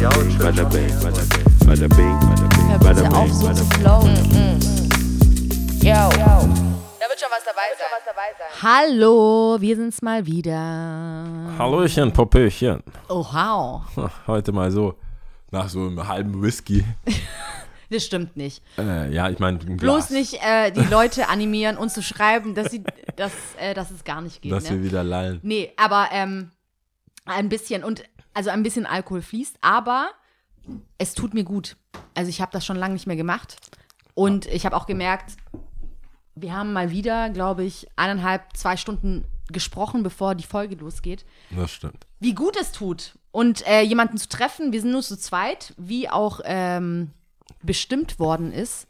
bada bing, bada bing, bada bing, auf, so zu flowen. Yo. Da wird schon was dabei sein. Hallo, wir sind's mal wieder. Hallöchen, Popöchen. Oh, wow. Heute mal so, nach so einem halben Whisky. Das stimmt nicht. Äh, ja, ich meine, ein Bloß nicht äh, die Leute animieren und zu schreiben, dass, sie, dass, äh, dass es gar nicht geht. dass ne? wir wieder lallen. Nee, aber ähm, ein bisschen und also ein bisschen Alkohol fließt, aber es tut mir gut. Also ich habe das schon lange nicht mehr gemacht und ich habe auch gemerkt, wir haben mal wieder, glaube ich, eineinhalb, zwei Stunden gesprochen, bevor die Folge losgeht. Das stimmt. Wie gut es tut und äh, jemanden zu treffen. Wir sind nur zu zweit, wie auch ähm, bestimmt worden ist.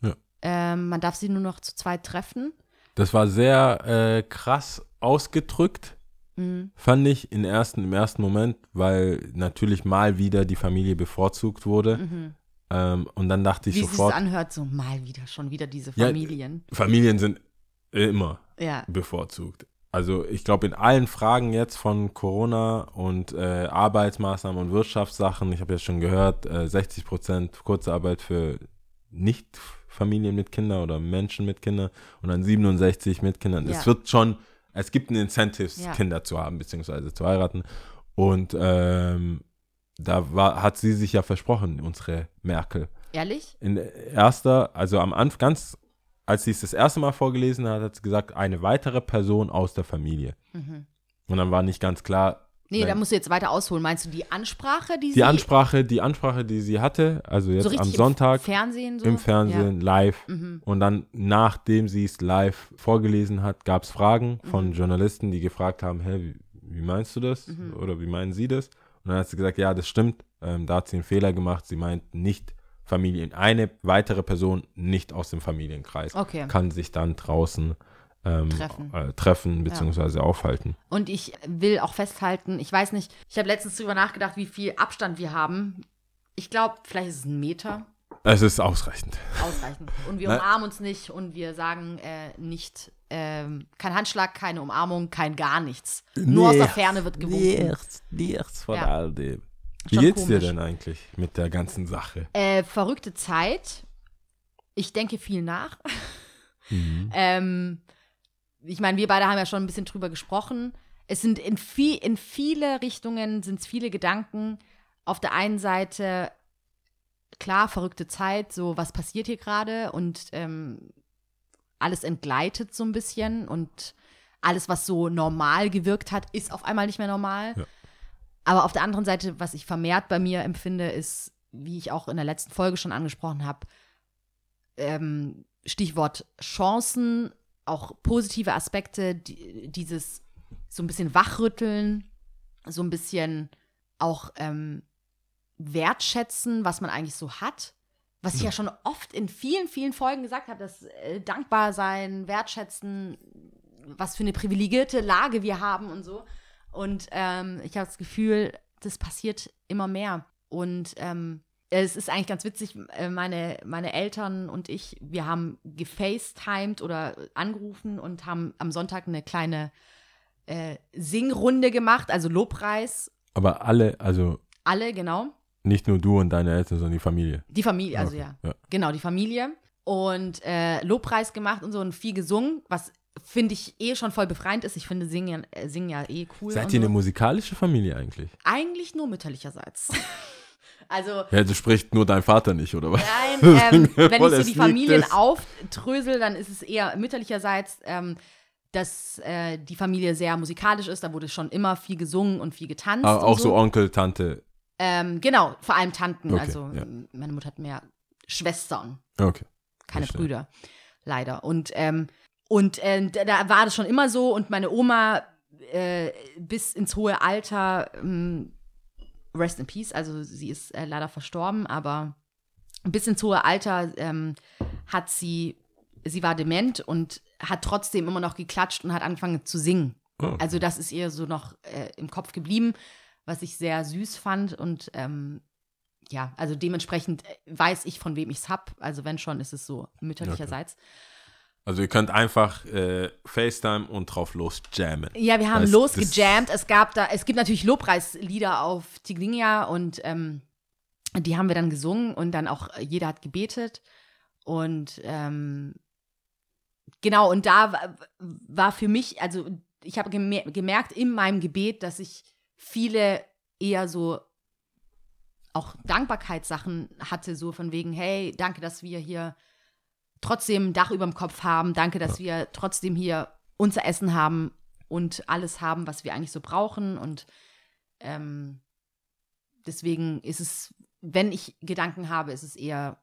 Ja. Ähm, man darf sie nur noch zu zweit treffen. Das war sehr äh, krass ausgedrückt, Mhm. fand ich in ersten, im ersten Moment, weil natürlich mal wieder die Familie bevorzugt wurde. Ähm, und dann dachte ich Mhm. Wie es sich sofort, anhört, so mal wieder, schon wieder diese Ja, Familien. Familien sind immer Ja. bevorzugt. Also ich glaube in allen Fragen jetzt von Corona und äh, Arbeitsmaßnahmen und Wirtschaftssachen, ich habe ja schon gehört, äh, 60 Prozent Kurzarbeit für Nicht-Familien mit Kindern oder Menschen mit Kindern und dann 67 mit Kindern. Ja. Es wird schon, es gibt ein Incentives, Ja. Kinder zu haben beziehungsweise zu heiraten. Und ähm, da war, hat sie sich ja versprochen, unsere Merkel Ehrlich? in erster, also am Anfang, ganz, als sie es das erste Mal vorgelesen hat, hat sie gesagt, eine weitere Person aus der Familie. Und dann war nicht ganz klar, Nee, Nein. da musst du jetzt weiter ausholen. Meinst du die Ansprache, die, die sie Ansprache, die Ansprache, die sie hatte, also jetzt so am Sonntag im Fernsehen so? im Fernsehen live Mhm. und dann nachdem sie es live vorgelesen hat, gab es Fragen Mhm. von Journalisten, die gefragt haben, hä, wie, wie meinst du das? Mhm. Oder wie meinen sie das? Und dann hat sie gesagt, ja, das stimmt, ähm, da hat sie einen Fehler gemacht, sie meint nicht Familien, eine weitere Person nicht aus dem Familienkreis Okay. kann sich dann draußen ähm, Treffen. äh, treffen bzw. aufhalten. Und ich will auch festhalten, ich weiß nicht, ich habe letztens drüber nachgedacht, wie viel Abstand wir haben. Ich glaube, vielleicht ist es ein Meter. Es ist ausreichend. Ausreichend. Und wir Na- umarmen uns nicht und wir sagen äh, nicht, ähm, kein Handschlag, keine Umarmung, kein gar nichts. Nur aus der Ferne wird gewunken. Nichts, nichts von Ja. all dem. Wie geht's dir komisch. denn eigentlich mit der ganzen Sache? Äh, verrückte Zeit. Ich denke viel nach. Mhm. Ähm, ich meine, wir beide haben ja schon ein bisschen drüber gesprochen. Es sind in, viel, in viele Richtungen sind es viele Gedanken. Auf der einen Seite, klar, verrückte Zeit, so was passiert hier gerade und ähm, alles entgleitet so ein bisschen und alles, was so normal gewirkt hat, ist auf einmal nicht mehr normal. Ja. Aber auf der anderen Seite, was ich vermehrt bei mir empfinde, ist, wie ich auch in der letzten Folge schon angesprochen habe, ähm, Stichwort Chancen, auch positive Aspekte, die, dieses so ein bisschen wachrütteln, so ein bisschen auch ähm, wertschätzen, was man eigentlich so hat. Was ich ja schon oft in vielen, vielen Folgen gesagt habe, dass äh, dankbar sein, wertschätzen, was für eine privilegierte Lage wir haben und so. Und ähm, ich habe das Gefühl, das passiert immer mehr. Und ähm, es ist eigentlich ganz witzig, äh, meine, meine Eltern und ich, wir haben gefacetimed oder angerufen und haben am Sonntag eine kleine äh, Singrunde gemacht, also Lobpreis. Aber alle, also Alle, genau. nicht nur du und deine Eltern, sondern die Familie. Die Familie, also Okay, ja. ja. Genau, die Familie. Und äh, Lobpreis gemacht und so und viel gesungen, was finde ich eh schon voll befreiend ist. Ich finde Singen, äh, singen ja eh cool. Seid ihr so. eine musikalische Familie eigentlich? Eigentlich nur mütterlicherseits. also Ja, das spricht nur dein Vater nicht, oder was? Nein, ähm, wenn ich so die Familien es. aufdrösel, dann ist es eher mütterlicherseits, ähm, dass äh, die Familie sehr musikalisch ist. Da wurde schon immer viel gesungen und viel getanzt. Und auch so Onkel, Tante. Ähm, genau, vor allem Tanten. Okay, also ja. meine Mutter hat mehr Schwestern, Okay. keine Verstehe. Brüder, leider. Und, ähm, und äh, da, war das schon immer so. Und meine Oma äh, bis ins hohe Alter, ähm, rest in peace, also sie ist äh, leider verstorben, aber bis ins hohe Alter ähm, hat sie, sie war dement und hat trotzdem immer noch geklatscht und hat angefangen zu singen. Oh. Also das ist ihr so noch äh, im Kopf geblieben, was ich sehr süß fand und ähm, ja, also dementsprechend äh, weiß ich, von wem ich es hab. Also wenn schon, ist es so mütterlicherseits. Also ihr könnt einfach äh, FaceTime und drauf los jammen. Ja, wir haben Das- losgejammt. Es gab da, es gibt natürlich Lobpreislieder auf Tigrinya und ähm, die haben wir dann gesungen und dann auch äh, jeder hat gebetet. Und ähm, genau, und da wa- war für mich, also ich habe gemer gemerkt in meinem Gebet, dass ich viele eher so auch Dankbarkeitssachen hatte, so von wegen, hey, danke, dass wir hier trotzdem ein Dach über dem Kopf haben, danke, dass wir trotzdem hier unser Essen haben und alles haben, was wir eigentlich so brauchen. Und ähm, deswegen ist es, wenn ich Gedanken habe, ist es eher,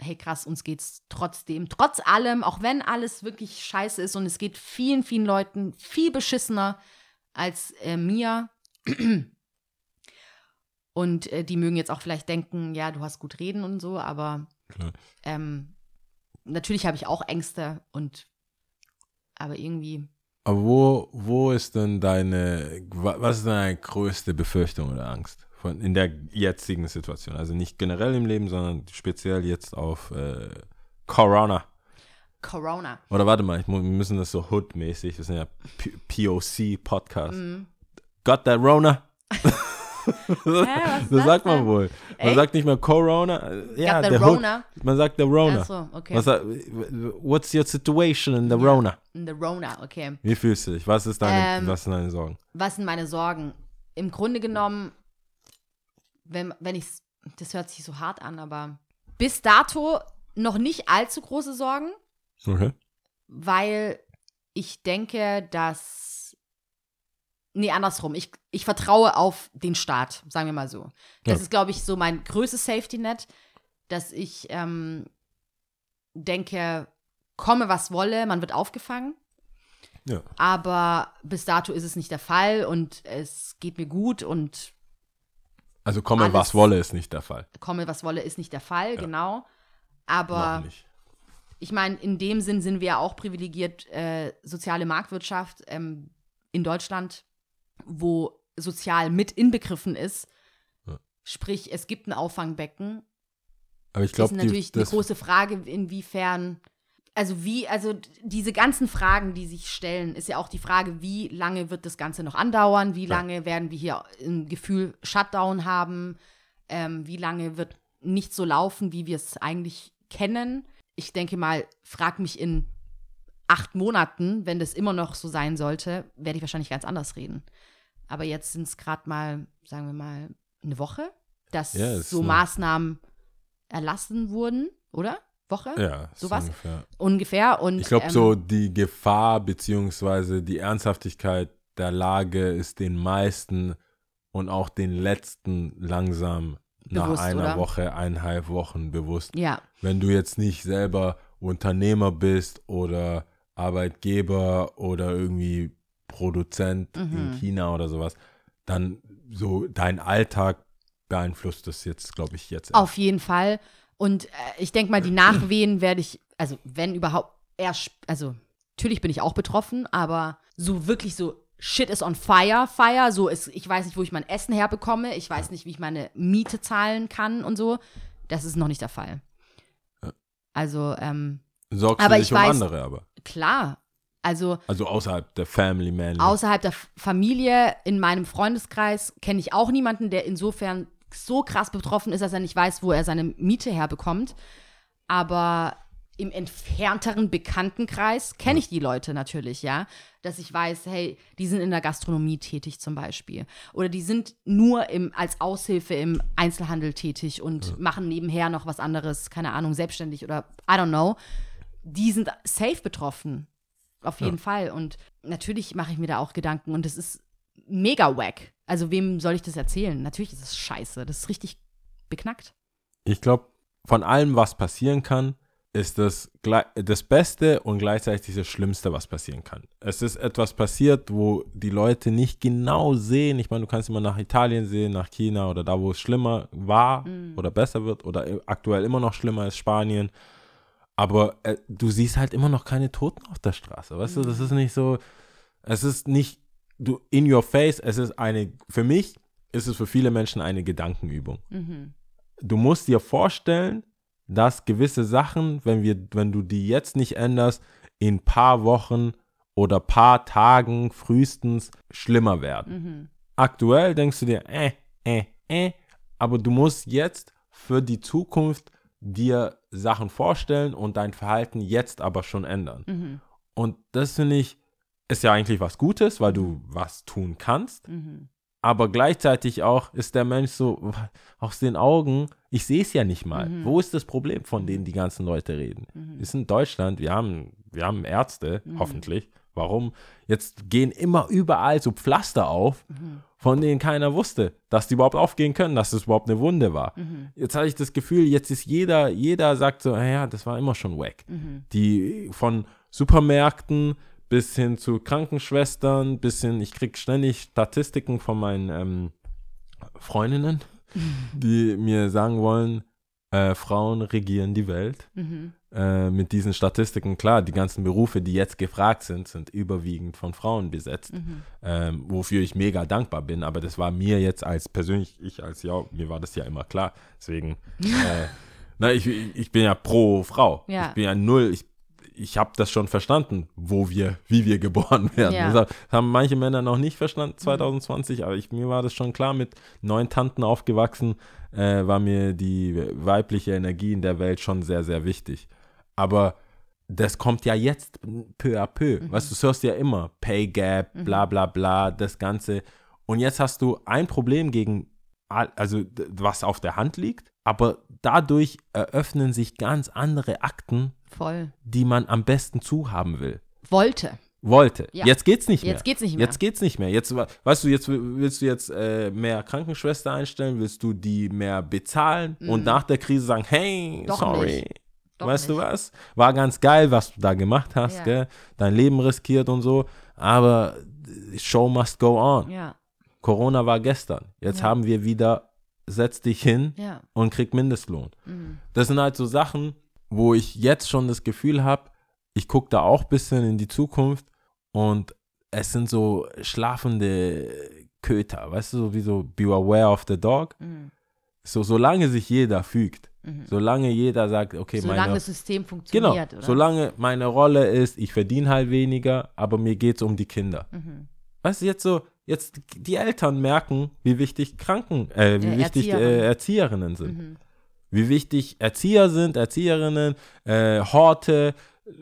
hey krass, uns geht's trotzdem, trotz allem, auch wenn alles wirklich scheiße ist und es geht vielen, vielen Leuten viel beschissener als äh, mir. Und äh, die mögen jetzt auch vielleicht denken, ja, du hast gut reden und so, aber Klar. ähm, natürlich habe ich auch Ängste und aber irgendwie, Aber wo, wo ist denn deine, wa- was ist deine größte Befürchtung oder Angst von, in der jetzigen Situation? Also nicht generell im Leben, sondern speziell jetzt auf äh, Corona. Corona. Oder warte mal, ich, mu- wir müssen das so Hood-mäßig, wir sind ja POC-Podcast. Mhm. Got that Rona? das das sagt man wohl. Man Echt? sagt nicht mehr Corona. Ja, the der Rona? Hood. Man sagt der Rona. Ach so, okay. Was, what's your situation in the Ja. Rona? The Rona, okay. Wie fühlst du dich? Was ist deine, Ähm, was sind deine Sorgen? Was sind meine Sorgen? Im Grunde genommen, wenn, wenn ich das hört sich so hart an, aber bis dato noch nicht allzu große Sorgen, Okay. weil ich denke, dass. Nee, andersrum. Ich, ich vertraue auf den Staat, sagen wir mal so. Das Ja. ist, glaube ich, so mein größtes Safety-Net, dass ich ähm, denke, komme was wolle, man wird aufgefangen. Ja. Aber bis dato ist es nicht der Fall und es geht mir gut und Also komme, Alles- was wolle, ist nicht der Fall. komme was wolle ist nicht der Fall, genau. Aber ich meine, in dem Sinn sind wir ja auch privilegiert, äh, soziale Marktwirtschaft ähm, in Deutschland, wo sozial mit inbegriffen ist. Ja. Sprich, es gibt ein Auffangbecken. Aber ich Das glaube, ist natürlich eine das, große Frage, inwiefern, also wie, also diese ganzen Fragen, die sich stellen, ist ja auch die Frage, wie lange wird das Ganze noch andauern, wie Ja. lange werden wir hier ein Gefühl Shutdown haben, ähm, wie lange wird nicht so laufen, wie wir es eigentlich kennen. Ich denke mal, frag mich in acht Monaten, wenn das immer noch so sein sollte, werde ich wahrscheinlich ganz anders reden. Aber jetzt sind es gerade mal, sagen wir mal, eine Woche, dass Ja, so noch- Maßnahmen erlassen wurden, oder? Woche? ja, sowas. ungefähr. Ungefähr. Und, Ich glaube, ähm, so die Gefahr beziehungsweise die Ernsthaftigkeit der Lage ist den meisten und auch den letzten langsam nach Bewusst, einer oder? Woche, eineinhalb Wochen bewusst. Ja, Wenn du jetzt nicht selber Unternehmer bist oder Arbeitgeber oder irgendwie Produzent in Mhm. China oder sowas, dann so dein Alltag beeinflusst das jetzt, glaube ich, jetzt. auf jeden Fall. Und äh, ich denke mal, die Nachwehen werde ich, also wenn überhaupt, erst, also natürlich bin ich auch betroffen, aber so wirklich so Shit is on fire, fire, so ist, ich weiß nicht, wo ich mein Essen herbekomme, ich weiß nicht, wie ich meine Miete zahlen kann und so. Das ist noch nicht der Fall. Also, ähm, Sorgst aber du ich dich um weiß- andere aber. Klar, also Also außerhalb der Family Man. Außerhalb der Familie, in meinem Freundeskreis, kenne ich auch niemanden, der insofern so krass betroffen ist, dass er nicht weiß, wo er seine Miete herbekommt. Aber im entfernteren Bekanntenkreis kenne ich die Leute natürlich, ja. Dass ich weiß, hey, die sind in der Gastronomie tätig zum Beispiel. Oder die sind nur im, als Aushilfe im Einzelhandel tätig und machen nebenher noch was anderes, keine Ahnung, selbstständig oder I don't know. Die sind safe betroffen. Auf jeden Fall. Und natürlich mache ich mir da auch Gedanken und es ist mega wack. Also, wem soll ich das erzählen? Natürlich ist es scheiße. Das ist richtig beknackt. Ich glaube, von allem, was passieren kann, ist das das Beste und gleichzeitig das Schlimmste, was passieren kann. Es ist etwas passiert, wo die Leute nicht genau sehen. Ich meine, du kannst immer nach Italien sehen, nach China oder da, wo es schlimmer war oder besser wird oder aktuell immer noch schlimmer ist, Spanien. Aber äh, du siehst halt immer noch keine Toten auf der Straße. Weißt du, das ist nicht so, es ist nicht du in your face, es ist eine, für mich ist es für viele Menschen eine Gedankenübung Mhm. du musst dir vorstellen, dass gewisse Sachen, wenn wir, wenn du die jetzt nicht änderst, in paar Wochen oder paar Tagen frühestens schlimmer werden. Mhm. Aktuell denkst du dir, äh, äh, äh, aber du musst jetzt für die Zukunft dir Sachen vorstellen und dein Verhalten jetzt aber schon ändern. Mhm. Und das finde ich, ist ja eigentlich was Gutes, weil du was tun kannst. Mhm. Aber gleichzeitig auch ist der Mensch so aus den Augen, ich sehe es ja nicht mal. Mhm. Wo ist das Problem, von denen die ganzen Leute reden? Mhm. Wir sind in Deutschland, wir haben, wir haben Ärzte, hoffentlich. Warum? Jetzt gehen immer überall so Pflaster auf, Mhm. von denen keiner wusste, dass die überhaupt aufgehen können, dass es überhaupt eine Wunde war. Mhm. Jetzt habe ich das Gefühl, jetzt ist jeder, jeder sagt so, ja, das war immer schon. Mhm. Die von Supermärkten bis hin zu Krankenschwestern, bis hin, ich kriege ständig Statistiken von meinen ähm, Freundinnen, die mir sagen wollen, äh, Frauen regieren die Welt. Mhm. Äh, mit diesen Statistiken, klar, die ganzen Berufe, die jetzt gefragt sind, sind überwiegend von Frauen besetzt, Mhm. ähm, wofür ich mega dankbar bin. Aber das war mir jetzt als persönlich, ich als ja, mir war das ja immer klar. Deswegen, äh, na, ich, ich bin ja pro Frau. Ja. Ich bin ja null, ich, ich habe das schon verstanden, wo wir, wie wir geboren werden. Ja. Das haben manche Männer noch nicht verstanden 2020, aber ich, mir war das schon klar, mit neun Tanten aufgewachsen, äh, war mir die weibliche Energie in der Welt schon sehr, sehr wichtig. Aber das kommt ja jetzt peu à peu. Mhm. Weißt du, du hörst ja immer Pay Gap, bla bla bla, das Ganze. Und jetzt hast du ein Problem gegen, also was auf der Hand liegt, aber dadurch eröffnen sich ganz andere Akten, Voll. die man am besten zuhaben will. Wollte. Wollte. Ja. Jetzt geht's nicht mehr. Jetzt geht's nicht mehr. Jetzt geht's nicht mehr. Jetzt, weißt du, jetzt will- willst du jetzt äh, mehr Krankenschwester einstellen, willst du die mehr bezahlen und nach der Krise sagen, hey, Mhm. Doch sorry. nicht. Doch weißt du nicht. was? War ganz geil, was du da gemacht hast, Ja. gell? Dein Leben riskiert und so, aber Show must go on. Ja, Corona war gestern. Jetzt haben wir wieder, setz dich hin und krieg Mindestlohn. Mhm. Das sind halt so Sachen, wo ich jetzt schon das Gefühl habe, ich gucke da auch ein bisschen in die Zukunft und es sind so schlafende Köter, weißt du, so wie so Be aware of the dog. Mhm. So, solange sich jeder fügt, Mhm. solange jeder sagt, okay, Solange meine, das System genau, funktioniert, oder? solange meine Rolle ist, ich verdiene halt weniger, aber mir geht es um die Kinder. Mhm. Weißt du, jetzt so, jetzt die Eltern merken, wie wichtig Kranken, äh, wie Äh, wichtig Erzieherinnen. äh, Erzieherinnen sind Mhm. Wie wichtig Erzieher sind, Erzieherinnen, äh, Horte,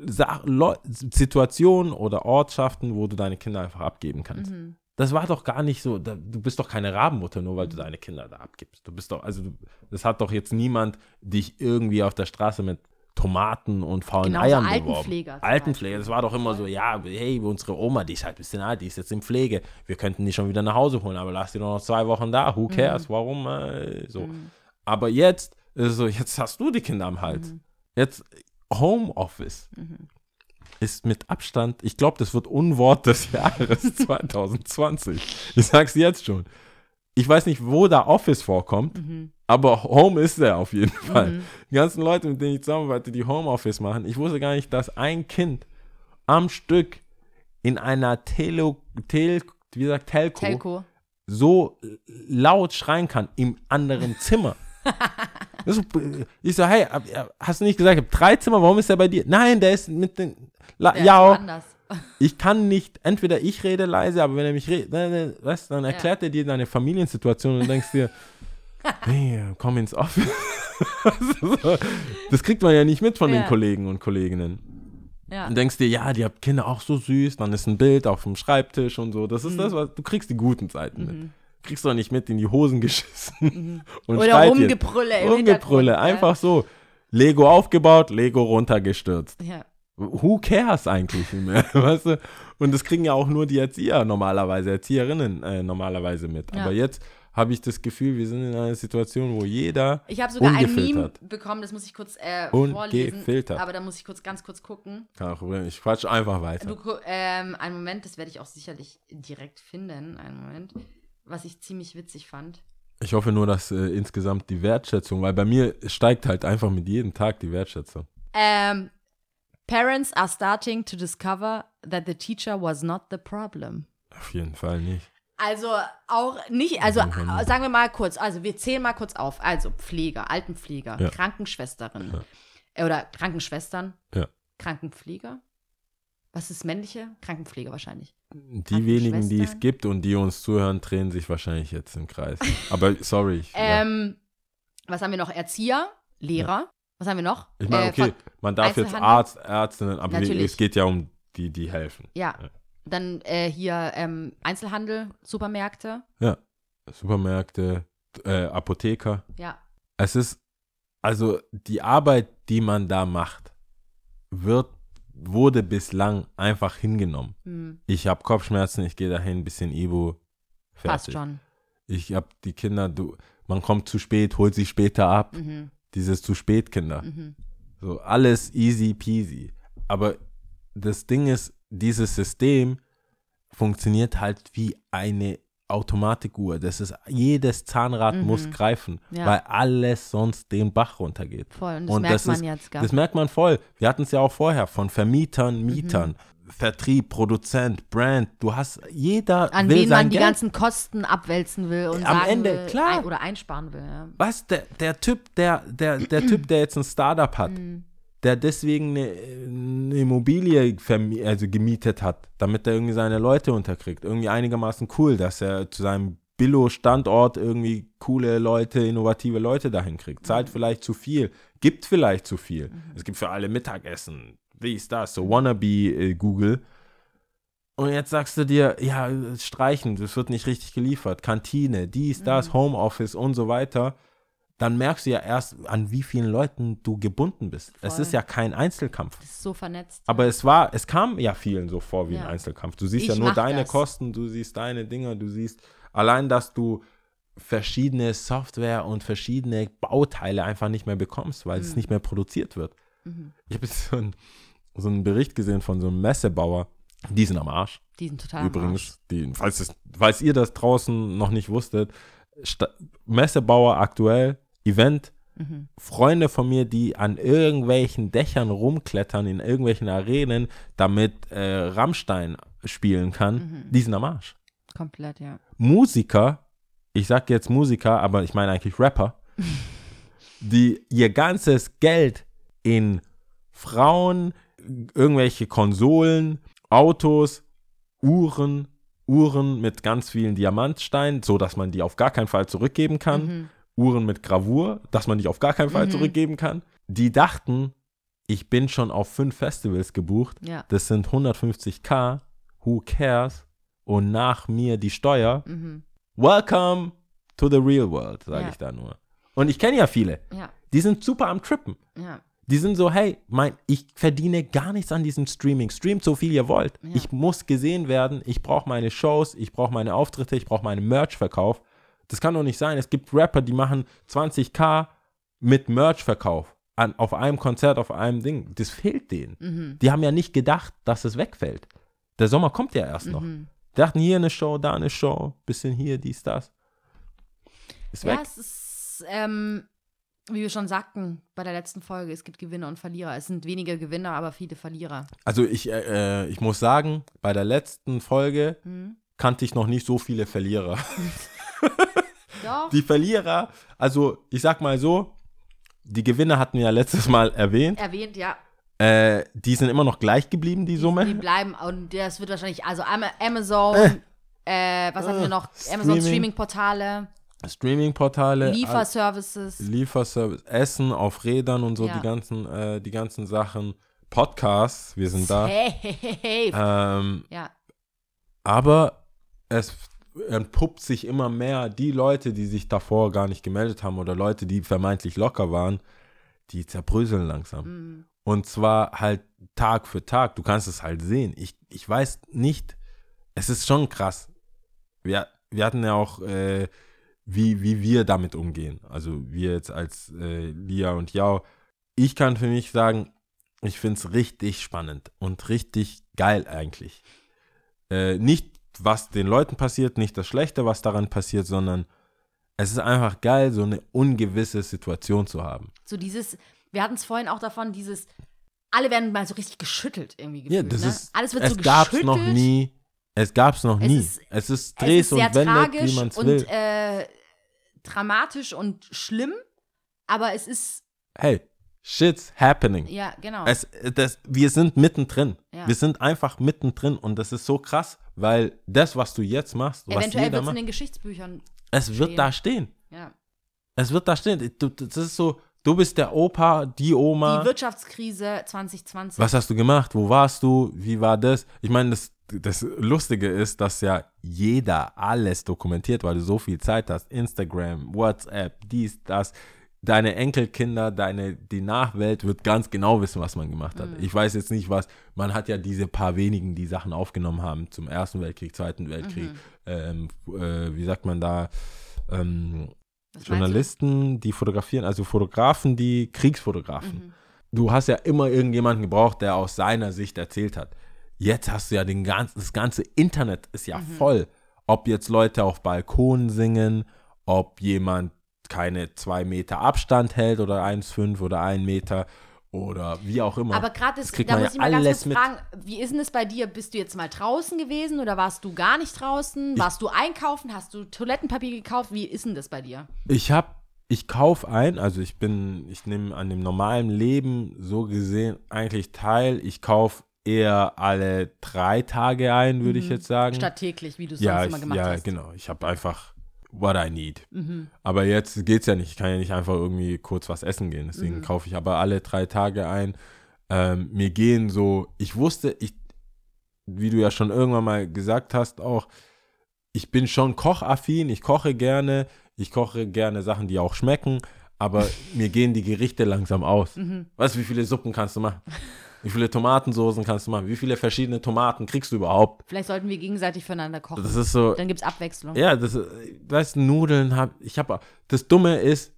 Sa Leu- Situationen oder Ortschaften, wo du deine Kinder einfach abgeben kannst. Mhm. Das war doch gar nicht so, da, du bist doch keine Rabenmutter, nur weil du deine Kinder da abgibst. Du bist doch, also du, das hat doch jetzt niemand dich irgendwie auf der Straße mit Tomaten und faulen Genauso Eiern Altenpfleger beworben. zum Altenpfleger, das war doch immer so, ja, hey, unsere Oma, die ist halt ein bisschen alt, die ist jetzt in Pflege. Wir könnten die schon wieder nach Hause holen, aber lass die doch noch zwei Wochen da. Who cares? Warum? Äh, so. Mhm. Aber jetzt so, jetzt hast du die Kinder am Hals. Mhm. Jetzt Homeoffice Mhm. ist mit Abstand, ich glaube, das wird Unwort des Jahres 2020. Ich sag's jetzt schon. Ich weiß nicht, wo da Office vorkommt, Mhm. aber Home ist er auf jeden Fall. Mhm. Die ganzen Leute, mit denen ich zusammenarbeite, die Homeoffice machen, ich wusste gar nicht, dass ein Kind am Stück in einer Tele, Tel, wie gesagt, Telco, Telco. so laut schreien kann im anderen Zimmer. Ich so, hey, hast du nicht gesagt, ich habe drei Zimmer, warum ist der bei dir? Nein, der ist mit den. La, ja, ich kann nicht, entweder ich rede leise, aber wenn er mich redet, ne, ne, weißt, dann erklärt er dir deine Familiensituation und denkst dir, hey, komm ins Office. Das kriegt man ja nicht mit von den Ja. Kollegen und Kolleginnen. Ja. Und denkst dir, ja, die haben Kinder auch so süß, dann ist ein Bild auf dem Schreibtisch und so. Das ist das, was du kriegst die guten Seiten mit. Mhm. Kriegst doch nicht mit in die Hosen geschissen. Und Oder. Rumgebrülle Rumgebrülle, einfach so. Lego aufgebaut, Lego runtergestürzt. Ja. Who cares eigentlich mehr, weißt du? Und das kriegen ja auch nur die Erzieher normalerweise, Erzieherinnen äh, normalerweise mit. Ja. Aber jetzt habe ich das Gefühl, wir sind in einer Situation, wo jeder Ich habe sogar ein Meme bekommen, das muss ich kurz äh, vorlesen. Aber da muss ich kurz ganz kurz gucken. Kein Problem, ich quatsch einfach weiter. Du, ähm, einen Moment, das werde ich auch sicherlich direkt finden. Einen Moment. Was ich ziemlich witzig fand. Ich hoffe nur, dass äh, insgesamt die Wertschätzung, weil bei mir steigt halt einfach mit jedem Tag die Wertschätzung. Ähm, Parents are starting to discover that the teacher was not the problem. Auf jeden Fall nicht. Also auch nicht, also sagen wir mal kurz, also wir zählen mal kurz auf. Also Pfleger, Altenpfleger, Ja. Krankenschwesterin äh, oder Krankenschwestern, Ja. Krankenpfleger, Was ist männliche? Krankenpflege wahrscheinlich. Die wenigen, die es gibt und die uns zuhören, drehen sich wahrscheinlich jetzt im Kreis. Aber sorry. Ich, ja. Ähm, was haben wir noch? Erzieher, Lehrer. Was haben wir noch? ich meine, Äh, okay, man darf jetzt? Arzt, Ärztinnen, aber Natürlich. es geht ja um die, die helfen. Ja. Ja. Dann äh, hier ähm, Einzelhandel, Supermärkte. Ja. Supermärkte, äh, Apotheker. Ja. Es ist, also die Arbeit, die man da macht, wird, wurde bislang einfach hingenommen. Hm, Ich habe Kopfschmerzen, ich gehe dahin, bisschen passt fertig. schon. Ich habe die Kinder, du, man kommt zu spät, holt sie später ab. Mhm. Dieses zu spät Kinder. Mhm. So alles easy peasy. Aber das Ding ist, dieses System funktioniert halt wie eine Automatikuhr. Das ist, jedes Zahnrad Mhm. muss greifen, Ja. weil alles sonst den Bach runtergeht. Voll. Und das Und merkt das man ist- jetzt gar Das merkt man voll. Wir hatten es ja auch vorher von Vermietern, Mietern, Vertrieb, Produzent, Brand. Du hast, jeder An will wen man die Geld. ganzen Kosten abwälzen will und Am sagen Ende, will, klar. ein, oder einsparen will. Ja. Was, der, der Typ, der, der, der Typ, der jetzt ein Startup hat, Mhm. Der deswegen eine, eine Immobilie also gemietet hat, damit er irgendwie seine Leute unterkriegt. Irgendwie einigermaßen cool, dass er zu seinem Billo-Standort irgendwie coole Leute, innovative Leute dahin kriegt. Mhm. Zahlt vielleicht zu viel, gibt vielleicht zu viel. Es gibt für alle Mittagessen, dies, das, so wannabe äh, Google. Und jetzt sagst du dir, ja, streichen, das wird nicht richtig geliefert. Kantine, dies, Mhm. das, Homeoffice und so weiter. Dann merkst du ja erst, an wie vielen Leuten du gebunden bist. Es Voll. ist ja kein Einzelkampf. Das ist so vernetzt. Aber es war, es kam ja vielen so vor wie Ja. ein Einzelkampf. Du siehst Ich ja nur deine das. Kosten, du siehst deine Dinge, du siehst allein, dass du verschiedene Software und verschiedene Bauteile einfach nicht mehr bekommst, weil es Mhm. nicht mehr produziert wird. Mhm. Ich habe so, ein, so einen Bericht gesehen von so einem Messebauer, die sind am Arsch. Die sind total am Arsch. Übrigens, die, falls, es, falls ihr das draußen noch nicht wusstet, Sta Messebauer aktuell, Event, Mhm. Freunde von mir, die an irgendwelchen Dächern rumklettern, in irgendwelchen Arenen, damit äh, Rammstein spielen kann, Mhm. die sind am Arsch. Komplett, ja. Musiker, ich sag jetzt Musiker, aber ich meine eigentlich Rapper, die ihr ganzes Geld in Frauen, irgendwelche Konsolen, Autos, Uhren, Uhren mit ganz vielen Diamantsteinen, so dass man die auf gar keinen Fall zurückgeben kann. Mhm. Uhren mit Gravur, dass man die auf gar keinen Fall Mhm. zurückgeben kann. Die dachten, ich bin schon auf fünf Festivals gebucht. Ja. Das sind 150k. Who cares? Und nach mir die Steuer. Mhm. Welcome to the real world, sage Ja. ich da nur. Und ich kenne ja viele. Ja. Die sind super am Trippen. Ja. Die sind so, hey, mein, ich verdiene gar nichts an diesem Streaming. Streamt so viel ihr wollt. Ich muss gesehen werden. Ich brauche meine Shows, ich brauche meine Auftritte, ich brauche meinen Merch-Verkauf. Das kann doch nicht sein. Es gibt Rapper, die machen 20k mit Merch-Verkauf an, auf einem Konzert, auf einem Ding. Das fehlt denen. Mhm. Die haben ja nicht gedacht, dass es wegfällt. Der Sommer kommt ja erst noch. Mhm. Die dachten, hier eine Show, da eine Show, bisschen hier, dies, das. Ist Ja, weg. es ist, ähm, wie wir schon sagten bei der letzten Folge, es gibt Gewinner und Verlierer. Es sind wenige Gewinner, aber viele Verlierer. Also ich, äh, äh, ich muss sagen, bei der letzten Folge Mhm. kannte ich noch nicht so viele Verlierer. Doch. Die Verlierer, also ich sag mal so, die Gewinner hatten wir ja letztes Mal erwähnt. Erwähnt, ja. Äh, die sind immer noch gleich geblieben, die Die Summe. bleiben und das wird wahrscheinlich, also Ama- Amazon, äh, was hatten wir noch? Amazon Streaming. Streaming-Portale, Streaming-Portale, Lieferservices. all- Lieferservice, Essen auf Rädern und so Ja. die ganzen, äh, die ganzen Sachen. Podcasts, wir sind da. Hey, hey, hey, hey. Ähm, Ja, aber es entpuppt sich immer mehr, die Leute, die sich davor gar nicht gemeldet haben oder Leute, die vermeintlich locker waren, die zerbröseln langsam. mhm. Und zwar halt Tag für Tag. Du kannst es halt sehen. Ich, ich weiß nicht, es ist schon krass. Wir, wir hatten ja auch, äh, wie, wie wir damit umgehen. Also wir jetzt als äh, Lia und Yao. Ich kann für mich sagen, ich finde es richtig spannend und richtig geil eigentlich. Äh, nicht, was den Leuten passiert, nicht das Schlechte, was daran passiert, sondern es ist einfach geil, so eine ungewisse Situation zu haben. so dieses, wir hatten es vorhin auch davon, dieses, alle werden mal so richtig geschüttelt irgendwie gefühlt. Ja, das ne? ist, Alles wird es so gab's geschüttelt. noch nie. Es gab's noch Es nie. ist- es ist Es Drehs ist sehr und tragisch wie man es und will. äh, dramatisch und schlimm, aber es ist, hey, Shit's happening. Ja, genau. Es, das, wir sind mittendrin. Ja. Wir sind einfach mittendrin und das ist so krass, weil das, was du jetzt machst, was Eventuell wird es in den Geschichtsbüchern. es wird stehen. da stehen. Ja. Es wird da stehen. Du, das ist so, du bist der Opa, die Oma. Die Wirtschaftskrise 2020. Was hast du gemacht? Wo warst du? Wie war das? Ich meine, das, das Lustige ist, dass ja jeder alles dokumentiert, weil du so viel Zeit hast. Instagram, WhatsApp, dies, das. Deine Enkelkinder, deine, die Nachwelt wird ganz genau wissen, was man gemacht Mhm. hat. Ich weiß jetzt nicht, was, man hat ja diese paar wenigen, die Sachen aufgenommen haben zum Ersten Weltkrieg, Zweiten Weltkrieg, Mhm. ähm, äh, wie sagt man da, ähm? Journalisten, die fotografieren, also Fotografen, die Kriegsfotografen. Mhm. Du hast ja immer irgendjemanden gebraucht, der aus seiner Sicht erzählt hat. Jetzt hast du ja den ganzen, das ganze Internet ist ja voll. Ob jetzt Leute auf Balkonen singen, ob jemand keine zwei Meter Abstand hält oder 1,5 oder 1 Meter oder wie auch immer. Aber gerade kriegt da muss ja ich mal ganz kurz fragen, wie ist denn das bei dir? Bist du jetzt mal draußen gewesen oder warst du gar nicht draußen? Warst du einkaufen? Hast du Toilettenpapier gekauft? Wie ist denn das bei dir? Ich habe, ich kaufe ein, also ich bin, ich nehme an dem normalen Leben so gesehen eigentlich teil. Ich kaufe eher alle drei Tage ein, würde ich jetzt sagen. Statt täglich, wie du es ja, sonst immer ich, gemacht ja, hast. genau. Ich habe einfach what I need. Mhm. Aber jetzt geht's ja nicht. Ich kann ja nicht einfach irgendwie kurz was essen gehen. Mhm. Deswegen kaufe ich aber alle drei Tage ein. Ähm, mir gehen so, ich wusste, ich, wie du ja schon irgendwann mal gesagt hast, auch, ich bin schon kochaffin, ich koche gerne, ich koche gerne Sachen, die auch schmecken, aber mir gehen die Gerichte langsam aus. Mhm. Weißt du, wie viele Suppen kannst du machen? Wie viele Tomatensoßen kannst du machen? Wie viele verschiedene Tomaten kriegst du überhaupt? Vielleicht sollten wir gegenseitig füreinander kochen. Das ist so, Dann gibt es Abwechslung. ja, das, äh, weißt du, Nudeln hab, ich habe, das Dumme ist,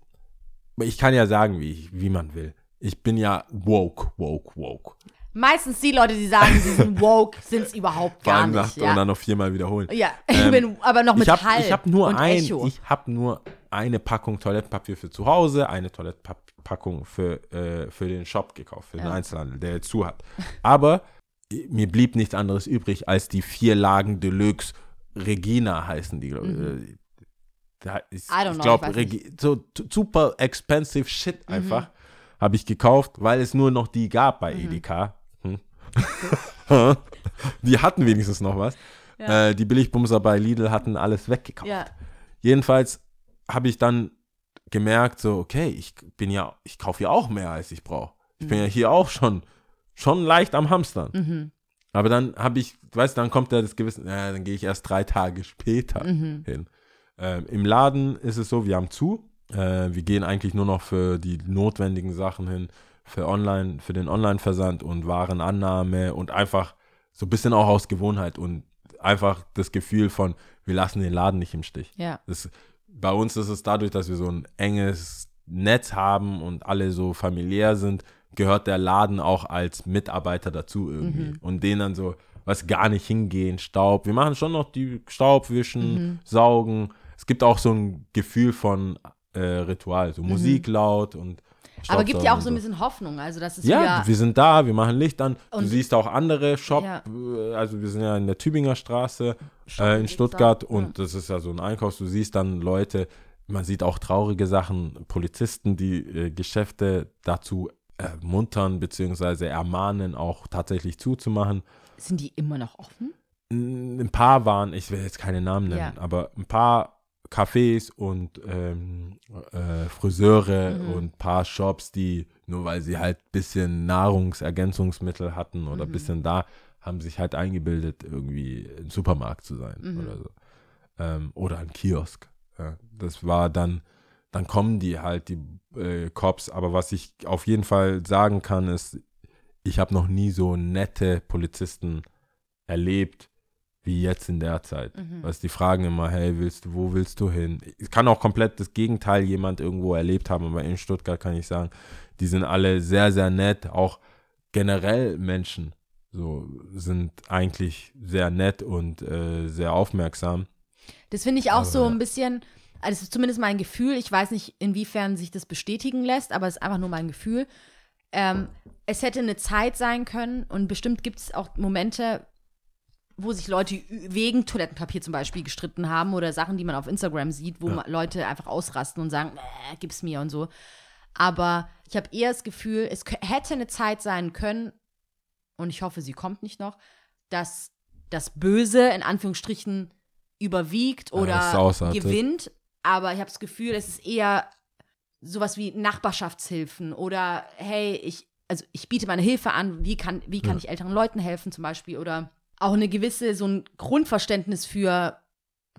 ich kann ja sagen, wie, ich- wie man will. Ich bin ja woke, woke, woke. Meistens die Leute, die sagen, sie sind woke, sind es überhaupt gar nicht. sagt Ja, und dann noch viermal wiederholen. ja. ich Ähm, bin aber noch mit ich habe Hall ich hab nur und ein, Echo. ich habe nur eine Packung Toilettenpapier für zu Hause, eine Toilettenpackung für, äh, für den Shop gekauft, für den Ja. Einzelhandel, der jetzt zu hat. Aber mir blieb nichts anderes übrig als die vier Lagen Deluxe Regina heißen die, ich. Äh, Da ist, Mhm. I don't ich know, glaube. Mhm. so super expensive shit einfach habe ich gekauft, weil es nur noch die gab bei Mhm. Edeka. Hm. die hatten wenigstens noch was. Ja. Äh, die Billigbumser bei Lidl hatten alles weggekauft. ja. Jedenfalls habe ich dann gemerkt, so, okay, ich bin ja, ich kaufe ja auch mehr, als ich brauche. Ich bin ja hier auch schon, schon leicht am Hamstern. Mhm. Aber dann habe ich, weißt du, dann kommt da das Gewissen, naja, dann gehe ich erst drei Tage später Mhm. hin. Ähm, Im Laden ist es so, wir haben zu. Äh, wir gehen eigentlich nur noch für die notwendigen Sachen hin, für online, für den Online-Versand und Warenannahme und einfach so ein bisschen auch aus Gewohnheit und einfach das Gefühl von, wir lassen den Laden nicht im Stich. ja. Das, bei uns ist es dadurch, dass wir so ein enges Netz haben und alle so familiär sind, gehört der Laden auch als Mitarbeiter dazu irgendwie. Und denen dann so, was gar nicht hingehen, Staub. Wir machen schon noch die Staubwischen, Saugen. Es gibt auch so ein Gefühl von äh, Ritual, so Musik laut und Aber gibt ja auch so ein bisschen Hoffnung. Also, das ist ja, wir sind da, wir machen Licht an. Du siehst auch andere Shop, Ja. äh, also wir sind ja in der Tübinger Straße äh, in Stuttgart da, und das ist ja so ein Einkauf. Du siehst dann Leute, man sieht auch traurige Sachen, Polizisten, die äh, Geschäfte dazu ermuntern bzw. ermahnen, auch tatsächlich zuzumachen. Sind die immer noch offen? Ein paar waren, ich will jetzt keine Namen nennen, Ja. aber ein paar Cafés und ähm, äh, Friseure Mhm. und ein paar Shops, die nur weil sie halt ein bisschen Nahrungsergänzungsmittel hatten oder ein Mhm. bisschen da, haben sich halt eingebildet, irgendwie ein Supermarkt zu sein Mhm. oder so. Ähm, oder ein Kiosk. Ja. Das war dann, dann kommen die halt, die äh, Cops. Aber was ich auf jeden Fall sagen kann, ist, ich habe noch nie so nette Polizisten erlebt wie jetzt in der Zeit. Mhm. Weißt, die fragen immer, hey, willst du, wo willst du hin? Es kann auch komplett das Gegenteil jemand irgendwo erlebt haben, aber in Stuttgart kann ich sagen, die sind alle sehr, sehr nett, auch generell Menschen so sind eigentlich sehr nett und äh, sehr aufmerksam. Das finde ich auch Aber so ein bisschen, also das ist zumindest mein Gefühl. Ich weiß nicht, inwiefern sich das bestätigen lässt, aber es ist einfach nur mein Gefühl. Ähm, es hätte eine Zeit sein können und bestimmt gibt es auch Momente, wo sich Leute wegen Toilettenpapier zum Beispiel gestritten haben oder Sachen, die man auf Instagram sieht, wo Ja. Leute einfach ausrasten und sagen, äh, gib's mir und so. Aber ich habe eher das Gefühl, es hätte eine Zeit sein können, und ich hoffe, sie kommt nicht noch, dass das Böse in Anführungsstrichen überwiegt Ja, oder ausartet. gewinnt. Aber ich habe das Gefühl, es ist eher sowas wie Nachbarschaftshilfen oder hey, ich, also ich biete meine Hilfe an, wie kann, wie kann Ja. ich älteren Leuten helfen zum Beispiel oder auch eine gewisse, so ein Grundverständnis für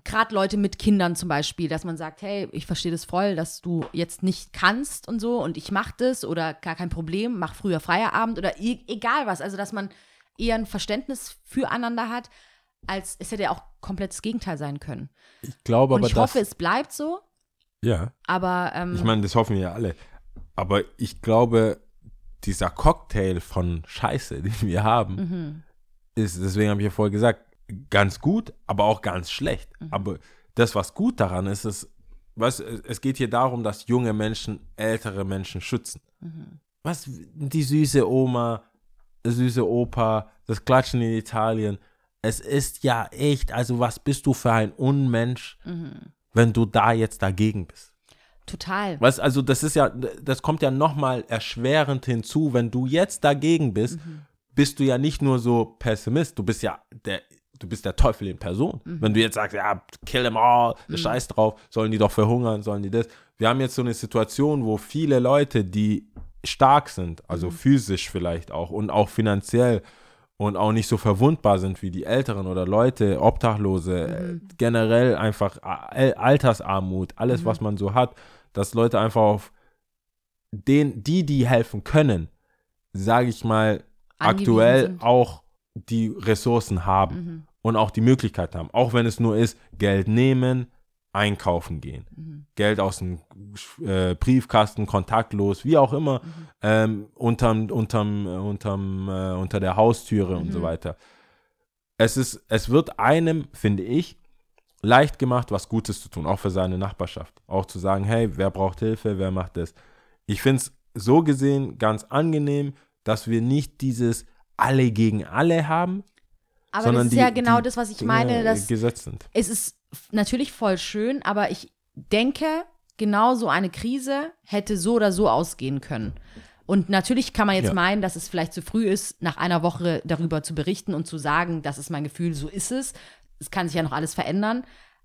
gerade Leute mit Kindern zum Beispiel, dass man sagt, hey, ich verstehe das voll, dass du jetzt nicht kannst und so und ich mach das oder gar kein Problem, mach früher Feierabend oder e egal was. Also, dass man eher ein Verständnis füreinander hat, als es hätte ja auch komplett das Gegenteil sein können. Ich glaube Und aber, ich hoffe, es bleibt so, ja, aber ähm, ich meine, das hoffen wir ja alle. Aber ich glaube, dieser Cocktail von Scheiße, den wir haben, mhm, ist, deswegen habe ich ja vorher gesagt, ganz gut, aber auch ganz schlecht. Mhm. Aber das, was gut daran ist, ist, was, es geht hier darum, dass junge Menschen ältere Menschen schützen. mhm, Was, die süße Oma, süße Opa, das Klatschen in Italien. Es ist ja echt, also was bist du für ein Unmensch, mhm. wenn du da jetzt dagegen bist? total. Was, also das ist ja, das kommt ja nochmal erschwerend hinzu, wenn du jetzt dagegen bist, Mhm. Bist du ja nicht nur so Pessimist, du bist ja der, du bist der Teufel in Person. Mhm. Wenn du jetzt sagst, ja, kill them all, scheiß drauf, sollen die doch verhungern, sollen die das. Wir haben jetzt so eine Situation, wo viele Leute, die stark sind, also Mhm. physisch vielleicht auch und auch finanziell und auch nicht so verwundbar sind wie die Älteren oder Leute, Obdachlose, Mhm. äh, generell einfach Al- Altersarmut, alles, was man so hat, dass Leute einfach auf den, die, die helfen können, sage ich mal, aktuell sind. auch die Ressourcen haben Mhm, und auch die Möglichkeit haben. Auch wenn es nur ist, Geld nehmen, einkaufen gehen. mhm, Geld aus dem äh, Briefkasten, kontaktlos, wie auch immer, mhm. ähm, unterm, unterm, äh, unterm, äh, unter der Haustüre und so Mhm. weiter. Es, ist, es wird einem, finde ich, leicht gemacht, was Gutes zu tun, auch für seine Nachbarschaft. Auch zu sagen, hey, wer braucht Hilfe, wer macht das. Ich finde es so gesehen ganz angenehm, dass wir nicht dieses alle gegen alle haben, Aber sondern das ist ja die- genau die das, was ich Dinge meine, dass gesetzt sind. es ist natürlich voll schön, aber ich denke, genau so eine Krise hätte so oder so ausgehen können. Und natürlich kann man jetzt Ja. meinen, dass es vielleicht zu früh ist, nach einer Woche darüber zu berichten und zu sagen, das ist mein Gefühl, so ist es. Es kann sich ja noch alles verändern.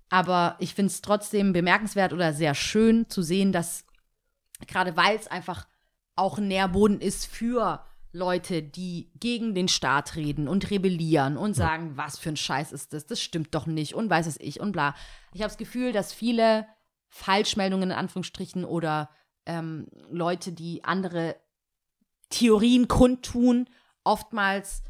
Aber ich finde es trotzdem bemerkenswert oder sehr schön zu sehen, dass gerade weil es einfach auch ein Nährboden ist für Leute, die gegen den Staat reden und rebellieren und sagen, was für ein Scheiß ist das, das stimmt doch nicht und weiß es ich und bla. Ich habe das Gefühl, dass viele Falschmeldungen in Anführungsstrichen oder ähm, Leute, die andere Theorien kundtun, oftmals,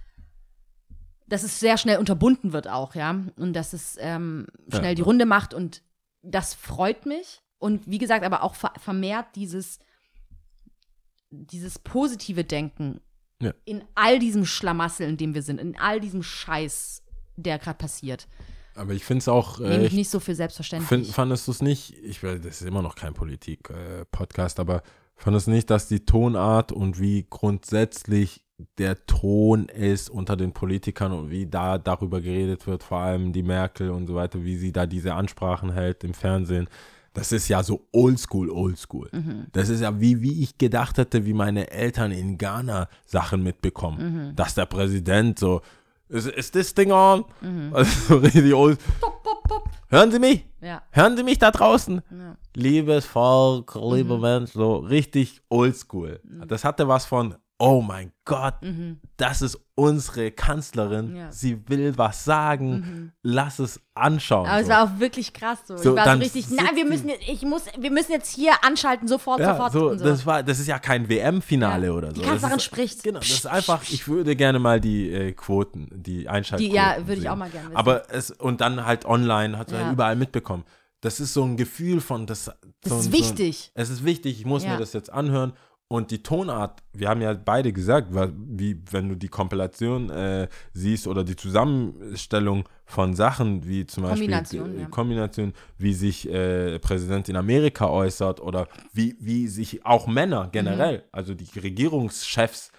dass es sehr schnell unterbunden wird auch, ja, und dass es ähm, Ja. schnell die Runde macht und das freut mich und wie gesagt, aber auch ver vermehrt dieses dieses positive Denken Ja. in all diesem Schlamassel, in dem wir sind, in all diesem Scheiß, der gerade passiert. Aber ich finde es auch, äh, ich ich nicht so für selbstverständlich. find, fandest du es nicht, ich will, das ist immer noch kein Politik-Podcast, aber fandest du nicht, dass die Tonart und wie grundsätzlich der Ton ist unter den Politikern und wie da darüber geredet wird, vor allem die Merkel und so weiter, wie sie da diese Ansprachen hält im Fernsehen, das ist ja so oldschool, oldschool. Mhm. Das ist ja wie, wie ich gedacht hätte, wie meine Eltern in Ghana Sachen mitbekommen. Mhm. Dass der Präsident so, ist, this thing on? Mhm. Also so richtig old. Pop, pop, pop. Hören Sie mich? Ja. Hören Sie mich da draußen? ja. Liebes Volk, Mhm. lieber Mensch, so richtig oldschool. Das hatte was von, oh mein Gott, Mhm. das ist unsere Kanzlerin. Ja. Sie will was sagen. Lass es anschauen. Aber es so. war auch wirklich krass so. So, ich war so richtig, nein, wir müssen, jetzt- ich muss, wir müssen jetzt hier anschalten, sofort, ja, sofort. so, so. Das, war, das ist ja kein WM-Finale Ja. oder so. Die Kanzlerin ist, spricht. Genau, das ist einfach, ich würde gerne mal die äh, Quoten, die Einschaltquoten Die, ja, würde ich auch mal gerne wissen. Aber es, und dann halt online, hat man Ja. überall mitbekommen. Das ist so ein Gefühl von, das, das so, ist so, wichtig. Es ist wichtig, ich muss mir das jetzt anhören. Und die Tonart, wir haben ja beide gesagt, wie wenn du die Kompilation äh, siehst oder die Zusammenstellung von Sachen, wie zum Beispiel Kombination, äh, ja. Kombination, wie sich äh, Präsident in Amerika äußert oder wie, wie sich auch Männer generell, Mhm. also die Regierungschefs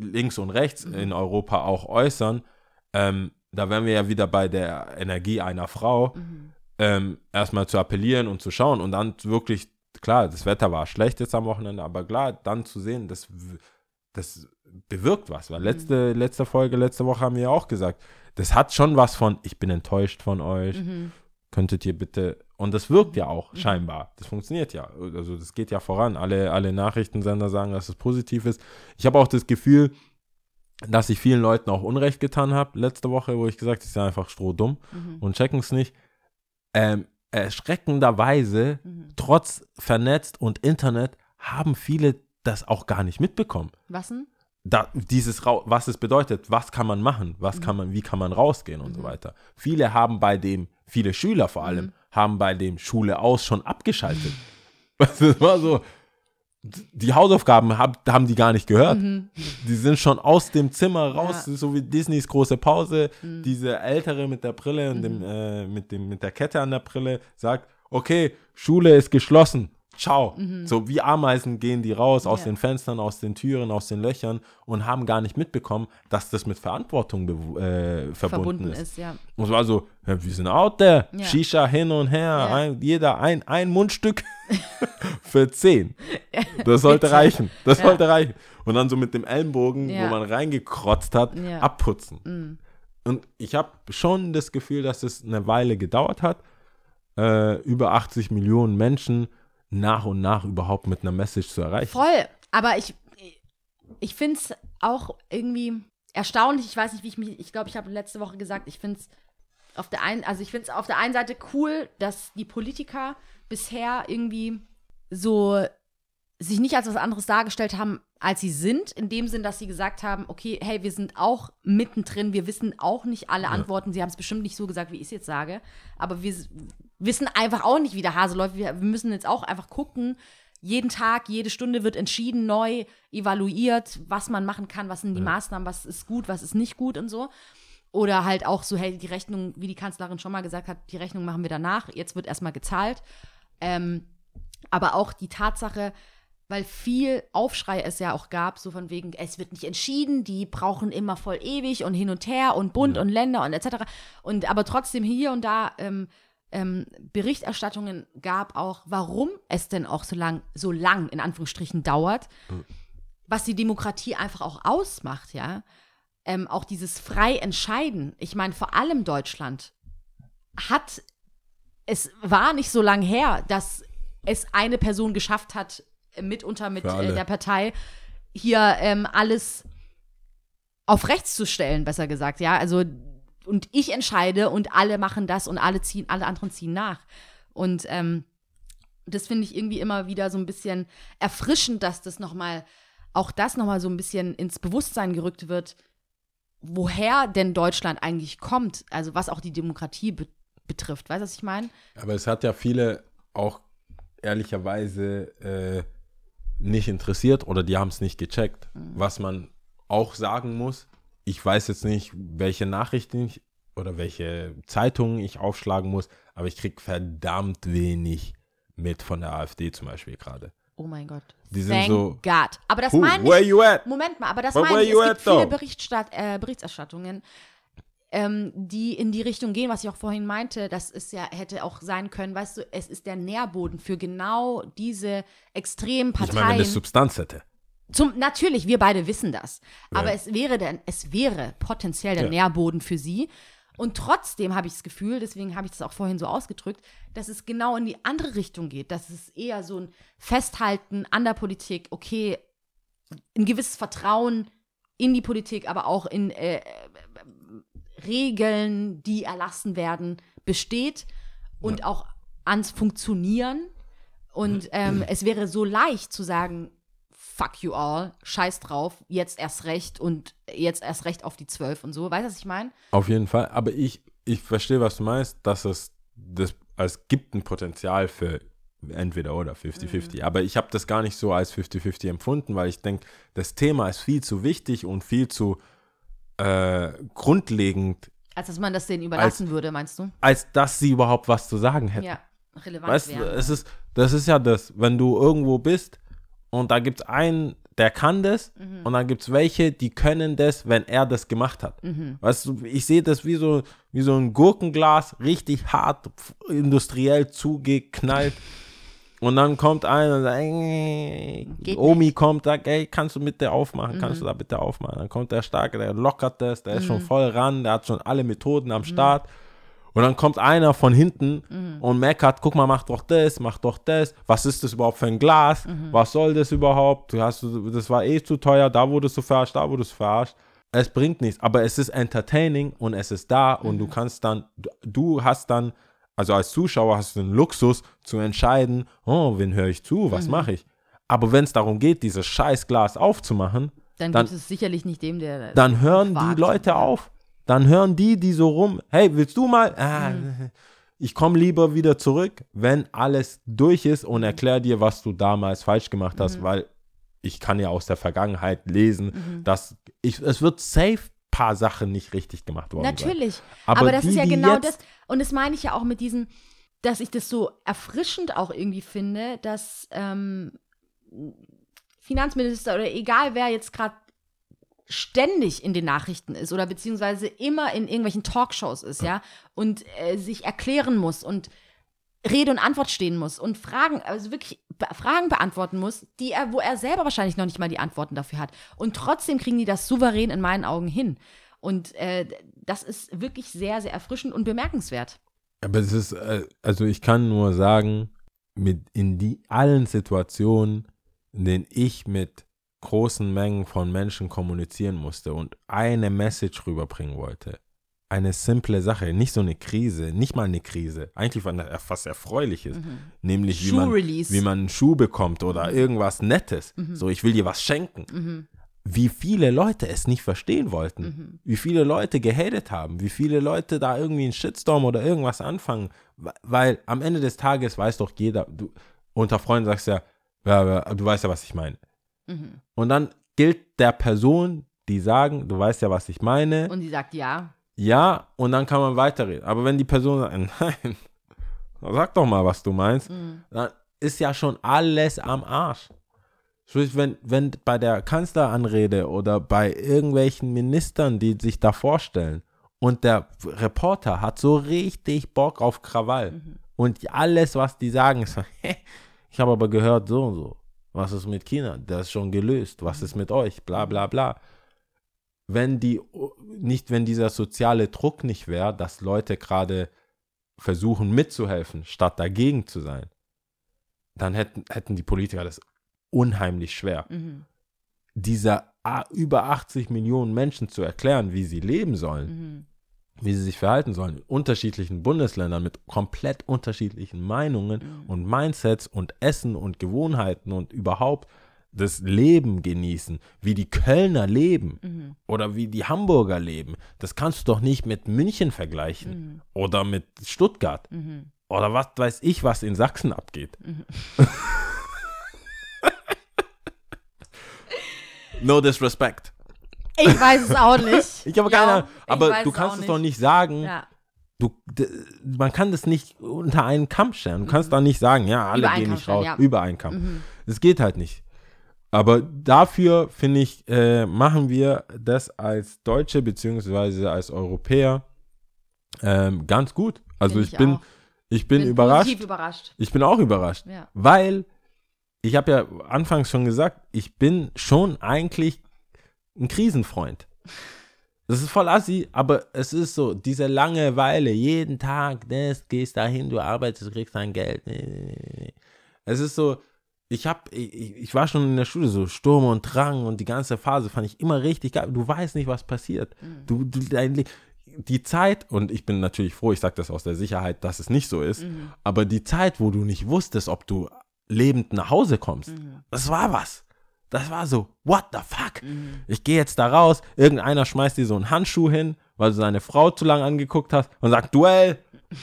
links und rechts Mhm. in Europa auch äußern, ähm, da wären wir ja wieder bei der Energie einer Frau Mhm. ähm, erstmal zu appellieren und zu schauen und dann wirklich klar, das Wetter war schlecht jetzt am Wochenende, aber klar, dann zu sehen, das, das bewirkt was. Weil letzte, letzte Folge, letzte Woche haben wir ja auch gesagt, das hat schon was von, ich bin enttäuscht von euch, Mhm. könntet ihr bitte, und das wirkt ja auch scheinbar, das funktioniert ja, also das geht ja voran, alle, alle Nachrichtensender sagen, dass es positiv ist. Ich habe auch das Gefühl, dass ich vielen Leuten auch Unrecht getan habe letzte Woche, wo ich gesagt habe, sie sind einfach strohdumm Mhm. und checken es nicht. Ähm, erschreckenderweise, Mhm. trotz vernetzt und Internet, haben viele das auch gar nicht mitbekommen. Was denn? Da, dieses, was es bedeutet, was kann man machen, was kann man, wie kann man rausgehen und so weiter. Viele haben bei dem, viele Schüler vor allem, haben bei dem Schule aus schon abgeschaltet. Das war so, die Hausaufgaben hab, haben die gar nicht gehört. Die sind schon aus dem Zimmer raus, Ja. so wie Disneys große Pause. Diese Ältere mit der Brille und dem, äh, mit, dem, mit der Kette an der Brille sagt, okay, Schule ist geschlossen. Ciao. So wie Ameisen gehen die raus aus Ja. den Fenstern, aus den Türen, aus den Löchern und haben gar nicht mitbekommen, dass das mit Verantwortung äh, verbunden, Verbunden ist. ist, ja. Und es war so, ja, wir sind out there. Ja. Shisha hin und her. Ein, jeder ein, ein Mundstück für zehn. Das sollte reichen. Das sollte reichen. Und dann so mit dem Ellenbogen, wo man reingekrotzt hat, abputzen. Mhm. Und ich habe schon das Gefühl, dass es eine Weile gedauert hat, äh, über 80 Millionen Menschen nach und nach überhaupt mit einer Message zu erreichen. Voll. Aber ich, ich finde es auch irgendwie erstaunlich. Ich weiß nicht, wie ich mich. Ich glaube, ich habe letzte Woche gesagt, ich finde es auf der einen, also ich finde auf der einen Seite cool, dass die Politiker bisher irgendwie so sich nicht als was anderes dargestellt haben, als sie sind, in dem Sinn, dass sie gesagt haben, okay, hey, wir sind auch mittendrin, wir wissen auch nicht alle Antworten. Sie haben es bestimmt nicht so gesagt, wie ich es jetzt sage, aber wir wissen einfach auch nicht, wie der Hase läuft. Wir, wir müssen jetzt auch einfach gucken. Jeden Tag, jede Stunde wird entschieden, neu evaluiert, was man machen kann, was sind die Maßnahmen, was ist gut, was ist nicht gut und so. Oder halt auch so, hey, die Rechnung, wie die Kanzlerin schon mal gesagt hat, die Rechnung machen wir danach, jetzt wird erstmal gezahlt. Ähm, aber auch die Tatsache, weil viel Aufschrei es ja auch gab, so von wegen, es wird nicht entschieden, die brauchen immer voll ewig und hin und her und Bund und Länder und etc. Und aber trotzdem hier und da ähm, ähm, Berichterstattungen gab auch, warum es denn auch so lang, so lang in Anführungsstrichen dauert, was die Demokratie einfach auch ausmacht, ja. Ähm, auch dieses frei entscheiden. Ich meine, vor allem Deutschland hat, es war nicht so lang her, dass es eine Person geschafft hat, mitunter mit äh, der Partei hier ähm, alles auf rechts zu stellen, besser gesagt, ja. Also und ich entscheide und alle machen das und alle ziehen, alle anderen ziehen nach. Und ähm, das finde ich irgendwie immer wieder so ein bisschen erfrischend, dass das nochmal, auch das nochmal so ein bisschen ins Bewusstsein gerückt wird, woher denn Deutschland eigentlich kommt, also was auch die Demokratie be betrifft. Weißt du, was ich meine? Aber es hat ja viele auch ehrlicherweise äh, nicht interessiert oder die haben es nicht gecheckt. Was man auch sagen muss, ich weiß jetzt nicht, welche Nachrichten ich oder welche Zeitungen ich aufschlagen muss, aber ich kriege verdammt wenig mit von der AfD zum Beispiel gerade. Oh mein Gott. Die sind Thank so, God. Aber das Who, meine ich. Moment mal, aber das meine ich. Es gibt viele though? Berichtsstat äh, Berichterstattungen, ähm, die in die Richtung gehen, was ich auch vorhin meinte, dass es ja hätte auch sein können, weißt du, es ist der Nährboden für genau diese extremen Ich meine, wenn Parteien. das Substanz hätte. Zum, natürlich, wir beide wissen das. Aber Ja. es wäre der, es wäre potenziell der Ja. Nährboden für sie. Und trotzdem habe ich das Gefühl, deswegen habe ich das auch vorhin so ausgedrückt, dass es genau in die andere Richtung geht. Dass es eher so ein Festhalten an der Politik, okay, ein gewisses Vertrauen in die Politik, aber auch in äh, Regeln, die erlassen werden, besteht und auch ans Funktionieren. Und ähm, es wäre so leicht zu sagen, fuck you all, scheiß drauf, jetzt erst recht und jetzt erst recht auf die zwölf und so. Weißt du, was ich meine? Auf jeden Fall. Aber ich, ich verstehe, was du meinst, dass es, das, es gibt ein Potenzial für entweder oder 50-50. Aber ich habe das gar nicht so als 50-50 empfunden, weil ich denke, das Thema ist viel zu wichtig und viel zu äh, grundlegend, Als dass man das denen überlassen würde, meinst du? als dass sie überhaupt was zu sagen hätten. Ja, relevant Weißt du, wäre. es ist, das ist ja das, wenn du irgendwo bist und da gibt es einen, der kann das Mhm. und dann gibt es welche, die können das, wenn er das gemacht hat. Mhm. Weißt du, ich sehe das wie so, wie so ein Gurkenglas, richtig hart, industriell zugeknallt Und dann kommt einer und sagt, ey, Omi kommt, sagt, ey, kannst du bitte aufmachen, Mhm. kannst du da bitte aufmachen. Dann kommt der Starke, der lockert das, der ist schon voll ran, der hat schon alle Methoden am Start. Und dann kommt einer von hinten Mhm. und meckert, guck mal, mach doch das, mach doch das. Was ist das überhaupt für ein Glas? Mhm. Was soll das überhaupt? Du hast, das war eh zu teuer, da wurdest du verarscht, da wurdest du verarscht. Es bringt nichts, aber es ist entertaining und es ist da und Mhm. du kannst dann, du hast dann, also als Zuschauer hast du den Luxus zu entscheiden, oh, wen höre ich zu, was Mhm. mache ich? Aber wenn es darum geht, dieses scheiß Glas aufzumachen, Dann, Dann- gibt es sicherlich nicht dem, der. dann hören wagt. die Leute auf. Dann hören die, die so rum, hey, willst du mal? Ah, Mhm. Ich komme lieber wieder zurück, wenn alles durch ist Mhm. und erklär dir, was du damals falsch gemacht hast, weil ich kann ja aus der Vergangenheit lesen, Mhm. dass ich, es wird safe paar Sachen nicht richtig gemacht worden. Natürlich. Aber Aber, das die, ist ja genau das. Und das meine ich ja auch mit diesen, dass ich das so erfrischend auch irgendwie finde, dass ähm, Finanzminister oder egal wer jetzt gerade ständig in den Nachrichten ist oder beziehungsweise immer in irgendwelchen Talkshows ist, ja, und äh, sich erklären muss und Rede und Antwort stehen muss und Fragen, also wirklich be Fragen beantworten muss, die er, wo er selber wahrscheinlich noch nicht mal die Antworten dafür hat. Und trotzdem kriegen die das souverän in meinen Augen hin. Und äh, das ist wirklich sehr, sehr erfrischend und bemerkenswert. Aber es ist, äh, also ich kann nur sagen, mit in die allen Situationen, in denen ich mit großen Mengen von Menschen kommunizieren musste und eine Message rüberbringen wollte. Eine simple Sache, nicht so eine Krise, nicht mal eine Krise, eigentlich was Erfreuliches, nämlich wie man, wie man einen Schuh bekommt oder irgendwas Nettes. So, ich will dir was schenken. Mhm. Wie viele Leute es nicht verstehen wollten, wie viele Leute gehatet haben, wie viele Leute da irgendwie einen Shitstorm oder irgendwas anfangen, weil am Ende des Tages weiß doch jeder, du unter Freunden sagst ja, du weißt ja, was ich meine. Mhm. Und dann gilt der Person, die sagen, du weißt ja, was ich meine, Und sie sagt ja. ja, und dann kann man weiterreden. Aber wenn die Person sagt, nein, sag doch mal, was du meinst, Mhm. dann ist ja schon alles am Arsch. Sprich, wenn, wenn bei der Kanzleranrede oder bei irgendwelchen Ministern, die sich da vorstellen, und der Reporter hat so richtig Bock auf Krawall. Und alles, was die sagen, ist, ich habe aber gehört so und so. Was ist mit China? Das ist schon gelöst. Was ist mit euch? Bla bla bla wenn die nicht, wenn dieser soziale Druck nicht wäre, dass Leute gerade versuchen mitzuhelfen, statt dagegen zu sein, dann hätten, hätten die Politiker das unheimlich schwer. Mhm. Dieser a- über 80 Millionen Menschen zu erklären, wie sie leben sollen, Mhm. wie sie sich verhalten sollen, in unterschiedlichen Bundesländern mit komplett unterschiedlichen Meinungen und Mindsets und Essen und Gewohnheiten und überhaupt das Leben genießen, wie die Kölner leben Mhm. oder wie die Hamburger leben. Das kannst du doch nicht mit München vergleichen Mhm. oder mit Stuttgart Mhm. oder was weiß ich, was in Sachsen abgeht. no disrespect. Ich weiß es auch nicht. Ich habe keine Ja, Ahnung, ich aber du es kannst auch es doch nicht. sagen, Ja. du, man kann das nicht unter einen Kamm stellen. Du kannst da nicht sagen, ja, alle Mhm. Gehen nicht raus, ja. über einen Kamm. Mhm. Das geht halt nicht. Aber dafür, finde ich, äh, machen wir das als Deutsche beziehungsweise als Europäer ähm, ganz gut. Also ich, ich bin, ich bin, Bin überrascht. überrascht. Ich bin auch überrascht. Ja. Weil, ich habe ja anfangs schon gesagt, ich bin schon eigentlich ein Krisenfreund. Das ist voll assi, aber es ist so, diese Langeweile, jeden Tag, das, gehst dahin, du arbeitest, kriegst dein Geld. Nee, nee, nee, nee. Es ist so, ich hab, ich, ich war schon in der Schule so Sturm und Drang und die ganze Phase fand ich immer richtig geil. Du weißt nicht, was passiert. Du, du, dein, die Zeit, und ich bin natürlich froh, ich sage das aus der Sicherheit, dass es nicht so ist, aber die Zeit, wo du nicht wusstest, ob du lebend nach Hause kommst, das war was. Das war so, what the fuck? Ich gehe jetzt da raus, irgendeiner schmeißt dir so einen Handschuh hin, weil du seine Frau zu lange angeguckt hast und sagt, Duell.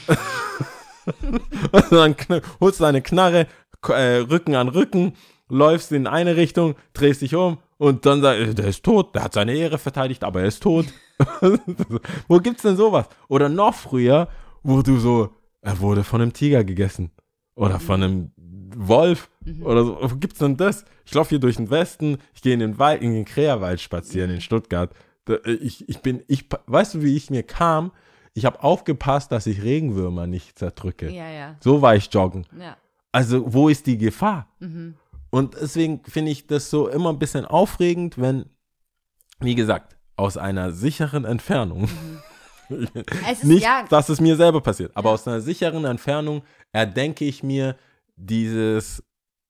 und dann holst du deine Knarre, äh, Rücken an Rücken, läufst in eine Richtung, drehst dich um und dann sagst der ist tot, der hat seine Ehre verteidigt, aber er ist tot. wo gibt's denn sowas? Oder noch früher, wo du so, er wurde von einem Tiger gegessen. Oder von einem Wolf. Oder so. Wo gibt's denn das? Ich laufe hier durch den Westen, ich gehe in den Wald, in den Kräherwald spazieren in Stuttgart. Äh, ich, ich bin, ich, weißt du, wie ich mir kam? Ich habe aufgepasst, dass ich Regenwürmer nicht zerdrücke. Ja, ja. So war ich joggen. ja. Also, wo ist die Gefahr? Mhm. Und deswegen finde ich das so immer ein bisschen aufregend, wenn, wie gesagt, aus einer sicheren Entfernung, Es ist, nicht, ja, dass es mir selber passiert, aber Ja. aus einer sicheren Entfernung erdenke ich mir dieses,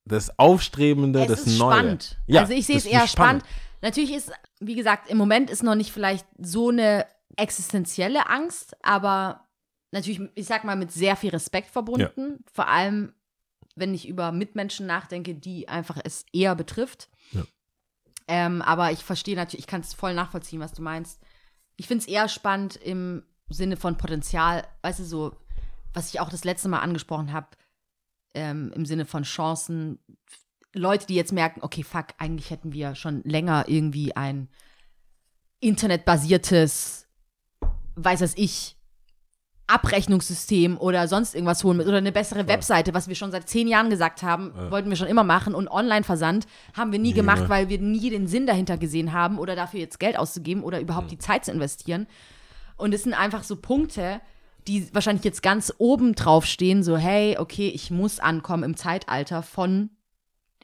das Aufstrebende, es das ist Neue. spannend. Ja, also ich sehe es eher spannend. spannend. Natürlich ist, wie gesagt, im Moment ist noch nicht vielleicht so eine existenzielle Angst, aber natürlich, ich sag mal, mit sehr viel Respekt verbunden. Vor allem, wenn ich über Mitmenschen nachdenke, die einfach es eher betrifft. Ja. Ähm, aber ich verstehe natürlich, ich kann es voll nachvollziehen, was du meinst. Ich finde es eher spannend im Sinne von Potenzial, weißt du, so, was ich auch das letzte Mal angesprochen habe, ähm, im Sinne von Chancen. Leute, die jetzt merken, okay, fuck, eigentlich hätten wir schon länger irgendwie ein internetbasiertes, weiß das ich, Abrechnungssystem oder sonst irgendwas holen oder eine bessere Voll. Webseite, was wir schon seit zehn Jahren gesagt haben, Ja. wollten wir schon immer machen und Online-Versand haben wir nie Nie gemacht, gemacht. weil wir nie den Sinn dahinter gesehen haben oder dafür jetzt Geld auszugeben oder überhaupt die Zeit zu investieren. Und es sind einfach so Punkte, die wahrscheinlich jetzt ganz oben drauf stehen, so hey, okay, ich muss ankommen im Zeitalter von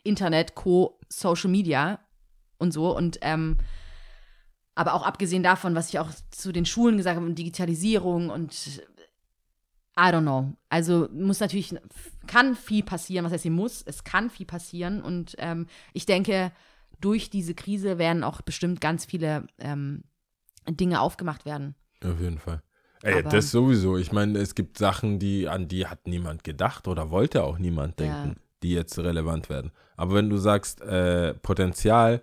Internet, Co, Social Media und so und ähm, aber auch abgesehen davon, was ich auch zu den Schulen gesagt habe, und Digitalisierung und I don't know. Also muss natürlich, kann viel passieren, was heißt, hier muss, es kann viel passieren und ähm, ich denke, durch diese Krise werden auch bestimmt ganz viele ähm, Dinge aufgemacht werden. Auf jeden Fall. Ey, Aber- das sowieso. Ich meine, es gibt Sachen, die an die hat niemand gedacht oder wollte auch niemand Ja. denken, die jetzt relevant werden. Aber wenn du sagst äh, Potenzial,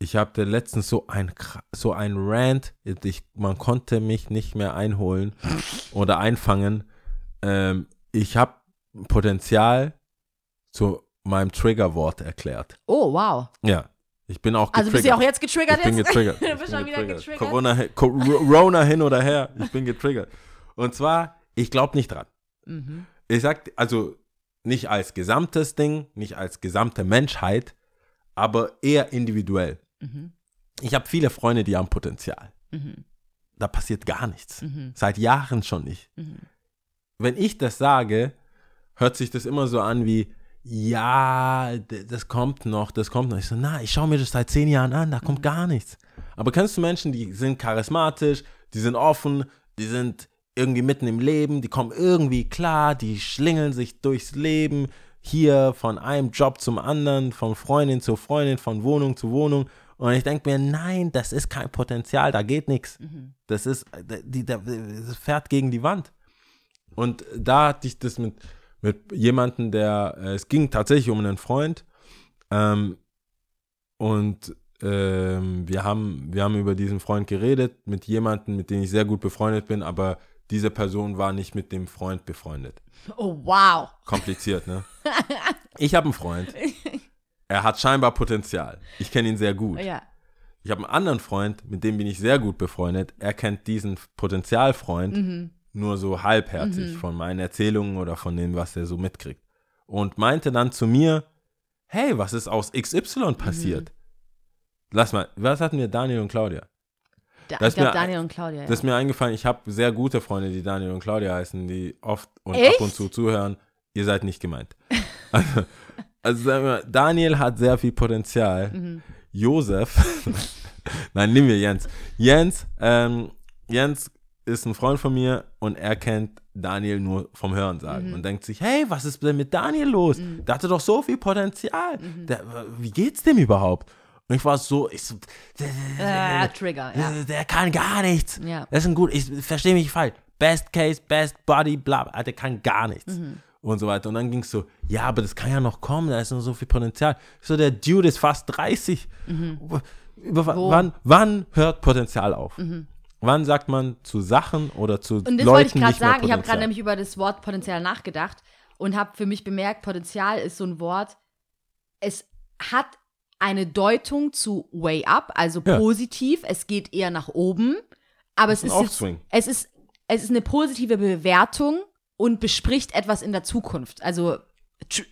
ich habe letztens so ein so ein Rant, ich, man konnte mich nicht mehr einholen oder einfangen. Ähm, ich habe Potenzial zu meinem Triggerwort erklärt. Oh, wow. Ja, ich bin auch Also bist du auch getriggert. jetzt getriggert Ich bin getriggert. Ich bin schon wieder getriggert. Corona, Corona hin oder her, ich bin getriggert. Und zwar, ich glaube nicht dran. Mhm. Ich sag, also nicht als gesamtes Ding, nicht als gesamte Menschheit, aber eher individuell. Mhm. Ich habe viele Freunde, die haben Potenzial. Mhm. Da passiert gar nichts. Mhm. Seit Jahren schon nicht. Mhm. Wenn ich das sage, hört sich das immer so an wie, ja, das kommt noch, das kommt noch. Ich so, na, ich schaue mir das seit zehn Jahren an, da kommt gar nichts. Aber kennst du Menschen, die sind charismatisch, die sind offen, die sind irgendwie mitten im Leben, die kommen irgendwie klar, die schlingeln sich durchs Leben, hier von einem Job zum anderen, von Freundin zu Freundin, von Wohnung zu Wohnung. Und ich denke mir, nein, das ist kein Potenzial, da geht nichts. Mhm. Das ist, die, die, das fährt gegen die Wand. Und da hatte ich das mit, mit jemandem, der, äh, es ging tatsächlich um einen Freund. Ähm, und ähm, wir, haben, wir haben über diesen Freund geredet, mit jemandem, mit dem ich sehr gut befreundet bin, aber diese Person war nicht mit dem Freund befreundet. Oh, wow. Kompliziert, ne? Ich habe einen Freund. Er hat scheinbar Potenzial. Ich kenne ihn sehr gut. Ja. Ich habe einen anderen Freund, mit dem bin ich sehr gut befreundet. Er kennt diesen Potenzialfreund Mhm. Nur so halbherzig von meinen Erzählungen oder von dem, was er so mitkriegt. Und meinte dann zu mir, hey, was ist aus XY passiert? Lass mal, was hatten wir, Daniel und Claudia? Da, Das ich glaube, mir- Daniel und Claudia. Das ist mir eingefallen, ich habe sehr gute Freunde, die Daniel und Claudia heißen, die oft und Echt? ab und zu zuhören. Ihr seid nicht gemeint. Also, also sagen wir, Daniel hat sehr viel Potenzial. Mhm. Josef, nein, nehmen wir Jens. Jens, ähm, Jens ist ein Freund von mir und er kennt Daniel nur vom Hörensagen Mhm. und denkt sich, hey, was ist denn mit Daniel los? Der hatte doch so viel Potenzial. Mhm. Der, wie geht's dem überhaupt? Und ich war so, ich so, Äh, Trigger, ja. der kann gar nichts. Ja. Das ist ein gut, ich verstehe mich falsch. Best Case, Best Body, bla, bla, der kann gar nichts. Mhm. Und so weiter. Und dann ging es so, ja, aber das kann ja noch kommen, da ist noch so viel Potenzial. Ich so, der Dude ist fast 30. Über, wa- Mhm. Mhm. wann, wann hört Potenzial auf? Wann sagt man zu Sachen oder zu Und das Leuten wollte ich gerade sagen. Ich habe gerade nämlich über das Wort Potenzial nachgedacht und habe für mich bemerkt, Potenzial ist so ein Wort, es hat eine Deutung zu way up, also Ja. positiv, es geht eher nach oben, aber es ist, Aufswing. es ist es ist eine positive Bewertung und bespricht etwas in der Zukunft. Also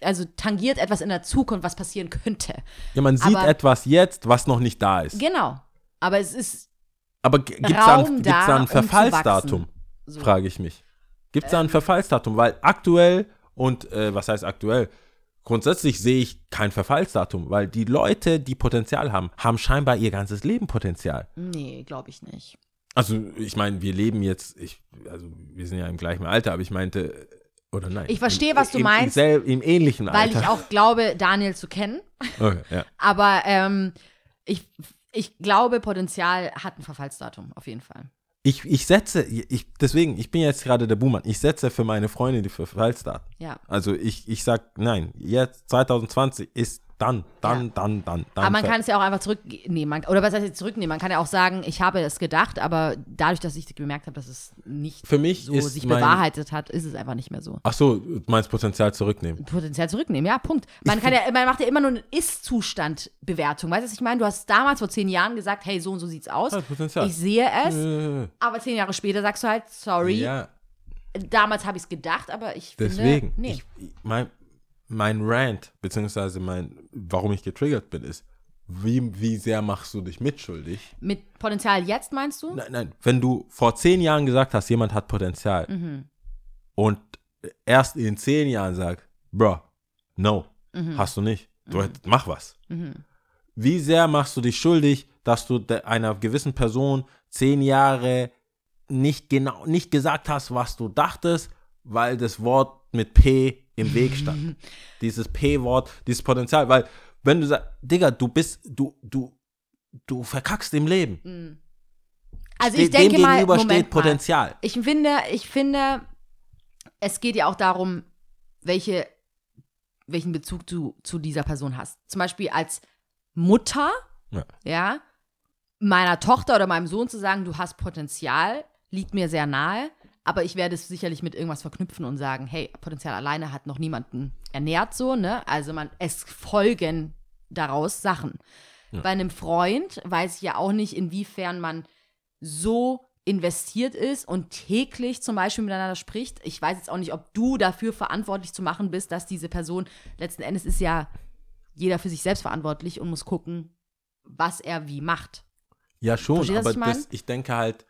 also tangiert etwas in der Zukunft, was passieren könnte. Ja, man sieht aber- etwas jetzt, was noch nicht da ist. Genau. Aber es ist Aber gibt es da, da, ein um Verfallsdatum? so. frage ich mich. Gibt es da ein Verfallsdatum? Weil aktuell Und äh, was heißt aktuell? Grundsätzlich sehe ich kein Verfallsdatum, weil die Leute, die Potenzial haben, haben scheinbar ihr ganzes Leben Potenzial. Nee, glaube ich nicht. Also ich meine, wir leben jetzt, ich, also wir sind ja im gleichen Alter, aber ich meinte, oder nein. Ich verstehe, was du im, meinst, Im, im ähnlichen Weil Alter. ich auch glaube, Daniel zu kennen. Okay, ja. Aber ähm, ich, ich glaube, Potenzial hat ein Verfallsdatum, auf jeden Fall. Ich, ich setze, ich, deswegen, ich bin jetzt gerade der Buhmann, ich setze für meine Freunde die Verfallsdaten. Ja. Also ich, ich sag, nein, jetzt 2020 ist dann, dann, Ja. dann, dann, dann. Aber man kann es ja auch einfach zurücknehmen. Oder was heißt jetzt zurücknehmen? Man kann ja auch sagen, ich habe es gedacht, aber dadurch, dass ich gemerkt habe, dass es nicht Für mich so sich bewahrheitet hat, ist es einfach nicht mehr so. Ach so, du meinst Potenzial zurücknehmen. Potenzial zurücknehmen, ja, Punkt. Man kann ja, man macht ja immer nur eine Ist-Zustand-Bewertung. Weißt du, was ich meine? Du hast damals vor zehn Jahren gesagt, hey, so und so sieht's aus. Ja, Potenzial. Ich sehe es, Äh, aber zehn Jahre später sagst du halt, sorry, Ja, damals habe ich es gedacht, aber ich finde, deswegen. nee. Ich, ich- mein, mein Rant, beziehungsweise mein, warum ich getriggert bin, ist, wie, wie sehr machst du dich mitschuldig? Mit Potenzial jetzt meinst du? Nein, nein, wenn du vor zehn Jahren gesagt hast, jemand hat Potenzial Mhm. und erst in zehn Jahren sagst, bro, no, Mhm. hast du nicht. Du, Mach was. Wie sehr machst du dich schuldig, dass du einer gewissen Person zehn Jahre nicht genau, nicht gesagt hast, was du dachtest, weil das Wort mit P im Weg stand. dieses P-Wort, dieses Potenzial, weil wenn du sagst, Digga, du bist, du, du, du verkackst im Leben. Also ich Dem denke mal, gegenüber Moment steht mal. Potenzial. Ich finde, ich finde, es geht ja auch darum, welche, welchen Bezug du zu dieser Person hast. Zum Beispiel als Mutter, Ja. ja, meiner Tochter oder meinem Sohn zu sagen, du hast Potenzial, liegt mir sehr nahe, aber ich werde es sicherlich mit irgendwas verknüpfen und sagen, hey, Potenzial alleine hat noch niemanden ernährt, so, ne? Also man, es folgen daraus Sachen. Bei einem Freund weiß ich ja auch nicht, inwiefern man so investiert ist und täglich zum Beispiel miteinander spricht. Ich weiß jetzt auch nicht, ob du dafür verantwortlich zu machen bist, dass diese Person, letzten Endes ist ja jeder für sich selbst verantwortlich und muss gucken, was er wie macht. Ja, schon, Verstehst aber ich mein? das, ich denke halt,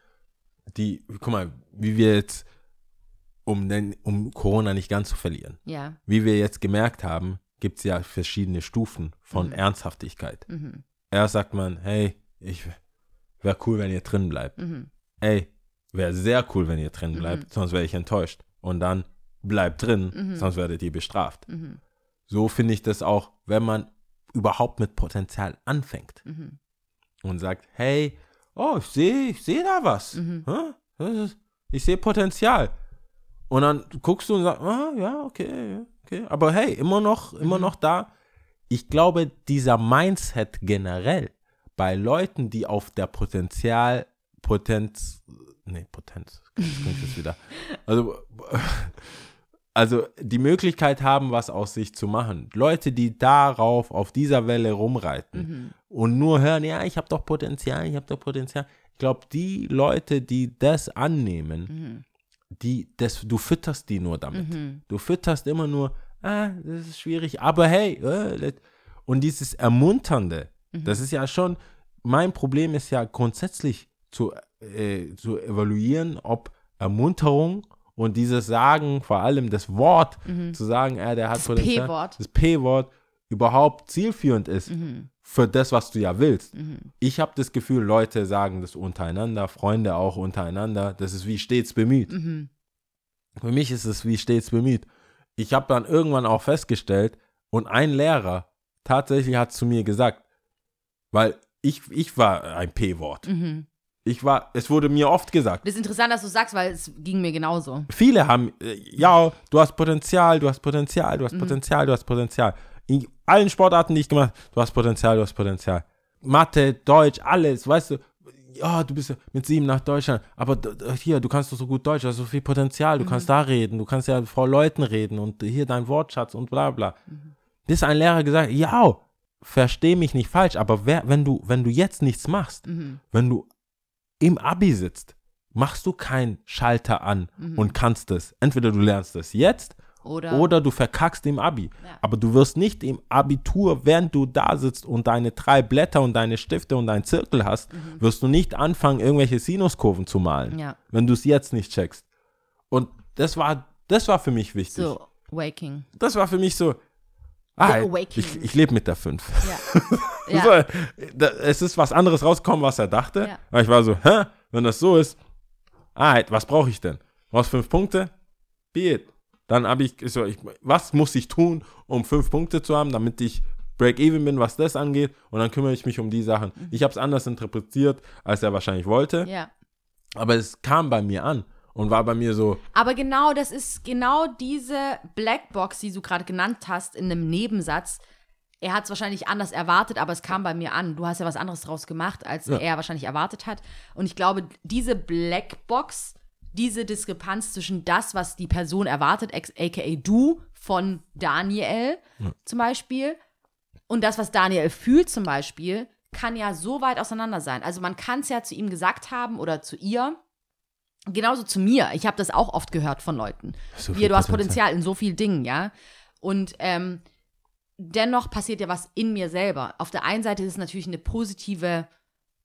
die, guck mal, wie wir jetzt, um, den, um Corona nicht ganz zu verlieren, Ja. wie wir jetzt gemerkt haben, gibt es ja verschiedene Stufen von Mhm. Ernsthaftigkeit. Mhm. Erst sagt man, hey, ich wäre cool, wenn ihr drin bleibt. Mhm. Ey, wäre sehr cool, wenn ihr drin Mhm. bleibt, sonst wäre ich enttäuscht. Und dann bleibt drin, Mhm. sonst werdet ihr bestraft. Mhm. So finde ich das auch, wenn man überhaupt mit Potenzial anfängt und sagt, hey, oh, ich sehe ich seh da was. Mhm. Ist- Ich sehe Potenzial. Und dann guckst du und sagst, ah, ja, okay, okay. Aber hey, immer noch, immer Mhm. noch da. Ich glaube, dieser Mindset generell bei Leuten, die auf der Potenzial, Potenz, nee, Potenz, das klingt jetzt wieder. Also, also die Möglichkeit haben, was aus sich zu machen. Leute, die darauf, auf dieser Welle rumreiten Mhm. Und nur hören, ja, ich habe doch Potenzial, ich habe doch Potenzial. Ich glaube, die Leute, die das annehmen, Mhm. die, das, du fütterst die nur damit. Mhm. Du fütterst immer nur, ah, das ist schwierig, aber hey, äh, und dieses Ermunternde, Mhm. das ist ja schon, mein Problem ist ja grundsätzlich zu, äh, zu evaluieren, ob Ermunterung und dieses Sagen, vor allem das Wort, zu sagen, äh, der hat Mhm. Das Potenzial, P-Wort. das P-Wort überhaupt zielführend ist Mhm. Für das, was du ja willst. Mhm. Ich habe das Gefühl, Leute sagen das untereinander, Freunde auch untereinander. Das ist wie stets bemüht. Mhm. Für mich ist es wie stets bemüht. Ich habe dann irgendwann auch festgestellt, und ein Lehrer tatsächlich hat zu mir gesagt, weil ich, ich war ein P-Wort. Mhm. Ich war, es wurde mir oft gesagt. Das ist interessant, dass du sagst, weil es ging mir genauso. Viele haben, äh, ja, du hast Potenzial, du hast Potenzial, du hast Potenzial, du hast Potenzial. In allen Sportarten, die ich gemacht habe, du hast Potenzial, du hast Potenzial. Mathe, Deutsch, alles, weißt du, ja, du bist mit sieben nach Deutschland, aber hier, du kannst doch so gut Deutsch, du hast so viel Potenzial, du kannst da reden, du kannst ja vor Leuten reden und hier dein Wortschatz und bla bla. Bis ein Lehrer gesagt, ja, versteh mich nicht falsch, aber wer, wenn du, wenn du jetzt nichts machst, Mhm. wenn du im Abi sitzt, machst du keinen Schalter an und kannst es. Entweder du lernst es jetzt Oder, oder du verkackst im Abi. Ja. Aber du wirst nicht im Abitur, während du da sitzt und deine drei Blätter und deine Stifte und deinen Zirkel hast, wirst du nicht anfangen, irgendwelche Sinuskurven zu malen, Ja. wenn du es jetzt nicht checkst. Und das war, das war für mich wichtig. So. Waking. Das war für mich so, ah, ich, ich lebe mit der 5. Ja. Ja. es ist was anderes rausgekommen, was er dachte. Ja. Aber ich war so, hä? Wenn das so ist, ah, was brauche ich denn? Du brauchst fünf Punkte? Be it. Dann habe ich so, ich, was muss ich tun, um fünf Punkte zu haben, damit ich Break-Even bin, was das angeht. Und dann kümmere ich mich um die Sachen. Ich habe es anders interpretiert, als er wahrscheinlich wollte. ja. Aber es kam bei mir an und war bei mir so, Aber genau das ist genau diese Blackbox, die du gerade genannt hast, in einem Nebensatz. Er hat es wahrscheinlich anders erwartet, aber es kam bei mir an. Du hast ja was anderes draus gemacht, als Ja. er wahrscheinlich erwartet hat. Und ich glaube, diese Blackbox, diese Diskrepanz zwischen das, was die Person erwartet, aka du von Daniel zum Beispiel, und das, was Daniel fühlt zum Beispiel, kann ja so weit auseinander sein. Also man kann es ja zu ihm gesagt haben oder zu ihr. Genauso zu mir. Ich habe das auch oft gehört von Leuten. So Hier, du hast Potenzial. Potenzial in so vielen Dingen, ja. Und ähm, dennoch passiert ja was in mir selber. Auf der einen Seite ist es natürlich eine positive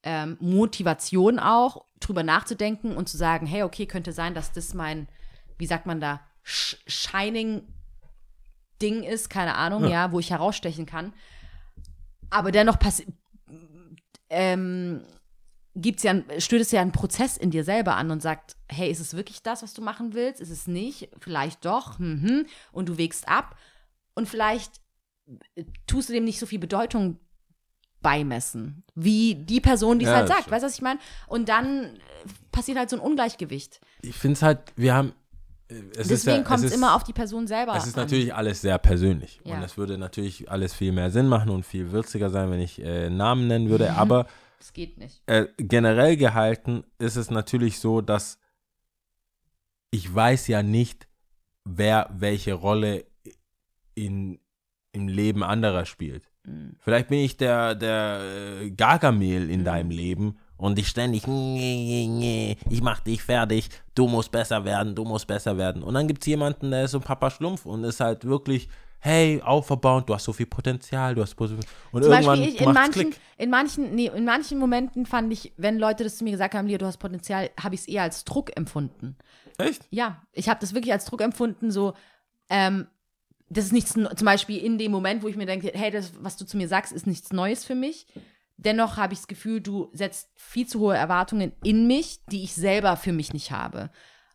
ähm, Motivation auch, drüber nachzudenken und zu sagen, hey, okay, könnte sein, dass das mein, wie sagt man da, Sh Shining Ding ist, keine Ahnung, Ja. ja, wo ich herausstechen kann. Aber dennoch passiert, ähm, gibt's ja, stößt es ja einen Prozess in dir selber an und sagt, hey, ist es wirklich das, was du machen willst? Ist es nicht? Vielleicht doch. Mhm. Und du wägst ab. Und vielleicht äh, tust du dem nicht so viel Bedeutung beimessen, wie die Person, die es Ja, halt sagt. stimmt. Weißt du, was ich meine? Und dann äh, passiert halt so ein Ungleichgewicht. Ich finde es halt, wir haben. äh, Es Deswegen ja, kommt es ist- immer auf die Person selber Es ist an. natürlich alles sehr persönlich. Ja. Und es würde natürlich alles viel mehr Sinn machen und viel würziger sein, wenn ich äh, Namen nennen Mhm. würde. Aber Das geht nicht. äh, generell gehalten ist es natürlich so, dass ich weiß ja nicht, wer welche Rolle in, im Leben anderer spielt. Mhm. Vielleicht bin ich der, der äh, Gargamel in deinem Leben und ich ständig, ich mach dich fertig, du musst besser werden, du musst besser werden. Und dann gibt es jemanden, der ist so Papa Schlumpf und ist halt wirklich, hey, auferbauend, du hast so viel Potenzial, du hast Potenzial. Und Zum irgendwann Beispiel, ich, in, manchen, Klick. in, manchen, nee, in manchen Momenten fand ich, wenn Leute das zu mir gesagt haben, Lia, du hast Potenzial, habe ich es eher als Druck empfunden. Echt? Ja, ich habe das wirklich als Druck empfunden, so, ähm, das ist nichts, zum Beispiel in dem Moment, wo ich mir denke, hey, das, was du zu mir sagst, ist nichts Neues für mich. Dennoch habe ich das Gefühl, du setzt viel zu hohe Erwartungen in mich, die ich selber für mich nicht habe.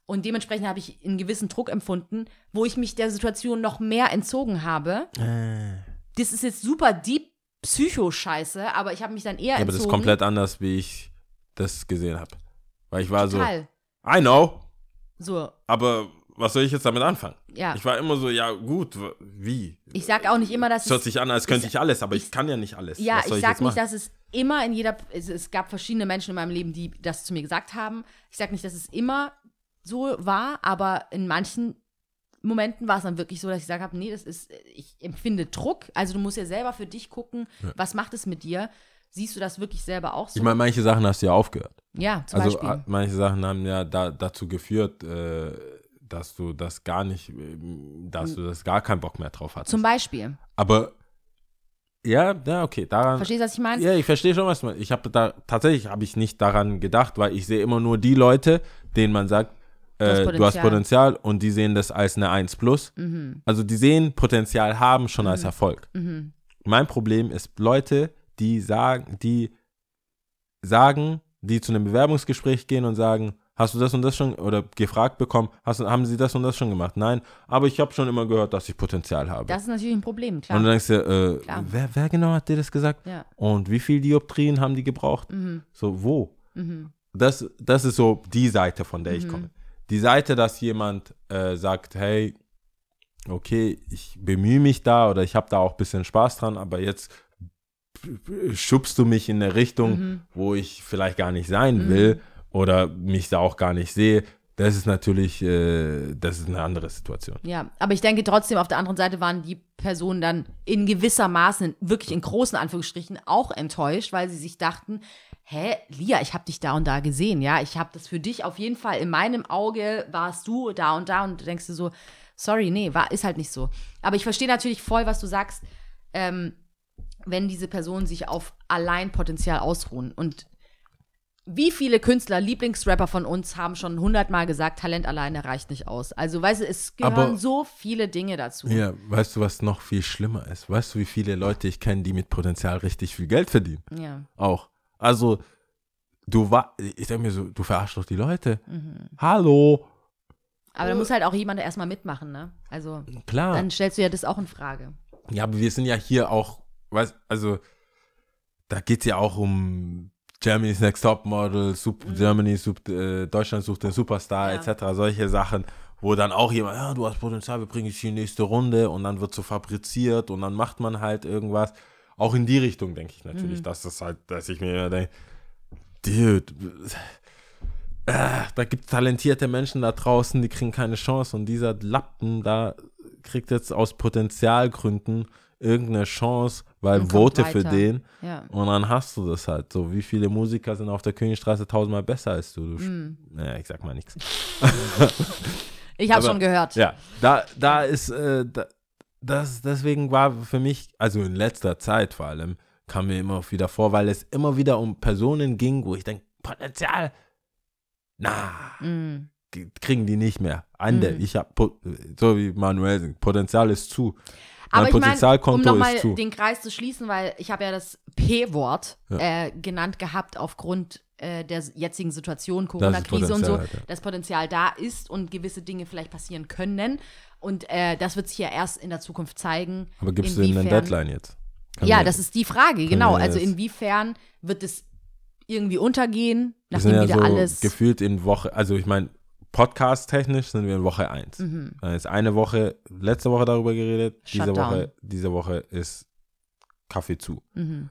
Und dementsprechend habe ich einen gewissen Druck empfunden, wo ich mich der Situation noch mehr entzogen habe. Äh. Das ist jetzt super deep Psycho-Scheiße, aber ich habe mich dann eher Ja, aber entzogen. das ist komplett anders, wie ich das gesehen habe. Weil ich war Total. so, I know, So, aber was soll ich jetzt damit anfangen? ja. Ich war immer so, ja gut, wie? Ich sag auch nicht immer, dass Es hört sich an, als könnte ich- ich alles, aber ich, kann ja nicht alles. Ja, soll ich sag nicht, machen? dass es immer in jeder, es, es gab verschiedene Menschen in meinem Leben, die das zu mir gesagt haben. Ich sag nicht, dass es immer so war, aber in manchen Momenten war es dann wirklich so, dass ich gesagt habe, nee, das ist, ich empfinde Druck. Also du musst ja selber für dich gucken, was macht es mit dir? Siehst du das wirklich selber auch so? Ich meine, manche Sachen hast du ja aufgehört. ja, zum also Beispiel. manche Sachen haben ja da, dazu geführt, äh, dass du das gar nicht, äh, dass du das gar keinen Bock mehr drauf hattest. Zum Beispiel. aber ja, ja, okay, daran. Verstehst du, was ich meine? Ja, ich verstehe schon, was meinst. Ich habe da tatsächlich habe ich nicht daran gedacht, weil ich sehe immer nur die Leute, denen man sagt, äh, du hast Potenzial. Und die sehen das als eine 1 plus. Mhm. Also die sehen Potenzial haben schon als Erfolg. Mhm. Mein Problem ist Leute, die sagen, die sagen, die zu einem Bewerbungsgespräch gehen und sagen, hast du das und das schon oder gefragt bekommen, hast, haben sie das und das schon gemacht? Nein, aber ich habe schon immer gehört, dass ich Potenzial habe. Das ist natürlich ein Problem, klar. und dann denkst du, äh, wer, wer genau hat dir das gesagt? ja. Und wie viel Dioptrien haben die gebraucht? Mhm. So, wo? Mhm. Das, das ist so die Seite, von der ich Mhm. komme. Die Seite, dass jemand äh, sagt, hey, okay, ich bemühe mich da oder ich habe da auch ein bisschen Spaß dran, aber jetzt schubst du mich in eine Richtung, Mhm. wo ich vielleicht gar nicht sein Mhm. will oder mich da auch gar nicht sehe. Das ist natürlich, äh, das ist eine andere Situation. Ja, aber ich denke trotzdem, auf der anderen Seite waren die Personen dann in gewisser Maßen, wirklich in großen Anführungsstrichen, auch enttäuscht, weil sie sich dachten, hä, Lia, ich habe dich da und da gesehen, ja, ich habe das für dich auf jeden Fall, in meinem Auge warst du da und da und du denkst dir so, sorry, nee, war, ist halt nicht so. Aber ich verstehe natürlich voll, was du sagst, ähm, wenn diese Personen sich auf Alleinpotenzial ausruhen und wie viele Künstler, Lieblingsrapper von uns haben schon hundertmal gesagt, Talent alleine reicht nicht aus. Also, weißt du, es gehören Aber- so viele Dinge dazu. Ja, weißt du, was noch viel schlimmer ist? Weißt du, wie viele Leute ich kenne, die mit Potenzial richtig viel Geld verdienen? Ja. Auch. Also, du war, ich denke mir so, du verarschst doch die Leute. Mhm. Hallo. Aber da muss halt auch jemand erstmal mitmachen, ne? Also, Klar. dann stellst du ja das auch in Frage. Ja, aber wir sind ja hier auch, weißt, also da geht es ja auch um Germany's Next Top Model, Sup Germany, Sup äh, Deutschland sucht den Superstar, Ja. etc. Solche Sachen, wo dann auch jemand, ja, du hast Potenzial, wir bringen dich in die nächste Runde und dann wird so fabriziert und dann macht man halt irgendwas. Auch in die Richtung denke ich natürlich, dass das halt, dass ich mir immer denke, dude, äh, da gibt es talentierte Menschen da draußen, die kriegen keine Chance und dieser Lappen da kriegt jetzt aus Potenzialgründen irgendeine Chance, weil Und vote für den Ja. und dann hast du das halt so. Wie viele Musiker sind auf der Königstraße tausendmal besser als du? du Mhm. Naja, ich sag mal nichts. Ich habe schon gehört. Ja, da, da ist, äh, da, das, deswegen war für mich, also in letzter Zeit vor allem, kam mir immer wieder vor, weil es immer wieder um Personen ging, wo ich denke, Potenzial, na, k- kriegen die nicht mehr. Ende. Mhm. Ich habe, so wie Manuel sagt, Potenzial ist zu. Aber mein ich meine, um nochmal den Kreis zu schließen, weil ich habe ja das P-Wort Ja. äh, genannt gehabt aufgrund äh, der jetzigen Situation, Corona-Krise und so, das Potenzial da ist und gewisse Dinge vielleicht passieren können. Und äh, das wird sich ja erst in der Zukunft zeigen. Aber gibst du ihnen eine Deadline jetzt? Kann Ja, das ist die Frage, genau. Also inwiefern wird es irgendwie untergehen, nachdem ja wieder so alles. gefühlt in Woche, also ich meine, podcast-technisch sind wir in Woche 1. Mhm. Dann ist eine Woche, letzte Woche darüber geredet, diese. Woche, diese Woche ist Kaffee zu. Mhm.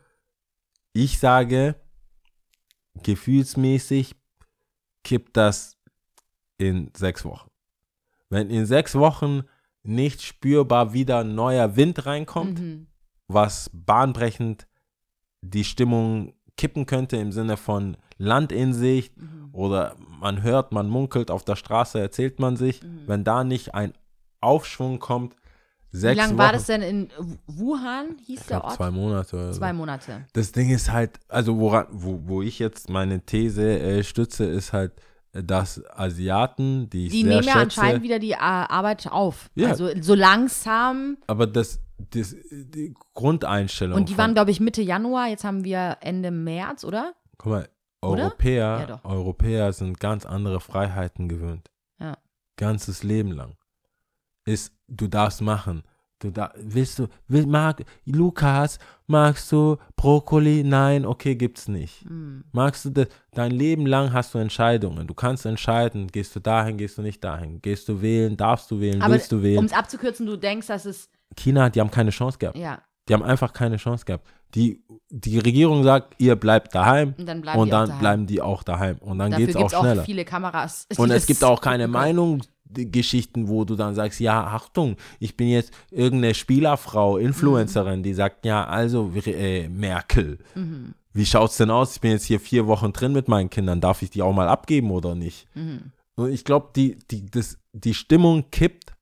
Ich sage, gefühlsmäßig kippt das in sechs Wochen. Wenn in sechs Wochen nicht spürbar wieder neuer Wind reinkommt, Mhm. was bahnbrechend die Stimmung kippen könnte im Sinne von Land in Sicht Mhm. oder man hört, man munkelt, auf der Straße erzählt man sich, Mhm. wenn da nicht ein Aufschwung kommt, Wie sechs lange Wochen, war das denn in Wuhan, hieß ich der Ort? zwei Monate. Zwei Monate. Das Ding ist halt, also woran, wo, wo ich jetzt meine These äh, stütze, ist halt, äh, dass Asiaten, die ich Die sehr nehmen ja schätze, anscheinend wieder die äh, Arbeit auf. Ja. Also so langsam. aber das, das die Grundeinstellung Und die waren, glaube ich, Mitte Januar. Jetzt haben wir Ende März, oder? guck mal? Europäer, Ja. Europäer sind ganz andere Freiheiten gewöhnt. Ja. Ganzes Leben lang. Ist, du darfst machen. Du da, willst du, will, mag, Lukas, magst du Brokkoli? Nein, okay, gibt's nicht. Hm. Magst du das? Dein Leben lang hast du Entscheidungen. Du kannst entscheiden, gehst du dahin, gehst du nicht dahin. Gehst du wählen, darfst du wählen, Aber willst du wählen. um es abzukürzen, du denkst, dass es, China, die haben keine Chance gehabt. ja, Die haben einfach keine Chance gehabt. Die, die Regierung sagt, ihr bleibt daheim und dann bleiben und die auch dann daheim. bleiben die auch daheim. Und dann geht's gibt auch es schneller. auch viele Kameras. Und es gibt auch keine. Meinungsgeschichten, wo du dann sagst, ja, Achtung, ich bin jetzt irgendeine Spielerfrau, Influencerin, die sagt, ja, also äh, Merkel, Mhm. wie schaut's denn aus? Ich bin jetzt hier vier Wochen drin mit meinen Kindern, darf ich die auch mal abgeben oder nicht? Mhm. Und ich glaube, die, die, das, die Stimmung kippt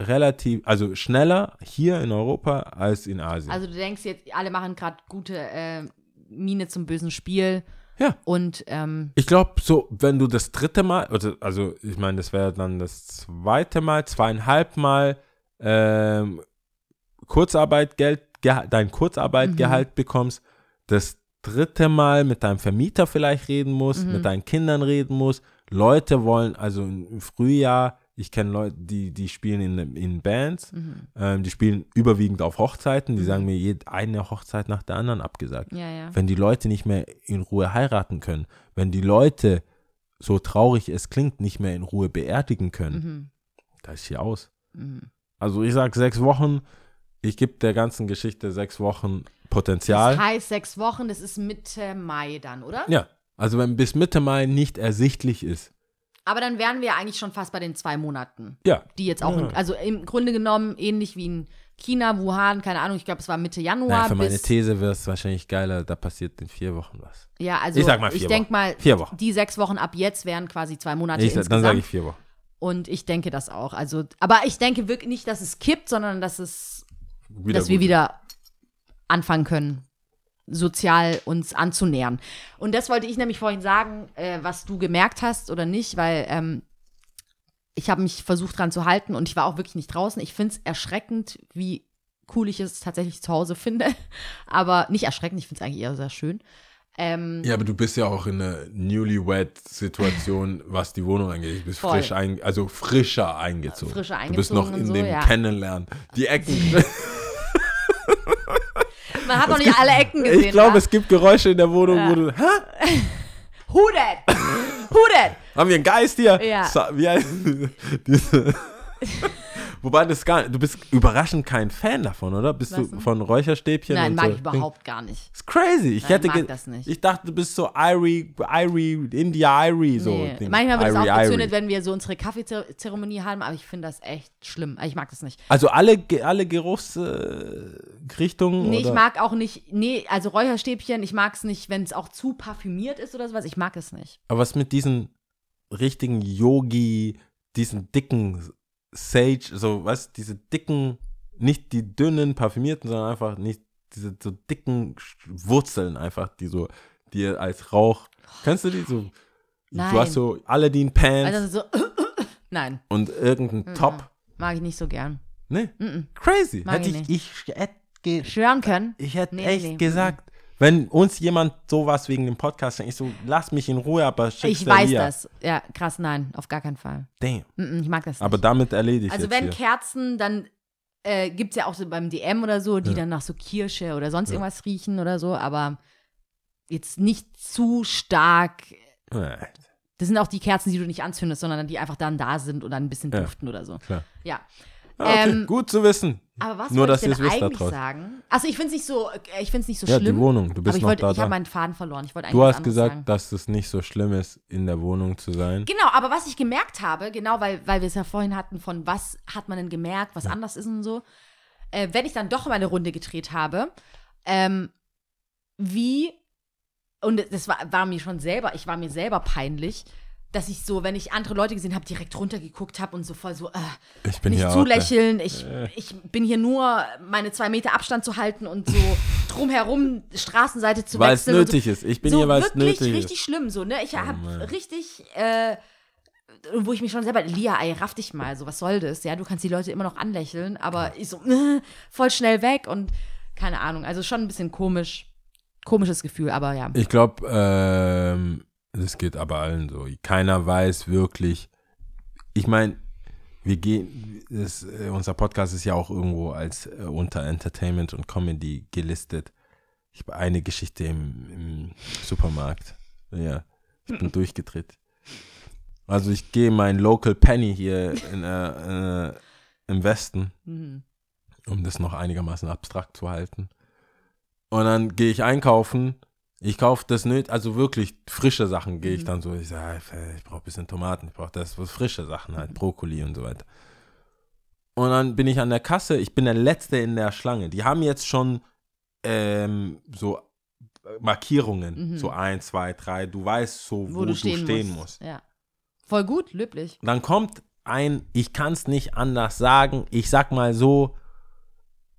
relativ, also schneller hier in Europa als in Asien. Also du denkst jetzt, alle machen gerade gute äh, Miene zum bösen Spiel. Ja. Und ähm, Ich glaube, so, wenn du das dritte Mal, also, also ich meine, das wäre dann das zweite Mal, zweieinhalb Mal ähm, Kurzarbeitgeld, dein Kurzarbeitgehalt bekommst, das dritte Mal mit deinem Vermieter vielleicht reden musst, Mhm. mit deinen Kindern reden musst. Leute wollen, also im Frühjahr, ich kenne Leute, die, die spielen in, in Bands, mhm. ähm, die spielen überwiegend auf Hochzeiten, die Mhm. sagen mir, jed, eine Hochzeit nach der anderen abgesagt ja, ja. wenn die Leute nicht mehr in Ruhe heiraten können, wenn die Leute, so traurig es klingt, nicht mehr in Ruhe beerdigen können, Mhm. da ist hier aus. Mhm. Also ich sag sechs Wochen, ich gebe der ganzen Geschichte sechs Wochen Potenzial. Das heißt sechs Wochen, das ist Mitte Mai dann, oder? ja, also wenn bis Mitte Mai nicht ersichtlich ist, Aber dann wären wir eigentlich schon fast bei den zwei Monaten, ja, die jetzt auch, Ja. in, also im Grunde genommen ähnlich wie in China, Wuhan, keine Ahnung, ich glaube, es war Mitte Januar. naja, für meine bis, These wäre es wahrscheinlich geiler, da passiert in vier Wochen was. Ja, also Ich sag mal vier ich denke mal, Vier Wochen. die sechs Wochen ab jetzt wären quasi zwei Monate Ich, dann insgesamt. sage ich vier Wochen. Und ich denke das auch. Also, aber ich denke wirklich nicht, dass es kippt, sondern dass es, Wieder dass wir gut. wieder anfangen können, sozial uns anzunähern. Und das wollte ich nämlich vorhin sagen, äh, was du gemerkt hast oder nicht, weil ähm, ich habe mich versucht dran zu halten und ich war auch wirklich nicht draußen. Ich finde es erschreckend, wie cool ich es tatsächlich zu Hause finde. Aber nicht erschreckend, ich finde es eigentlich eher sehr schön. Ähm, Ja, aber du bist ja auch in einer Newlywed-Situation, was die Wohnung angeht. Du bist Voll. frisch ein, also frischer eingezogen. Frischer Du bist noch eingezogen in und dem so, ja. Kennenlernen. Die Ecken. man hat noch nicht alle Ecken gesehen. ich glaube, wa? es gibt Geräusche in der Wohnung, wo du. Hä? Who that? Who that? Haben wir einen Geist hier? Ja. Wie heißt diese? Wobei das gar du bist überraschend kein Fan davon, oder? Bist Was du denn? von Räucherstäbchen? Nein, mag so ich überhaupt gar nicht. Das ist crazy. Ich Nein, hätte mag das nicht. Ich dachte, du bist so Irie, Irie, India Irie so. Nee. Ding. Manchmal wird es auch gezündet, wenn wir so unsere Kaffeezeremonie haben, aber ich finde das echt schlimm. Ich mag das nicht. Also alle, alle Geruchsrichtungen? Äh, Richtungen, Nee, ich oder? mag auch nicht, nee, also Räucherstäbchen, ich mag es nicht, wenn es auch zu parfümiert ist oder sowas. Ich mag es nicht. Aber was mit diesen richtigen Yogi, diesen dicken Sage, so, was, diese dicken, nicht die dünnen, parfümierten, sondern einfach nicht diese so dicken Wurzeln einfach, die so, die als Rauch, kennst du die so? Nein. Du hast so Aladdin Pants Also so, nein, und irgendein Top. mag ich nicht so gern. Ne? Mhm. Crazy. Mag Hätte ich ich, ich, hätte Schwören können. ich hätte Nee, echt nee, gesagt, wenn uns jemand sowas wegen dem Podcast denkt, ich so, lass mich in Ruhe, aber schick's Ich weiß Lia. das. Ja, krass, nein, auf gar keinen Fall. Damn. Ich mag das nicht. Aber damit erledigt Also wenn hier. Kerzen, dann äh, gibt es ja auch so beim DM oder so, die dann nach so Kirsche oder sonst irgendwas riechen oder so, aber jetzt nicht zu stark. Ja, Das sind auch die Kerzen, die du nicht anzündest, sondern die einfach dann da sind und dann ein bisschen Ja. duften oder so. klar. Ja. Ah, Okay, Ähm, gut zu wissen. Aber was Nur, wollte dass ich denn wisst eigentlich sagen? Also ich finde es nicht so, äh, ich finde es nicht so Ja, schlimm. die Wohnung, du aber bist ich noch wollte, da ich habe meinen Faden verloren. Ich wollte eigentlich Du hast gesagt, sagen. dass es nicht so schlimm ist, in der Wohnung zu sein. Genau, aber was ich gemerkt habe, genau, weil, weil wir es ja vorhin hatten, von was hat man denn gemerkt, was anders ist und so, äh, wenn ich dann doch mal eine Runde gedreht habe, ähm, wie, und das war, war mir schon selber, ich war mir selber peinlich, dass ich so, wenn ich andere Leute gesehen habe, direkt runtergeguckt habe und so voll so, äh, Ich bin nicht zulächeln, ich, ich bin hier nur, meine zwei Meter Abstand zu halten und so drumherum Straßenseite zu Weil es wechseln. und so. nötig ist. Ich bin so hier, weil es wirklich nötig richtig ist. schlimm so ne? Ich habe richtig äh, wo ich mich schon selber Lia ey raff dich mal so was soll das? Ja du kannst die Leute immer noch anlächeln aber ich so äh, voll schnell weg und keine Ahnung. Also schon ein bisschen komisch komisches Gefühl aber ja. Ich glaube, ähm, das geht aber allen so. Keiner weiß wirklich. Ich meine, wir gehen, das, äh, unser Podcast ist ja auch irgendwo als äh, unter Entertainment und Comedy gelistet. Ich habe eine Geschichte im, im Supermarkt. Ja, ich bin durchgedreht. Also ich gehe mein Local Penny hier in, äh, äh, im Westen, Mhm. um das noch einigermaßen abstrakt zu halten. Und dann gehe ich einkaufen. Ich kaufe das nicht, also wirklich frische Sachen gehe ich Mhm. dann so. Ich sage, ich brauche ein bisschen Tomaten, ich brauche das, was frische Sachen halt, Brokkoli und so weiter. Und dann bin ich an der Kasse, ich bin der Letzte in der Schlange. Die haben jetzt schon ähm, so Markierungen, Mhm. so ein, zwei, drei. Du weißt so, wo, wo, du stehen, musst. musst. ja voll gut löblich Dann kommt ein, ich kann es nicht anders sagen, ich sag mal so,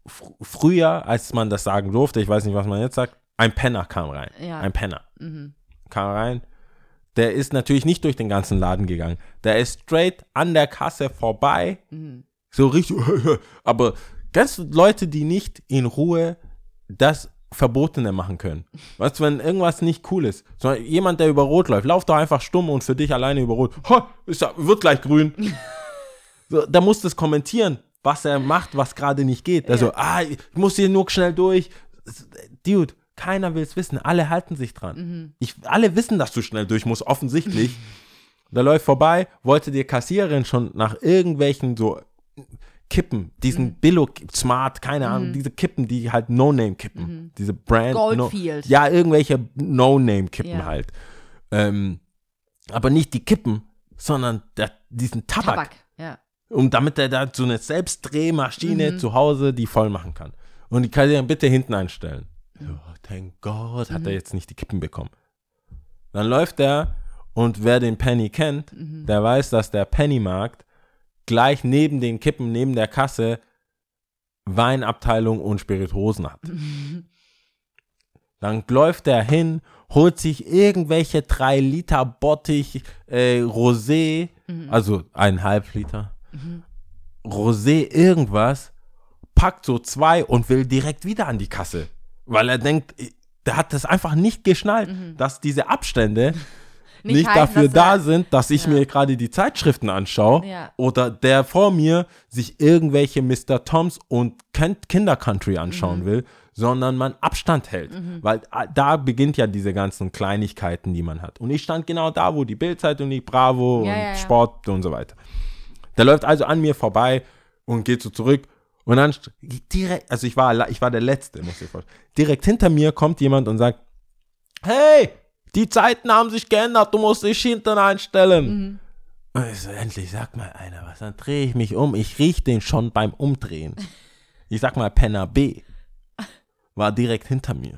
fr früher, als man das sagen durfte, ich weiß nicht, was man jetzt sagt, ein Penner kam rein. Ja. Ein Penner mhm. kam rein. Der ist natürlich nicht durch den ganzen Laden gegangen. Der ist straight an der Kasse vorbei. Mhm. So richtig. Aber du Leute, die nicht in Ruhe das Verbotene machen können? Weißt du, wenn irgendwas nicht cool ist, sondern jemand, der über Rot läuft, lauf doch einfach stumm und für dich alleine über Rot. Ha, ist ja, wird gleich grün. so, da musst du es kommentieren, was er macht, was gerade nicht geht. Also, ah, ich muss hier nur schnell durch. Dude, keiner will es wissen. Alle halten sich dran. Ich, alle wissen, dass du schnell durch musst, offensichtlich. Da läuft vorbei, wollte die Kassiererin schon nach irgendwelchen so Kippen, diesen Mhm. Billo Smart, keine Ahnung, diese Kippen, die halt No-Name-Kippen, diese Brand. Goldfield. No, ja, irgendwelche No-Name-Kippen Ja. halt. Ähm, aber nicht die Kippen, sondern der, diesen Tabak, Tabak ja um damit er da so eine Selbstdrehmaschine Mhm. zu Hause die voll machen kann. Und die Kassiererin bitte hinten einstellen. So, thank God, hat Mhm. er jetzt nicht die Kippen bekommen. Dann läuft er und wer den Penny kennt, Mhm. der weiß, dass der Pennymarkt gleich neben den Kippen, neben der Kasse Weinabteilung und Spirituosen hat. Dann läuft er hin, holt sich irgendwelche drei Liter Bottich äh, Rosé, also eineinhalb Liter, Rosé irgendwas, packt so zwei und will direkt wieder an die Kasse. Weil er denkt, der hat das einfach nicht geschnallt, dass diese Abstände Nicht nicht, heißen, dafür da sind, dass ich Ja. mir gerade die Zeitschriften anschaue Ja. oder der vor mir sich irgendwelche Mr. Toms und Ken- Kinder Country anschauen Mhm. will, sondern man Abstand hält. Weil ah, da beginnt ja diese ganzen Kleinigkeiten, die man hat. Und ich stand genau da, wo die Bildzeitung liegt, Bravo Ja, und. Sport und so weiter. Der läuft also an mir vorbei und geht so zurück. Und dann direkt, also ich war, ich war der Letzte, muss ich vorstellen. Direkt hinter mir kommt jemand und sagt, hey, die Zeiten haben sich geändert, du musst dich hinten einstellen. Und ich so, endlich sag mal einer was. Dann drehe ich mich um, ich riech den schon beim Umdrehen. Ich sag mal, Penner B war direkt hinter mir.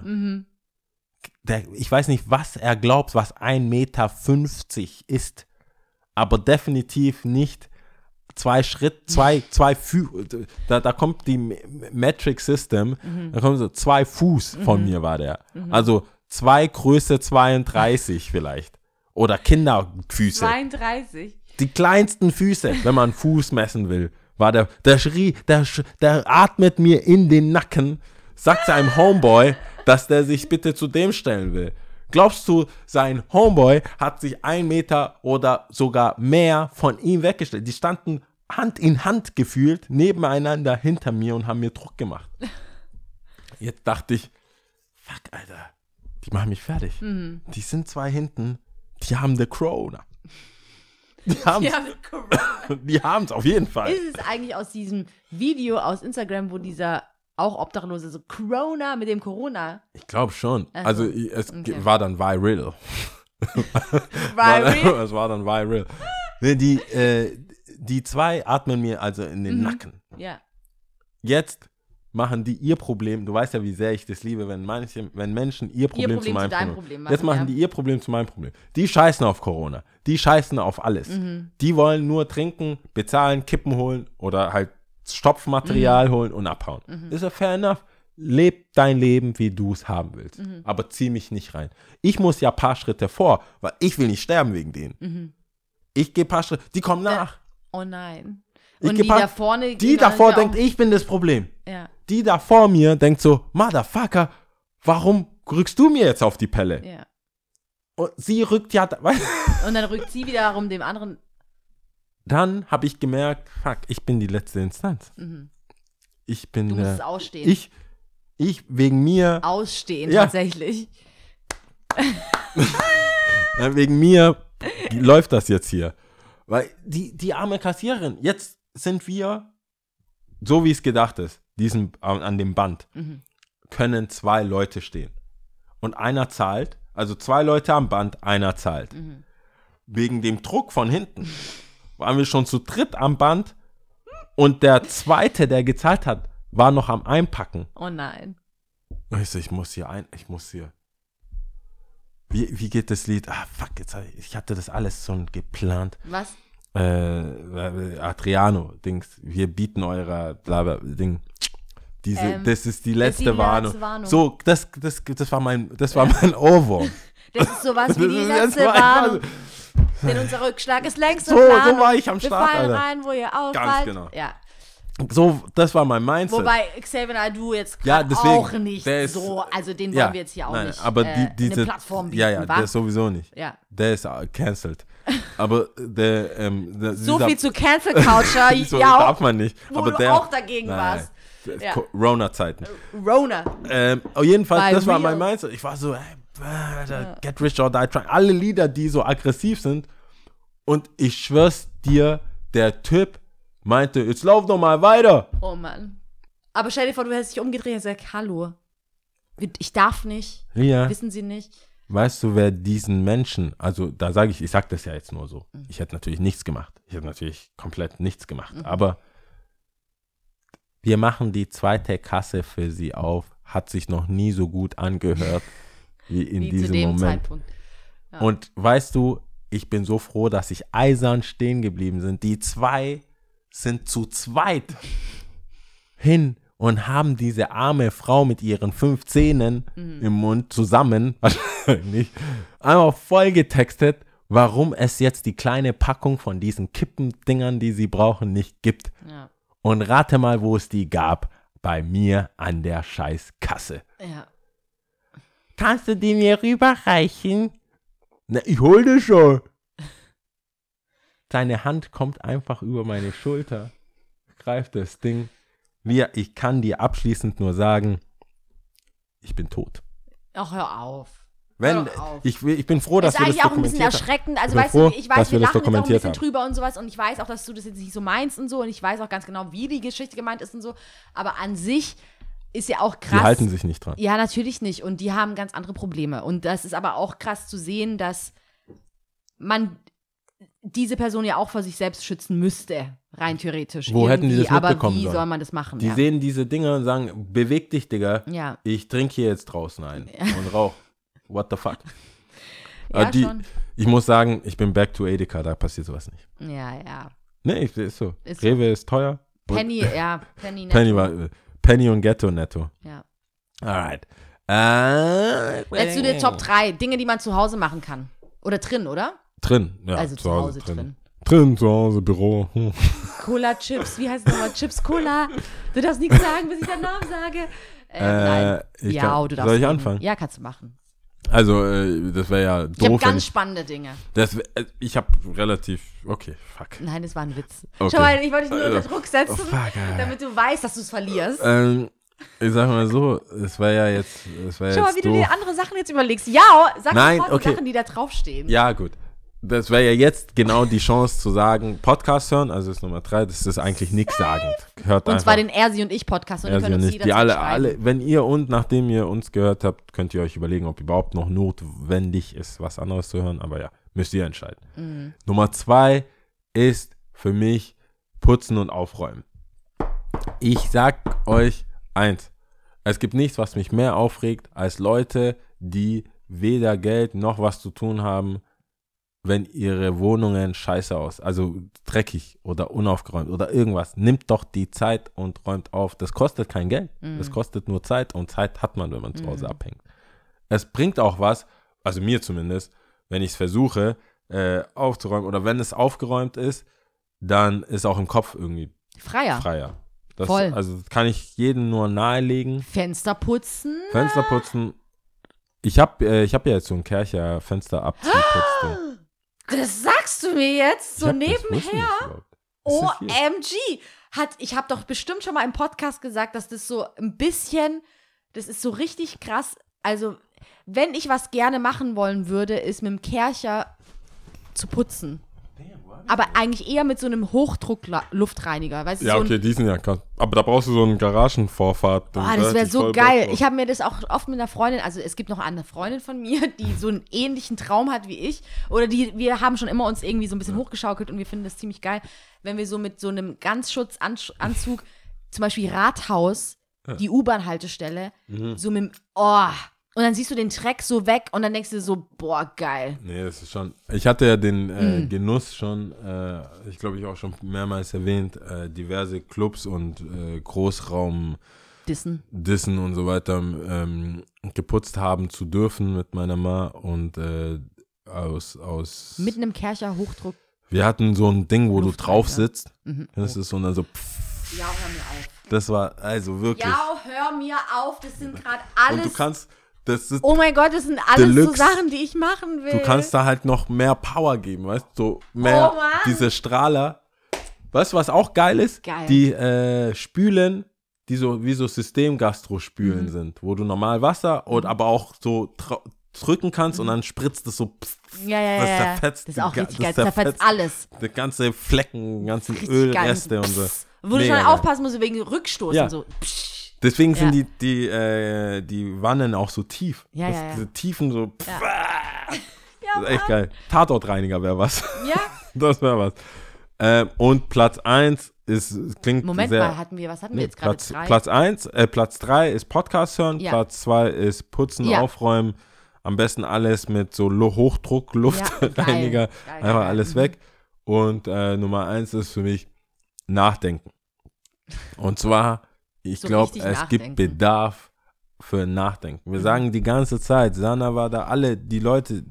Der, ich weiß nicht, was er glaubt, was 1,50 Meter ist, aber definitiv nicht zwei Schritt, zwei, zwei Fü da, da kommt die Metric System, da kommen so zwei Fuß von mir war der. Also zwei Größe 32 vielleicht. Oder Kinderfüße. 32. Die kleinsten Füße, wenn man Fuß messen will, war der, der schrie, der, der atmet mir in den Nacken, sagt seinem Homeboy, dass der sich bitte zu dem stellen will. Glaubst du, sein Homeboy hat sich ein Meter oder sogar mehr von ihm weggestellt? Die standen Hand in Hand gefühlt nebeneinander hinter mir und haben mir Druck gemacht. Jetzt dachte ich, fuck, Alter, die machen mich fertig. Die sind zwei hinten, die haben the Corona. Die haben Corona. die haben es auf jeden Fall. Ist es eigentlich aus diesem Video aus Instagram, wo dieser auch Obdachlose so Corona mit dem Corona Ich glaube schon. Also so. i- es Okay. war dann viral. War es war dann viral. Nee, die, äh, die zwei atmen mir also in Mhm. den Nacken. Ja. Jetzt machen die ihr Problem. Du weißt ja, wie sehr ich das liebe, wenn manche, wenn Menschen ihr Problem, Problem zu zu meinem deinem Problem. Problem Jetzt machen, machen ja. die ihr Problem zu meinem Problem. Die scheißen auf Corona. Die scheißen auf alles. Mhm. Die wollen nur trinken, bezahlen, Kippen holen oder halt Stopfmaterial holen und abhauen. Ist ja fair enough. Leb dein Leben, wie du es haben willst. Aber zieh mich nicht rein. Ich muss ja ein paar Schritte vor, weil ich will nicht sterben wegen denen. Ich gehe ein paar Schritte. Die kommen nach. Oh nein. Ich Und die paar- da vorne. Die davor denkt, ich bin das Problem. Ja, Die da vor mir denkt so, Motherfucker, warum rückst du mir jetzt auf die Pelle? ja. Und sie rückt ja, Und dann rückt sie wiederum dem anderen. Dann habe ich gemerkt, fuck, ich bin die letzte Instanz. Ich bin, Mhm. Du musst es äh, ausstehen. ich, ich wegen mir, Ausstehen, Ja. tatsächlich. wegen mir läuft das jetzt hier. Weil die, die arme Kassiererin, jetzt sind wir, so wie es gedacht ist, diesen, an, an dem Band, Mhm. können zwei Leute stehen. Und einer zahlt, also zwei Leute am Band, einer zahlt. Mhm. Wegen dem Druck von hinten waren wir schon zu dritt am Band und der zweite, der gezahlt hat, war noch am Einpacken. Oh nein. Ich so, ich muss hier ein, ich muss hier. Wie, wie geht das Lied? Ah, fuck, jetzt, ich hatte das alles schon geplant. Was? Äh, Adriano, Dings, wir bieten eurer, bla, bla, Ding. Diese, Ähm, das ist die die letzte letzte Warnung. Warnung. So, das, das, das war mein, das war mein Ohrwurm. Das ist sowas wie die letzte Warnung. War Denn unser Rückschlag ist längst So, in so Planung. war ich am Wir Start, fallen Alter. rein, wo ihr ausfallt. genau. Ja. So, das war mein Mindset. Wobei Xavier Naidoo jetzt Ja, deswegen, auch nicht der ist- so, also den wollen ja, wir jetzt hier auch nein, nicht aber äh, die, diese, eine Plattform bieten, Ja, ja, wa? der ist sowieso nicht. ja. Der ist äh, cancelled. Aber der, ähm, der, So dieser- viel zu Cancel Culture, so ja, darf man nicht. wo aber du der, auch dagegen nein, warst. Ja. Corona-Zeiten. Rona. Ähm, auf jeden Fall, By das war real. mein Mindset. Ich war so, ey, Alter, get rich or die trying. Alle Lieder, die so aggressiv sind. Und ich schwör's dir, der Typ meinte, jetzt lauf doch mal weiter. Oh Mann. Aber stell dir vor, du hättest dich umgedreht und gesagt, hallo, ich darf nicht, Ja. wissen Sie nicht. Weißt du, wer diesen Menschen, also da sage ich, ich sage das ja jetzt nur so. Mhm. Ich hätte natürlich nichts gemacht. Ich hätte natürlich komplett nichts gemacht. Aber wir machen die zweite Kasse für sie auf. Hat sich noch nie so gut angehört wie in Wie diesem Moment. Zeitpunkt. Und weißt du, ich bin so froh, dass ich eisern stehen geblieben sind. Die zwei sind zu zweit hin und haben diese arme Frau mit ihren fünf Zähnen im Mund zusammen, wahrscheinlich, einfach voll getextet, warum es jetzt die kleine Packung von diesen Kippendingern, die sie brauchen, nicht gibt. Ja. Und rate mal, wo es die gab. Bei mir an der Scheißkasse. Ja. Kannst du die mir rüberreichen? Na, ich hol das schon. Seine Hand kommt einfach über meine Schulter, greift das Ding. Wir, ich kann dir abschließend nur sagen, ich bin tot. Ach, hör auf. Wenn, Hör doch auf. ich, ich bin froh, dass ist wir das eigentlich auch ein bisschen dokumentiert haben. erschreckend. Also, weißt froh, du, ich weiß, wir wir das lachen jetzt auch ein dokumentiert bisschen haben. drüber und sowas. Und ich weiß auch, dass du das jetzt nicht so meinst und so. Und ich weiß auch ganz genau, wie die Geschichte gemeint ist und so. Aber an sich ist ja auch krass. Die halten sich nicht dran. Ja, natürlich nicht. Und die haben ganz andere Probleme. Und das ist aber auch krass zu sehen, dass man diese Person ja auch vor sich selbst schützen müsste, rein theoretisch. Wo hätten die das Aber mitbekommen wie sollen? soll man das machen? Die ja. sehen diese Dinge und sagen, beweg dich, Digga. ja. Ich trinke hier jetzt draußen ein und rauch. What the fuck? Ja, die, schon. Ich muss sagen, ich bin back to Edeka, da passiert sowas nicht. Ja, ja. Nee, ist so. Ist so. Rewe ist teuer. Penny, ja, Penny. Penny, war, Penny und Ghetto netto. Ja. Alright. Äh, Jetzt du dir Top 3 Dinge, die man zu Hause machen kann. Oder drin, oder? Drin, ja. also zu Hause drin. drin. Drin, zu Hause, Büro. Hm. Cola Chips, wie heißt es nochmal? Chips Cola. Du darfst nichts sagen, bis ich deinen Namen sage. Äh, nein. ich ja, kann- du darfst. soll ich anfangen? Ja, kannst du machen. Also, äh, das wäre ja Ich habe doof. ganz ich spannende Dinge. das, äh, ich habe relativ. Okay, fuck. Nein, das war ein Witz. Okay. Schau mal, ich wollte dich nur Also, unter Druck setzen, oh, fuck, äh. damit du weißt, dass du es verlierst. Ähm, ich sag mal so, es wäre ja jetzt. Es wär Schau mal, jetzt wie du doof. dir andere Sachen jetzt überlegst. Ja, sag Nein, sofort okay. die Sachen, die da draufstehen. Ja, gut. Das wäre ja jetzt genau die Chance zu sagen, Podcast hören, also ist Nummer drei, das ist eigentlich nichts sagend. Hört Und zwar den Ersi und ich Podcast. Und ihr sie könnt uns nicht. Die alle, alle, wenn ihr und nachdem ihr uns gehört habt, könnt ihr euch überlegen, ob überhaupt noch notwendig ist, was anderes zu hören. Aber ja, müsst ihr entscheiden. Mhm. Nummer zwei ist für mich Putzen und Aufräumen. Ich sag euch eins. Es gibt nichts, was mich mehr aufregt, als Leute, die weder Geld noch was zu tun haben, wenn ihre Wohnungen scheiße aus, also dreckig oder unaufgeräumt oder irgendwas. Nimmt doch die Zeit und räumt auf. Das kostet kein Geld. Das kostet nur Zeit und Zeit hat man, wenn man zu Hause abhängt. Es bringt auch was, also mir zumindest, wenn ich es versuche äh, aufzuräumen oder wenn es aufgeräumt ist, dann ist auch im Kopf irgendwie Freier. freier. Das, Voll. Also das kann ich jedem nur nahelegen. Fenster putzen. Fenster putzen. Ich habe äh, ich hab ja jetzt so ein Kercher Fenster abziehputzding. Das sagst du mir jetzt so nebenher? OMG! Hat, ich habe doch bestimmt schon mal im Podcast gesagt, dass das so ein bisschen, das ist so richtig krass. Also, wenn ich was gerne machen wollen würde, ist mit dem Kercher zu putzen. Aber eigentlich eher mit so einem Hochdruck-Luftreiniger. Weißt du, Ja, so okay, die sind ja krass. Aber da brauchst du so einen Garagenvorfahrt. Boah, das wäre so geil. Ich habe mir das auch oft mit einer Freundin, also es gibt noch eine Freundin von mir, die so einen ähnlichen Traum hat wie ich. Oder die, wir haben schon immer uns irgendwie so ein bisschen hochgeschaukelt und wir finden das ziemlich geil, wenn wir so mit so einem Ganzschutzanzug, zum Beispiel Rathaus, die U-Bahn-Haltestelle, Mhm. so mit dem, oh, und dann siehst du den Dreck so weg und dann denkst du so, boah, geil. Nee, das ist schon. Ich hatte ja den äh, Mm. Genuss schon, äh, ich glaube, ich auch schon mehrmals erwähnt, äh, diverse Clubs und äh, Großraum Dissen. Dissen und so weiter ähm, geputzt haben zu dürfen mit meiner Ma und äh, aus, aus Mit einem Kercher Hochdruck. wir hatten so ein Ding, wo du Luftreiniger. drauf sitzt. Mhm. Das ist so und dann so pff, Ja, hör mir auf. das war also wirklich. Ja, hör mir auf, das sind gerade und alles. du kannst das ist, oh mein Gott, das sind alles so Deluxe. Sachen, die ich machen will. du kannst da halt noch mehr Power geben, weißt du, so mehr Oh diese Strahler. Weißt du, was auch geil ist? Geil. Die äh, Spülen, die so wie so System-Gastro-Spülen Mhm. sind, wo du normal Wasser und aber auch so drücken kannst und dann spritzt es so pff, Ja, ja, Das ja. zerfetzt das ist auch richtig geil. Das zerfetzt alles. die ganze Flecken, ganzen Ölreste und so. Wo du Mega schon aufpassen musst wegen Rückstoßen. Ja. So. Psch. Deswegen sind Ja. die, die, äh, die Wannen auch so tief. Ja, das, ja, ja. Diese Tiefen so. Pff, Ja. das ist echt geil. Tatortreiniger wäre was. Ja, das wäre was. Ähm, und Platz 1 ist, klingt Moment sehr. mal, hatten wir, was hatten wir Nee, jetzt gerade? Platz, Drei? Platz 1, äh, Platz 3 ist Podcast hören, Ja. Platz 2 ist Putzen, Ja. Aufräumen. Am besten alles mit so Hochdruck, Luftreiniger, geil, einfach alles Mhm. weg. Und äh, Nummer 1 ist für mich Nachdenken. Und zwar ich So glaube, es gibt. Bedarf für Nachdenken. Wir sagen die ganze Zeit, Sana war da, alle, die Leute,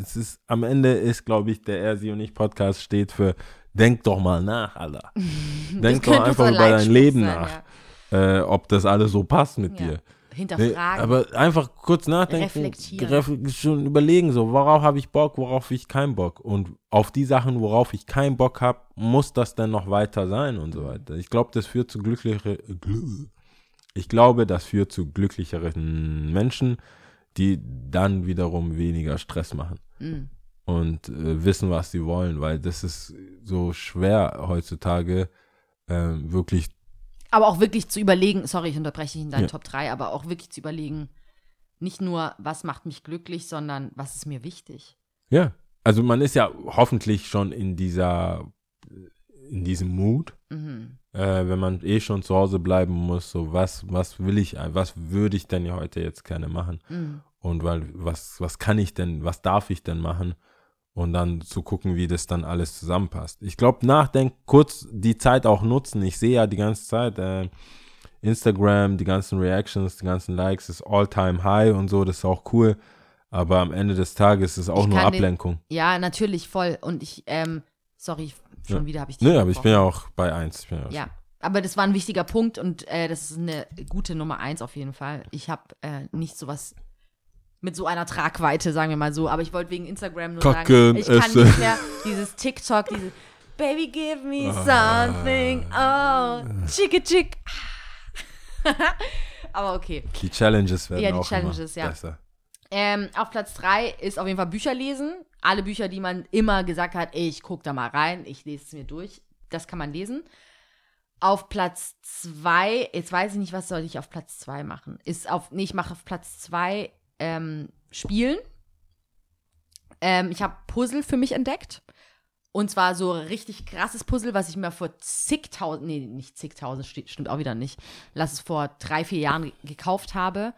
es ist, am Ende ist, glaube ich, der Er, Sie und Ich Podcast steht für, denk doch mal nach, Alter. denk doch einfach über dein Leben sein, nach, äh, ob das alles so passt mit Ja. dir. Hinterfragen. aber einfach kurz nachdenken, Reflektieren. ref- schon überlegen, so, worauf habe ich Bock, worauf ich keinen Bock. Und auf die Sachen, worauf ich keinen Bock habe, muss das dann noch weiter sein und so weiter. Ich glaube, das führt zu glücklichere, glü- ich glaube, das führt zu glücklicheren Menschen, die dann wiederum weniger Stress machen Mm. und äh, wissen, was sie wollen, weil das ist so schwer heutzutage, ähm, wirklich Aber auch wirklich zu überlegen, sorry, ich unterbreche dich in deinen Ja. Top 3, aber auch wirklich zu überlegen, nicht nur, was macht mich glücklich, sondern was ist mir wichtig. Ja, also man ist ja hoffentlich schon in dieser, in diesem Mut, Mhm. äh, wenn man eh schon zu Hause bleiben muss, so was, was will ich, was würde ich denn heute jetzt gerne machen? Mhm. Und weil, was, was kann ich denn, was darf ich denn machen? Und dann zu gucken, wie das dann alles zusammenpasst. Ich glaube, nachdenken, kurz die Zeit auch nutzen. Ich sehe ja die ganze Zeit, äh, Instagram, die ganzen Reactions, die ganzen Likes ist all-time high und so, das ist auch cool. Aber am Ende des Tages ist es auch Ich nur kann den- Ablenkung. Ja, natürlich, voll. Und ich, ähm, sorry, schon Ja. wieder habe ich dich Nö, aber ich bin ja auch bei eins. Ich bin ja, Ja, aber das war ein wichtiger Punkt und äh, das ist eine gute Nummer eins auf jeden Fall. Ich habe äh, nicht sowas mit so einer Tragweite, sagen wir mal so, aber ich wollte wegen Instagram nur Kacken, sagen, ich kann essen. nicht mehr dieses TikTok, dieses Baby give me something, oh, chicka chick. aber okay. Die Challenges werden Ja, die auch Challenges, immer ja. besser. Ähm, auf Platz 3 ist auf jeden Fall Bücher lesen. Alle Bücher, die man immer gesagt hat, ey, ich gucke da mal rein, ich lese es mir durch. Das kann man lesen. Auf Platz 2, jetzt weiß ich nicht, was soll ich auf Platz 2 machen. Ist auf, nee, ich mache auf Platz 2 ähm, Spielen. Ähm, ich habe Puzzle für mich entdeckt. Und zwar so richtig krasses Puzzle, was ich mir vor zigtausend, nee, nicht zigtausend, sti- stimmt auch wieder nicht, lass es vor drei, vier Jahren ge- gekauft habe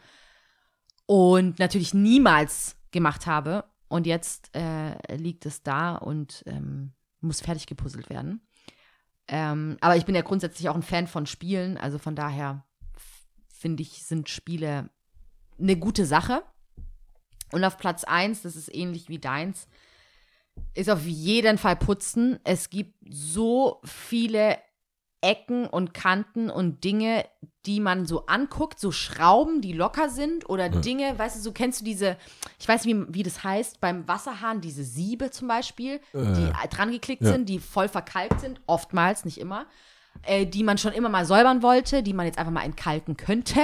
und natürlich niemals gemacht habe. Und jetzt äh, liegt es da und ähm, muss fertig gepuzzelt werden. Ähm, aber ich bin ja grundsätzlich auch ein Fan von Spielen, also von daher finde ich, sind Spiele eine gute Sache. Und auf Platz 1, das ist ähnlich wie deins, ist auf jeden Fall putzen. Es gibt so viele Ecken und Kanten und Dinge, die man so anguckt, so Schrauben, die locker sind oder Dinge, weißt du, so kennst du diese, ich weiß nicht, wie, wie das heißt, beim Wasserhahn, diese Siebe zum Beispiel, die dran geklickt ja. sind, die voll verkalkt sind, oftmals, nicht immer, äh, die man schon immer mal säubern wollte, die man jetzt einfach mal entkalken könnte.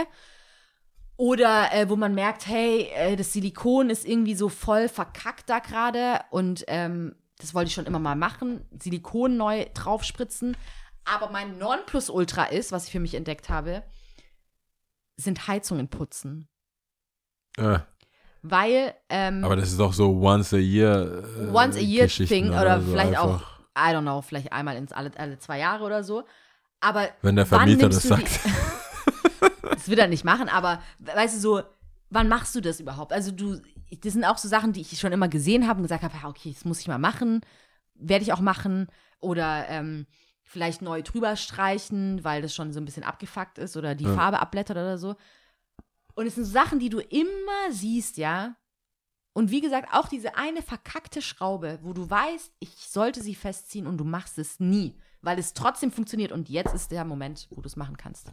Oder äh, wo man merkt, hey, äh, das Silikon ist irgendwie so voll verkackt da gerade und ähm, das wollte ich schon immer mal machen, Silikon neu draufspritzen. Aber mein Nonplusultra ist, was ich für mich entdeckt habe, sind Heizungen putzen. Äh, Weil, ähm, aber das ist doch so once a year. Äh, once a year Thing oder so vielleicht auch, einfach. I don't know, vielleicht einmal ins alle, alle zwei Jahre oder so. Aber Wenn der Vermieter das sagt. das wird er nicht machen, aber weißt du so, wann machst du das überhaupt? Also du, das sind auch so Sachen, die ich schon immer gesehen habe und gesagt habe, ja, okay, das muss ich mal machen, werde ich auch machen oder ähm, vielleicht neu drüber streichen, weil das schon so ein bisschen abgefuckt ist oder die Ja. Farbe abblättert oder so. Und es sind so Sachen, die du immer siehst, ja. Und wie gesagt, auch diese eine verkackte Schraube, wo du weißt, ich sollte sie festziehen und du machst es nie, weil es trotzdem funktioniert. Und jetzt ist der Moment, wo du es machen kannst.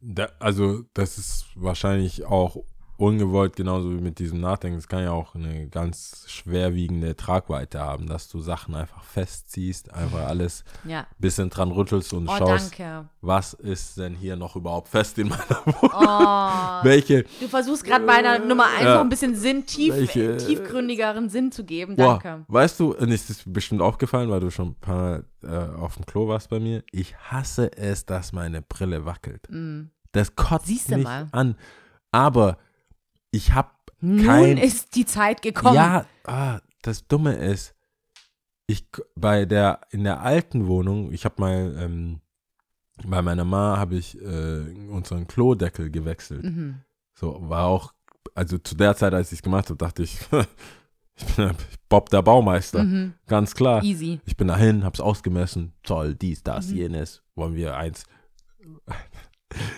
Da, also, das ist wahrscheinlich auch ungewollt, genauso wie mit diesem Nachdenken. Es kann ja auch eine ganz schwerwiegende Tragweite haben, dass du Sachen einfach festziehst, einfach alles Ja. ein bisschen dran rüttelst und Oh, schaust, danke. was ist denn hier noch überhaupt fest in meiner Wohnung? Oh, Welche, du versuchst gerade meiner Nummer eins Ja. noch ein bisschen Sinn, tief, Welche- tiefgründigeren Sinn zu geben. boah, Danke. weißt du, und es ist bestimmt aufgefallen, weil du schon ein paar Mal äh, auf dem Klo warst bei mir. Ich hasse es, dass meine Brille wackelt. Mm. Das kotzt Siehst du mich mal. an. Aber ich habe Nun kein ist die Zeit gekommen. Ja, ah, das Dumme ist, ich bei der in der alten Wohnung, ich habe mal ähm, bei meiner Ma habe ich äh, unseren Klodeckel gewechselt. Mhm. So war auch, also zu der Zeit, als ich es gemacht habe, dachte ich, ich bin Bob der Baumeister, Mhm. ganz klar. Easy. Ich bin dahin, hab's ausgemessen, toll, dies, das, Mhm. jenes, wollen wir eins.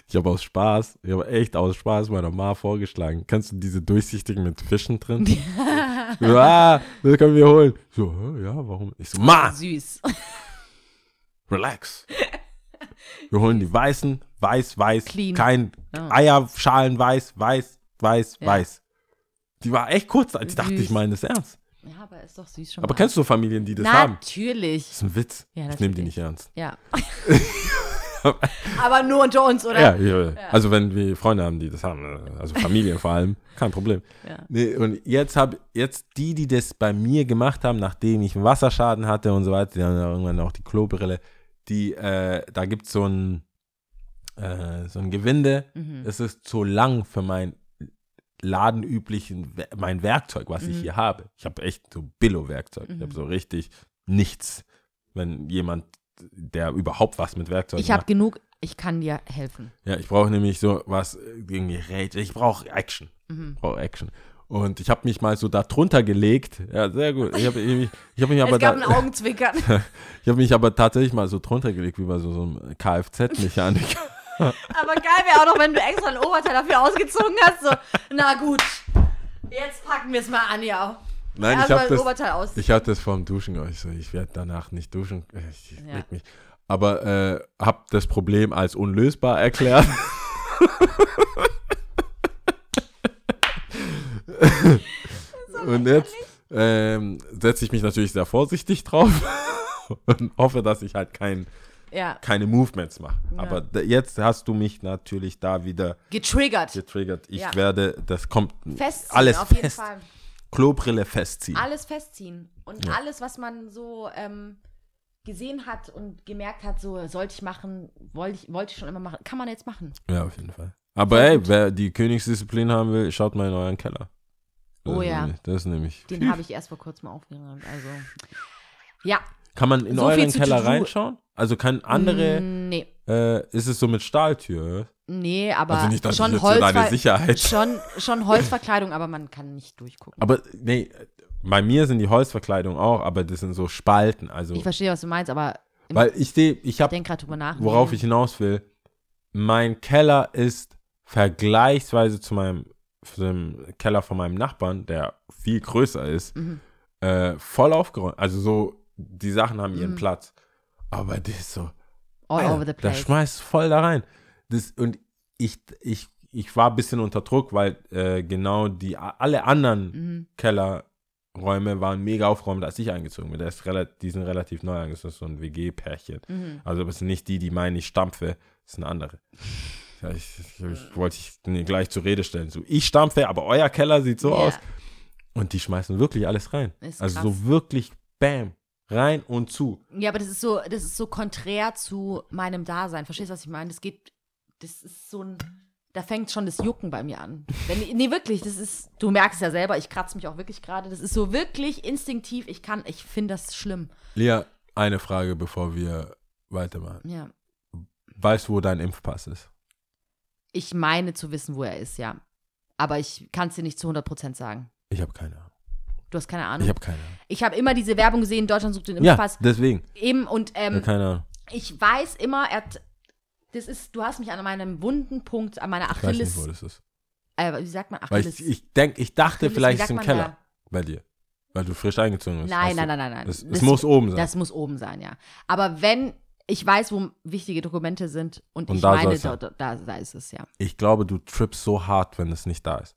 Ich habe aus Spaß, ich habe echt aus Spaß meiner Ma vorgeschlagen. Kennst du diese durchsichtigen mit Fischen drin? ja, das können wir holen. So, ja, warum? Ich so, Ma, Süß. relax. Wir holen die weißen, weiß, weiß, Clean. kein Ja. Eierschalen weiß, weiß, weiß, Ja. weiß. Die war echt kurz, ich dachte, ich meine das ernst. Ja, aber ist doch süß schon. Aber kennst du Familien, die das haben? Natürlich. Das ist ein Witz. Ja, ich nehme die natürlich. nicht ernst. Ja. aber nur unter uns, oder? Ja, ja, also wenn wir Freunde haben, die das haben, also Familien vor allem, kein Problem. Ja. Nee, und jetzt habe jetzt die, die das bei mir gemacht haben, nachdem ich einen Wasserschaden hatte und so weiter, die haben ja irgendwann auch die Klobrille, die, äh, da gibt es so ein, äh, so ein Gewinde, Mhm. es ist zu lang für mein ladenüblichen, mein Werkzeug, was ich Mhm. hier habe. Ich habe echt so Billo-Werkzeug. Ich Mhm. habe so richtig nichts, wenn jemand, der überhaupt was mit Werkzeug Ich habe genug, ich kann dir helfen. Ja, ich brauche nämlich so was äh, irgendwie Rage. Ich brauche Action. Mhm. Ich brauche Action. Und ich habe mich mal so da drunter gelegt. Ja, sehr gut. Ich habe ich, ich hab mich aber es gab da, ein Augenzwinkern. ich habe mich aber tatsächlich mal so drunter gelegt, wie bei so, so einem Kfz-Mechaniker. aber geil wäre auch noch, wenn du extra ein Oberteil dafür ausgezogen hast. So, na gut, jetzt packen wir es mal an, ja. Nein, ich habe das Oberteil aus. ich hatte das vorm Duschen. Ich, so, ich werde danach nicht duschen. Ich, ich Ja. mich. Aber äh, habe das Problem als unlösbar erklärt. Und jetzt ähm, setze ich mich natürlich sehr vorsichtig drauf und hoffe, dass ich halt kein, ja, keine Movements mache. Ja. Aber jetzt hast du mich natürlich da wieder getriggert. getriggert. Ich Ja. werde, das kommt Festziehen, alles auf jeden fest. Fall. Klobrille festziehen. Alles festziehen. Und Ja. alles, was man so ähm, gesehen hat und gemerkt hat, so sollte ich machen, wollte ich, wollte ich schon immer machen, kann man jetzt machen. Ja, auf jeden Fall. Aber ey, wer die Königsdisziplin haben will, schaut mal in euren Keller. Das Oh ja. nämlich- Das ist nämlich. Den habe ich erst vor kurzem aufgeräumt. Also, ja. Kann man in So euren Keller reinschauen? Also kann andere, Nee. äh, ist es so mit Stahltür? Nee, aber Also nicht, schon, Holzver Sicherheit. schon, schon Holzverkleidung, aber man kann nicht durchgucken. Aber nee, bei mir sind die Holzverkleidungen auch, aber das sind so Spalten. Also, Ich verstehe, was du meinst, aber weil ich sehe, ich habe, worauf ich hinaus will, mein Keller ist vergleichsweise zu meinem zu dem Keller von meinem Nachbarn, der viel größer ist, Mhm. äh, voll aufgeräumt. Also so, die Sachen haben ihren Mhm. Platz. Aber das ist so, All Alter, over the Da place. schmeißt voll da rein. Das, und ich, ich, ich war ein bisschen unter Druck, weil äh, genau die alle anderen Mhm. Kellerräume waren mega aufgeräumt, als ich eingezogen bin. Der ist relativ, die sind relativ neu eingezogen, das ist so ein WG-Pärchen. Mhm. Also das sind nicht die, die meinen, ich stampfe, das sind andere. Ja, ich, ich, ich wollte ich gleich zur Rede stellen. So, ich stampfe, aber euer Keller sieht so Ja. aus. Und die schmeißen wirklich alles rein. Ist also krass. so wirklich Bam, rein und zu. Ja, aber das ist so, das ist so konträr zu meinem Dasein. Verstehst du, was ich meine? Das geht, das ist so ein, da fängt schon das Jucken bei mir an. Wenn, nee, wirklich, das ist, du merkst ja selber, ich kratze mich auch wirklich gerade. Das ist so wirklich instinktiv, ich kann, ich finde das schlimm. Lia, eine Frage, bevor wir weitermachen. Ja. Weißt du, wo dein Impfpass ist? Ich meine zu wissen, wo er ist, ja. Aber ich kann es dir nicht zu 100% sagen. Ich habe keine Ahnung. Du hast keine Ich Ahnung. habe keine Ahnung. Ich habe immer diese Werbung gesehen, Deutschland sucht den Ja, Impfpass. deswegen. Eben, und ähm, Ja, keine Ahnung. ich weiß immer, er hat, das ist, du hast mich an meinem wunden Punkt, an meiner Ich weiß nicht, Achilles, wo das ist. äh, wie sagt man, Weil Achilles? ich, ich denk, ich dachte, Achilles, vielleicht ist sagt im Keller da? bei dir. Weil du frisch eingezogen bist. Nein, nein, nein, nein, nein. Es, es Das- muss oben sein. Das muss oben sein, ja. Aber wenn ich weiß, wo wichtige Dokumente sind und, Und ich da meine, da, da, da ist es, ja. ich glaube, du trippst so hart, wenn es nicht da ist.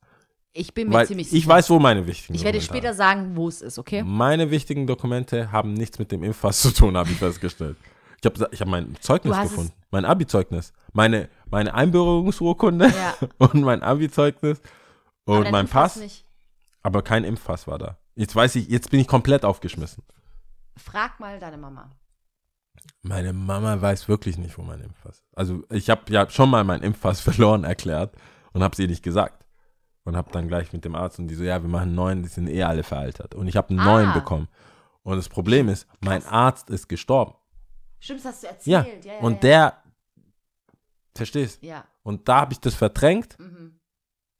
Ich bin mir Weil ziemlich ich sicher. weiß, wo meine wichtigen ich werde dir Dokumente später sagen, wo es ist, okay? haben. Meine wichtigen Dokumente haben nichts mit dem Impfpass zu tun, habe ich festgestellt. Ich habe ich hab mein Zeugnis gefunden. Mein Abi-Zeugnis. Meine, meine Einbürgerungsurkunde Ja. und mein Abi-Zeugnis und mein Impfpass Pass. Nicht. Aber kein Impfpass war da. Jetzt weiß ich, jetzt bin ich komplett aufgeschmissen. Frag mal deine Mama. Meine Mama weiß wirklich nicht, wo mein Impfpass ist. Also ich habe ja schon mal meinen Impfpass verloren erklärt und habe es ihr nicht gesagt. Und habe dann gleich mit dem Arzt und die so, ja, wir machen einen neuen, die sind eh alle veraltet. Und ich habe einen Ah. neuen bekommen. Und das Problem ist, mein Arzt ist gestorben. Stimmt, das hast du Ja. erzählt. Ja, ja, und ja. der, verstehst? Ja. Und da habe ich das verdrängt. Mhm.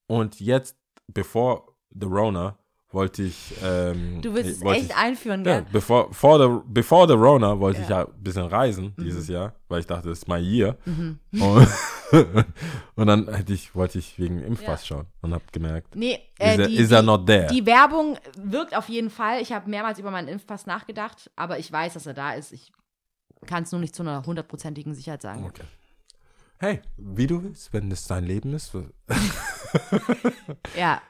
Und jetzt, bevor the Rona, wollte ich. Ähm, Du willst es echt ich, einführen, Ja, gell? bevor vor the, before the Rona wollte Ja. ich ja ein bisschen reisen dieses Jahr, weil ich dachte, das ist my year. Mhm. Und, und dann hätte ich, wollte ich wegen Impfpass Ja. schauen und habe gemerkt, Nee, äh, is, er, die, is die, not there? die Werbung wirkt auf jeden Fall. Ich habe mehrmals über meinen Impfpass nachgedacht, aber ich weiß, dass er da ist. Ich kann es nur nicht zu einer hundertprozentigen Sicherheit sagen. okay. Hey, wie du willst, wenn das dein Leben ist. Äh, Ja,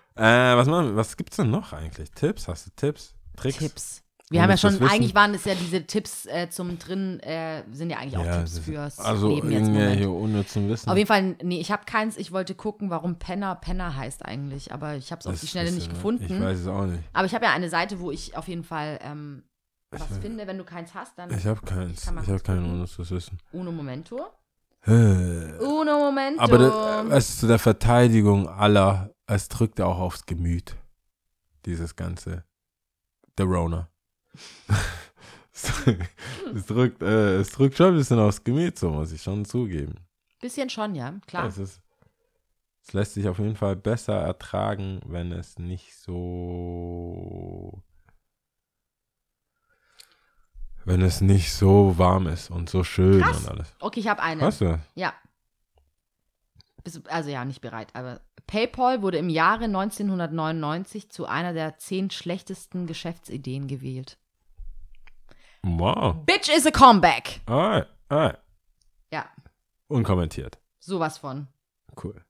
was, machen, wir- was gibt's denn noch eigentlich? Tipps? Hast du Tipps? Tricks? Tipps. Wir haben ja schon, eigentlich waren es ja diese Tipps äh, zum drin, äh, sind ja eigentlich auch Ja, Tipps fürs also Leben jetzt irgendwelche Moment. unnützen Wissen. Auf jeden Fall, nee, ich habe keins. Ich wollte gucken, warum Penner Penner heißt eigentlich, aber ich habe es auf die Schnelle nicht äh, gefunden. Ich weiß es auch nicht. Aber ich habe ja eine Seite, wo ich auf jeden Fall ähm, was Ich- finde. Wenn du keins hast, dann Ich habe keins. Ich habe kein gucken. unnützes Wissen. uno momento. Äh, Uno momento. Aber das, es zu der Verteidigung aller, es drückt ja auch aufs Gemüt. Dieses ganze. Der Rona. es, drückt, äh, es drückt schon ein bisschen aufs Gemüt, so muss ich schon zugeben. Bisschen schon, ja, klar. Es, ist, es lässt sich auf jeden Fall besser ertragen, wenn es nicht so. Wenn es nicht so warm ist und so schön Krass. und alles. Okay, ich habe eine. Hast du? Ja. Also ja, nicht bereit, aber PayPal wurde im Jahre 1999 zu einer der zehn schlechtesten Geschäftsideen gewählt. Wow. Bitch is a comeback. Alright, alright. Ja, Unkommentiert. sowas von. Cool.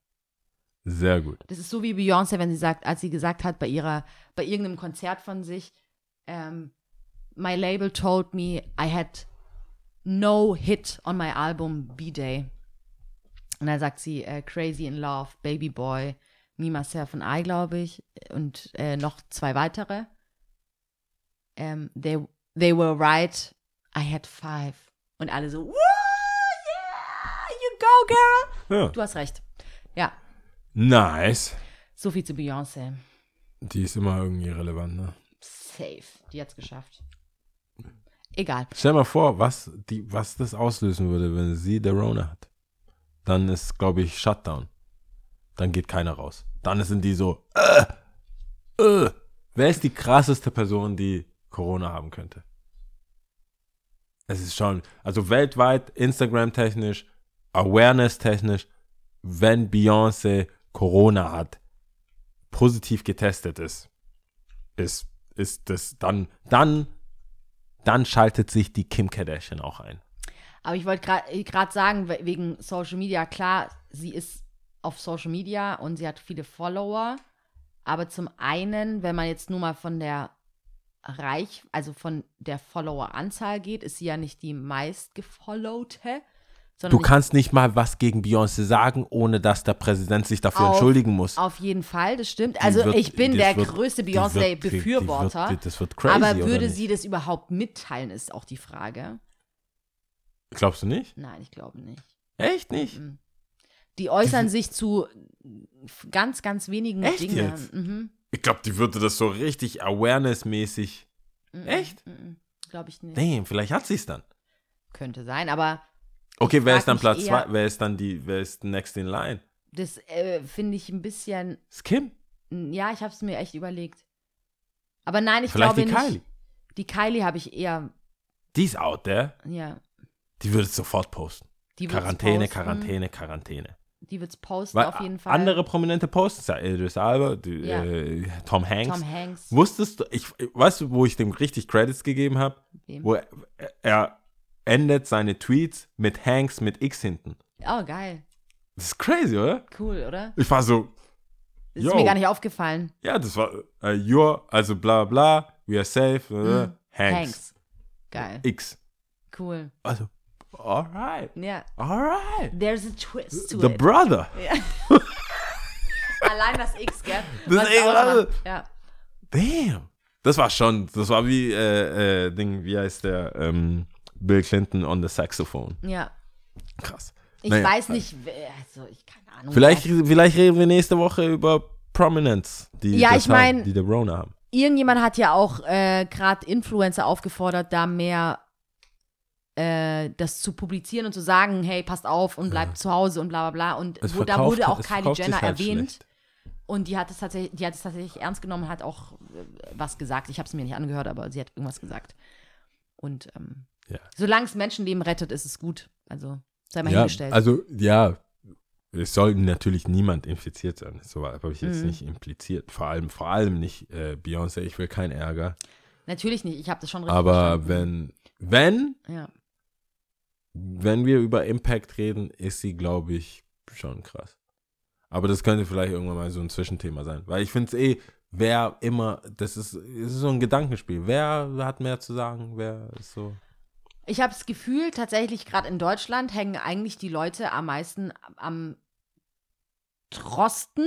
Sehr gut. Das ist so wie Beyoncé, wenn sie sagt, als sie gesagt hat bei ihrer, bei irgendeinem Konzert von sich, ähm, my label told me I had no hit on my album B-Day. Und dann sagt sie äh, Crazy in Love, Baby Boy, Me, Myself and I, glaube ich, und äh, noch zwei weitere. Ähm, they, they were right, I had five. Und alle so, Woo, yeah, you go, girl. Ja. Du hast recht. Ja, Nice. so viel zu Beyoncé. Die ist immer irgendwie relevant, ne? Safe. Die hat's geschafft. Egal. Stell mal vor, was, die, was das auslösen würde, wenn sie der Rona hat. Dann ist, glaube ich, Shutdown. Dann geht keiner raus. Dann sind die so, äh, äh. Wer ist die krasseste Person, die Corona haben könnte? Es ist schon, also weltweit, Instagram-technisch, Awareness-technisch, wenn Beyoncé Corona hat, positiv getestet ist, ist, ist das dann, dann, dann schaltet sich die Kim Kardashian auch ein. Aber ich wollte gerade sagen, we- wegen Social Media, klar, sie ist auf Social Media und sie hat viele Follower. Aber zum einen, wenn man jetzt nur mal von der Reich, also von der Follower-Anzahl geht, ist sie ja nicht die meistgefollowte, Du kannst nicht mal was gegen Beyoncé sagen, ohne dass der Präsident sich dafür Auf- entschuldigen muss. auf jeden Fall, das stimmt. Die Also wird- ich bin der wird- größte die die- die Beyoncé-Befürworter. Das wird crazy, Aber würde sie das überhaupt mitteilen, ist auch die Frage. Glaubst du nicht? Nein, ich glaube nicht. Echt nicht? Mhm. Die äußern sich zu ganz, ganz wenigen Echt Dingen. jetzt? Mhm. Ich glaube, die würde das so richtig awareness-mäßig. Mhm. Echt? Mhm. Glaube ich nicht. Nee, vielleicht hat sie es dann. Könnte sein, aber Okay, wer ist dann Platz eher- zwei? Wer ist dann die, wer ist next in line? das äh, finde ich ein bisschen. Ist Kim? Ja, ich habe es mir echt überlegt. Aber nein, ich Vielleicht glaube die nicht. Kylie. Die Kylie habe ich eher. Die ist out there. Ja. Die würde es sofort posten. Die Quarantäne, posten. Quarantäne, Quarantäne. Die wird es posten Weil auf jeden Fall. andere prominente posten es ja. Idris Alba, die, Ja. äh, Tom Hanks. Tom Hanks. Wusstest du, ich, weißt du, wo ich dem richtig Credits gegeben habe? Wo er, er endet seine Tweets mit Hanks mit X hinten. Oh, geil. Das ist crazy, oder? Cool, oder? Ich war so, Das ist mir gar nicht aufgefallen. ja, das war, äh, you're, also bla bla, we are safe, äh, Mhm. Hanks, Hanks. Geil. X. Cool. Also, alright, Ja. alright. There's a twist to The it. brother. Allein das X, gell? Das X, ausmacht. also- Ja. Damn. Das war schon, das war wie, äh, äh, Ding, wie heißt der, ähm, Bill Clinton on the Saxophone. ja. Krass. Ich Naja, weiß nicht, wer- also ich keine Ahnung. Vielleicht, vielleicht reden wir nächste Woche über Prominence, die, Ja, ich mein- haben, die der Rona haben. Irgendjemand hat ja auch äh, gerade Influencer aufgefordert, da mehr äh, das zu publizieren und zu sagen, hey, passt auf und bleibt zu Hause und bla bla bla. Und wo, da wurde auch Kylie Jenner halt erwähnt. schlecht. Und die hat es tatsächlich, die hat es tatsächlich ernst genommen, hat auch äh, was gesagt. Ich habe es mir nicht angehört, aber sie hat irgendwas gesagt. Und ähm, Ja. solange es Menschenleben rettet, ist es gut. Also sei mal Ja, hingestellt. also, ja, es soll natürlich niemand infiziert sein. So habe ich jetzt Mhm. nicht impliziert. Vor allem, vor allem nicht äh, Beyoncé. Ich will keinen Ärger. Natürlich nicht, ich habe das schon richtig Aber verstanden. wenn, wenn, Ja. wenn wir über Impact reden, ist sie, glaube ich, schon krass. Aber das könnte vielleicht irgendwann mal so ein Zwischenthema sein. Weil ich finde es eh, wer immer, das ist, es ist so ein Gedankenspiel. Wer hat mehr zu sagen? Wer ist so. Ich habe das Gefühl, tatsächlich gerade in Deutschland hängen eigentlich die Leute am meisten am Trosten,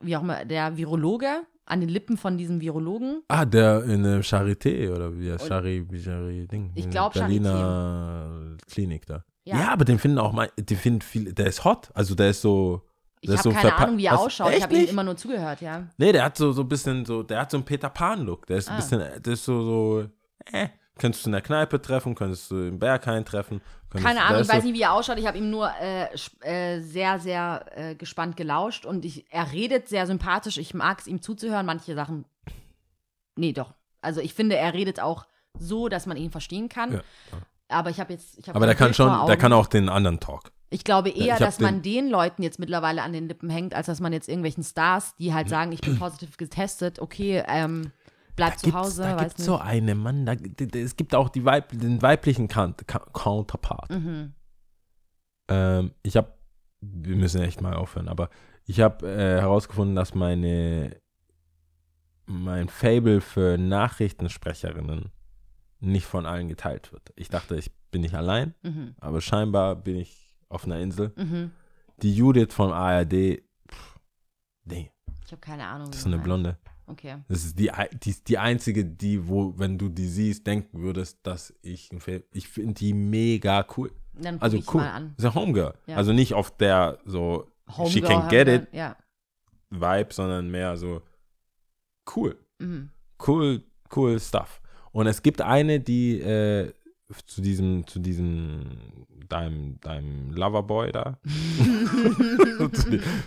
wie auch immer, der Virologe, an den Lippen von diesem Virologen. Ah, der in der Charité oder wie Und- Chari, Chari Ding. Ich in glaub, Berliner Klinik da. Ja. Ja. aber den finden auch mal, die finden viel, der ist hot. Also der ist so. Ich der ist habe so keine Ahnung, wie er ausschaut. Ich habe ihm immer nur zugehört, ja. Nee, der hat so, so ein bisschen so, der hat so einen Peter Pan-Look. Der ist ein Ah. bisschen, der ist so, so, äh, könntest du in der Kneipe treffen, könntest du im Berghain treffen. Keine Ahnung, ich weiß nicht, wie er ausschaut. Ich habe ihm nur äh, äh, sehr, sehr äh, gespannt gelauscht und ich, er redet sehr sympathisch. Ich mag es ihm zuzuhören. Manche Sachen. Nee, doch. Also ich finde, er redet auch so, dass man ihn verstehen kann. Ja. Aber ich habe jetzt. Ich hab Aber der kann schon, der kann auch den anderen Talk. Ich glaube Ja, eher, ich dass man den- den Leuten jetzt mittlerweile an den Lippen hängt, als dass man jetzt irgendwelchen Stars, die halt sagen, ich bin positiv getestet, okay, ähm, bleib zu gibt's- Hause, da gibt nicht. so eine Mann, da, es gibt auch die Weib, den weiblichen Counterpart. Mhm. Ähm, ich habe, wir müssen echt mal aufhören, aber ich habe äh, herausgefunden, dass meine, mein Fable für Nachrichtensprecherinnen nicht von allen geteilt wird. Ich dachte, ich bin nicht allein, Mhm. aber scheinbar bin ich auf einer Insel. Mhm. Die Judith vom ARD, pff, nee, Ich habe keine Ahnung. das ist eine. Blonde. Okay. Das ist die, die, die einzige, die, wo, wenn du die siehst, denken würdest, dass ich ein Fable, ich finde die mega cool. Dann Also ich cool. mal an. Das ist eine Homegirl. Ja. Also nicht auf der so she Homegirl can haben get it Ja. Vibe, sondern mehr so cool. Mhm. Cool, cool Stuff. Und es gibt eine, die äh, zu diesem, zu diesem, deinem, deinem Loverboy da.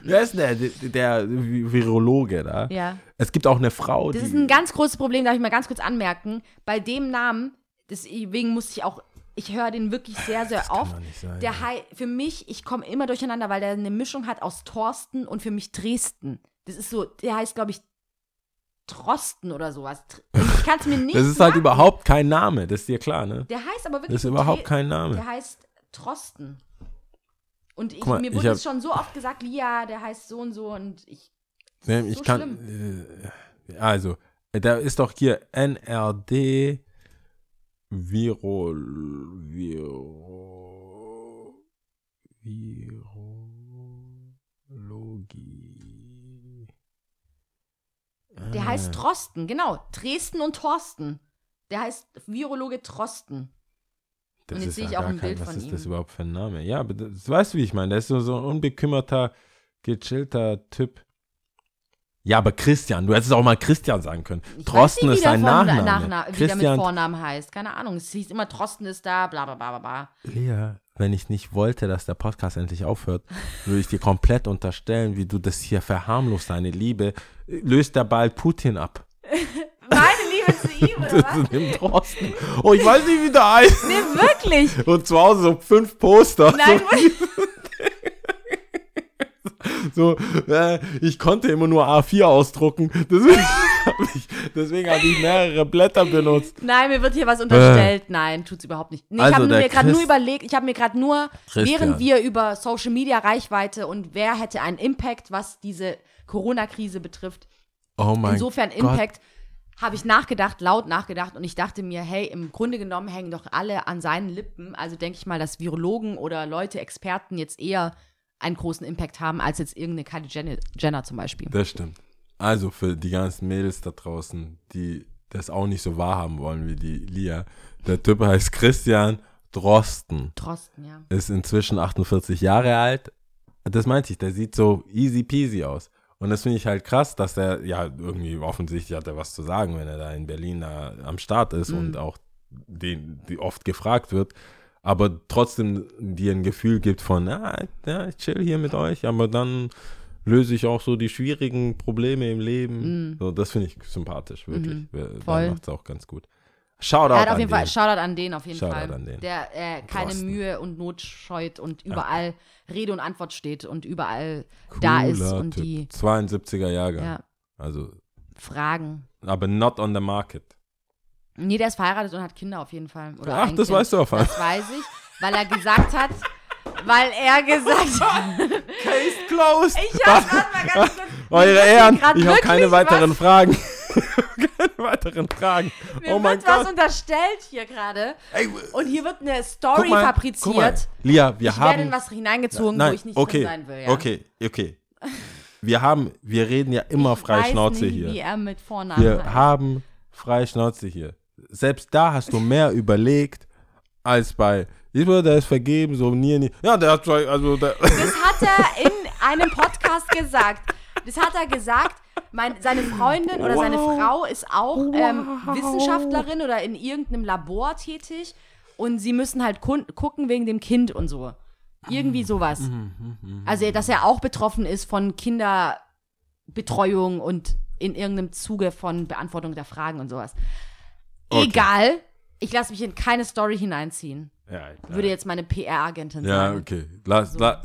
Wer ist denn der, der Virologe da? Ja. Es gibt auch eine Frau, Das die. ist ein ganz großes Problem, darf ich mal ganz kurz anmerken. Bei dem Namen, deswegen musste ich auch, ich höre den wirklich sehr, sehr das kann oft. doch nicht sein. Der Hai, für mich, ich komme immer durcheinander, weil der eine Mischung hat aus Thorsten und für mich Dresden. Das ist so, der heißt, glaube ich, Trosten oder sowas. Ich kann es mir nicht das ist halt merken. überhaupt kein Name, das ist dir klar, ne? Der heißt aber wirklich. Das ist überhaupt kein Name. Der heißt Trosten. Und ich, mal, mir wurde es schon so oft gesagt, Lia, der heißt so und so und ich. das Nee, ist ich so kann. schlimm. Äh, also, äh, da ist doch hier NRD Viro. Viro. Virologie. Der Ah, heißt Trosten, genau. Dresden und Thorsten. Der heißt Virologe Trosten. das und jetzt sehe ich auch ein Bild Was von ist das ihm. überhaupt für ein Name? Ja, aber das, weißt du, wie ich meine? Der ist so, so ein unbekümmerter, gechillter Typ. Ja, aber Christian, du hättest auch mal Christian sagen können. Ich Trosten nicht, ist sein von- Nachname. Nachna wie der mit Christian Vornamen heißt. Keine Ahnung. Es hieß immer, Trosten ist da, bla bla bla bla bla. Lea, wenn ich nicht wollte, dass der Podcast endlich aufhört, würde ich dir komplett unterstellen, wie du das hier verharmlost, deine Liebe. Löst der bald Putin ab. Meine Liebe zu ihm, oder was? Drosten. Oh, ich weiß nicht, wie der heißt. Nee, wirklich. Und zu Hause so fünf Poster. Nein, So, äh, ich konnte immer nur A4 ausdrucken. Deswegen habe ich, deswegen hab ich mehrere Blätter benutzt. Nein, mir wird hier was unterstellt. Nein, tut's überhaupt nicht. Nee, ich Also habe mir gerade nur überlegt, ich habe mir gerade nur, Christian. während wir über Social Media Reichweite und wer hätte einen Impact, was diese Corona-Krise betrifft, Oh mein insofern Gott. Impact, habe ich nachgedacht, laut nachgedacht und ich dachte mir, hey, im Grunde genommen hängen doch alle an seinen Lippen. Also denke ich mal, dass Virologen oder Leute, Experten jetzt eher einen großen Impact haben, als jetzt irgendeine Kylie Jenner, Jenner zum Beispiel. Das stimmt. Also für die ganzen Mädels da draußen, die das auch nicht so wahrhaben wollen wie die Lia. Der Typ heißt Christian Drosten. Trosten, ja. Ist inzwischen 48 Jahre alt. Das meinte ich, der sieht so easy peasy aus. Und das finde ich halt krass, dass er, ja, irgendwie offensichtlich hat er was zu sagen, wenn er da in Berlin da am Start ist Mhm. und auch den, die oft gefragt wird. Aber trotzdem dir ein Gefühl gibt von, ja, ja, ich chill hier mit euch, aber dann löse ich auch so die schwierigen Probleme im Leben. Mhm. So, das finde ich sympathisch, wirklich. Mhm, Der voll. macht es auch ganz gut. Shoutout Er hat auf an jeden den. Fall, Shoutout an den auf jeden Shoutout Fall, an den. der äh, keine Thorsten. Mühe und Not scheut und überall Rede und Antwort steht und überall da ist Cooler und Typ. die 72er Jahrgang. ja, Also, Fragen. aber not on the market. Nee, der ist verheiratet und hat Kinder auf jeden Fall. Oder Ach, das kind. weißt du auf einmal. Das weiß ich, weil er gesagt hat, weil er gesagt hat, Case closed. ich hab grad mal ganz kurz, Eure Ehren, ich habe keine weiteren was- Fragen. keine weiteren Fragen. mir oh mein wird was Gott. unterstellt hier gerade und hier wird eine guck Story mal, fabriziert. guck mal. Lia, wir Ich werde haben in was hineingezogen, Nein, wo ich nicht okay, drin sein will. Ja. Okay, okay. Wir haben, wir reden ja immer ich frei weiß Schnauze nicht, hier. Wie er mit Vornamen Wir heißt. haben freie Schnauze hier. Selbst da hast du mehr überlegt als bei, ich wurde, der ist vergeben, so nie, nie. Ja, der hat zwei, also der, Das hat er in einem Podcast gesagt. Das hat er gesagt. Mein, seine Freundin oder seine Wow. Frau ist auch ähm, Wow. Wissenschaftlerin oder in irgendeinem Labor tätig und sie müssen halt gucken wegen dem Kind und so. Irgendwie sowas. Also, dass er auch betroffen ist von Kinderbetreuung und in irgendeinem Zuge von Beantwortung der Fragen und sowas. Okay. Egal. Ich lasse mich in keine Story hineinziehen. Ja, Würde jetzt meine PR-Agentin ja, sagen. okay. Lass, la,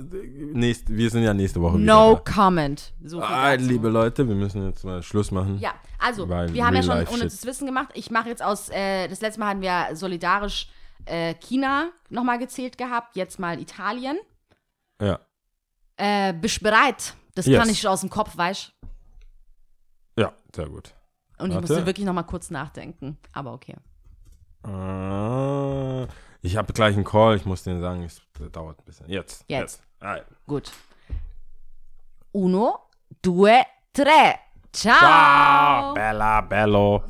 nächst, wir sind ja nächste Woche No wieder comment. So Ah, liebe Leute, wir müssen jetzt mal Schluss machen. Ja, also, wir haben ja schon unnützes shit. Wissen gemacht. Ich mache jetzt aus, äh, das letzte Mal hatten wir solidarisch äh, China nochmal gezählt gehabt, jetzt mal Italien. Ja. Äh, bist bereit? Das Yes. kann ich schon aus dem Kopf, weißt Ja, sehr gut. Und ich Warte. musste wirklich nochmal kurz nachdenken. Aber okay. Ah, ich habe gleich einen Call, ich muss den sagen, es dauert ein bisschen. Jetzt. Jetzt. Ah, Gut. Uno, due, tre. Ciao. Ciao, Bella, bello.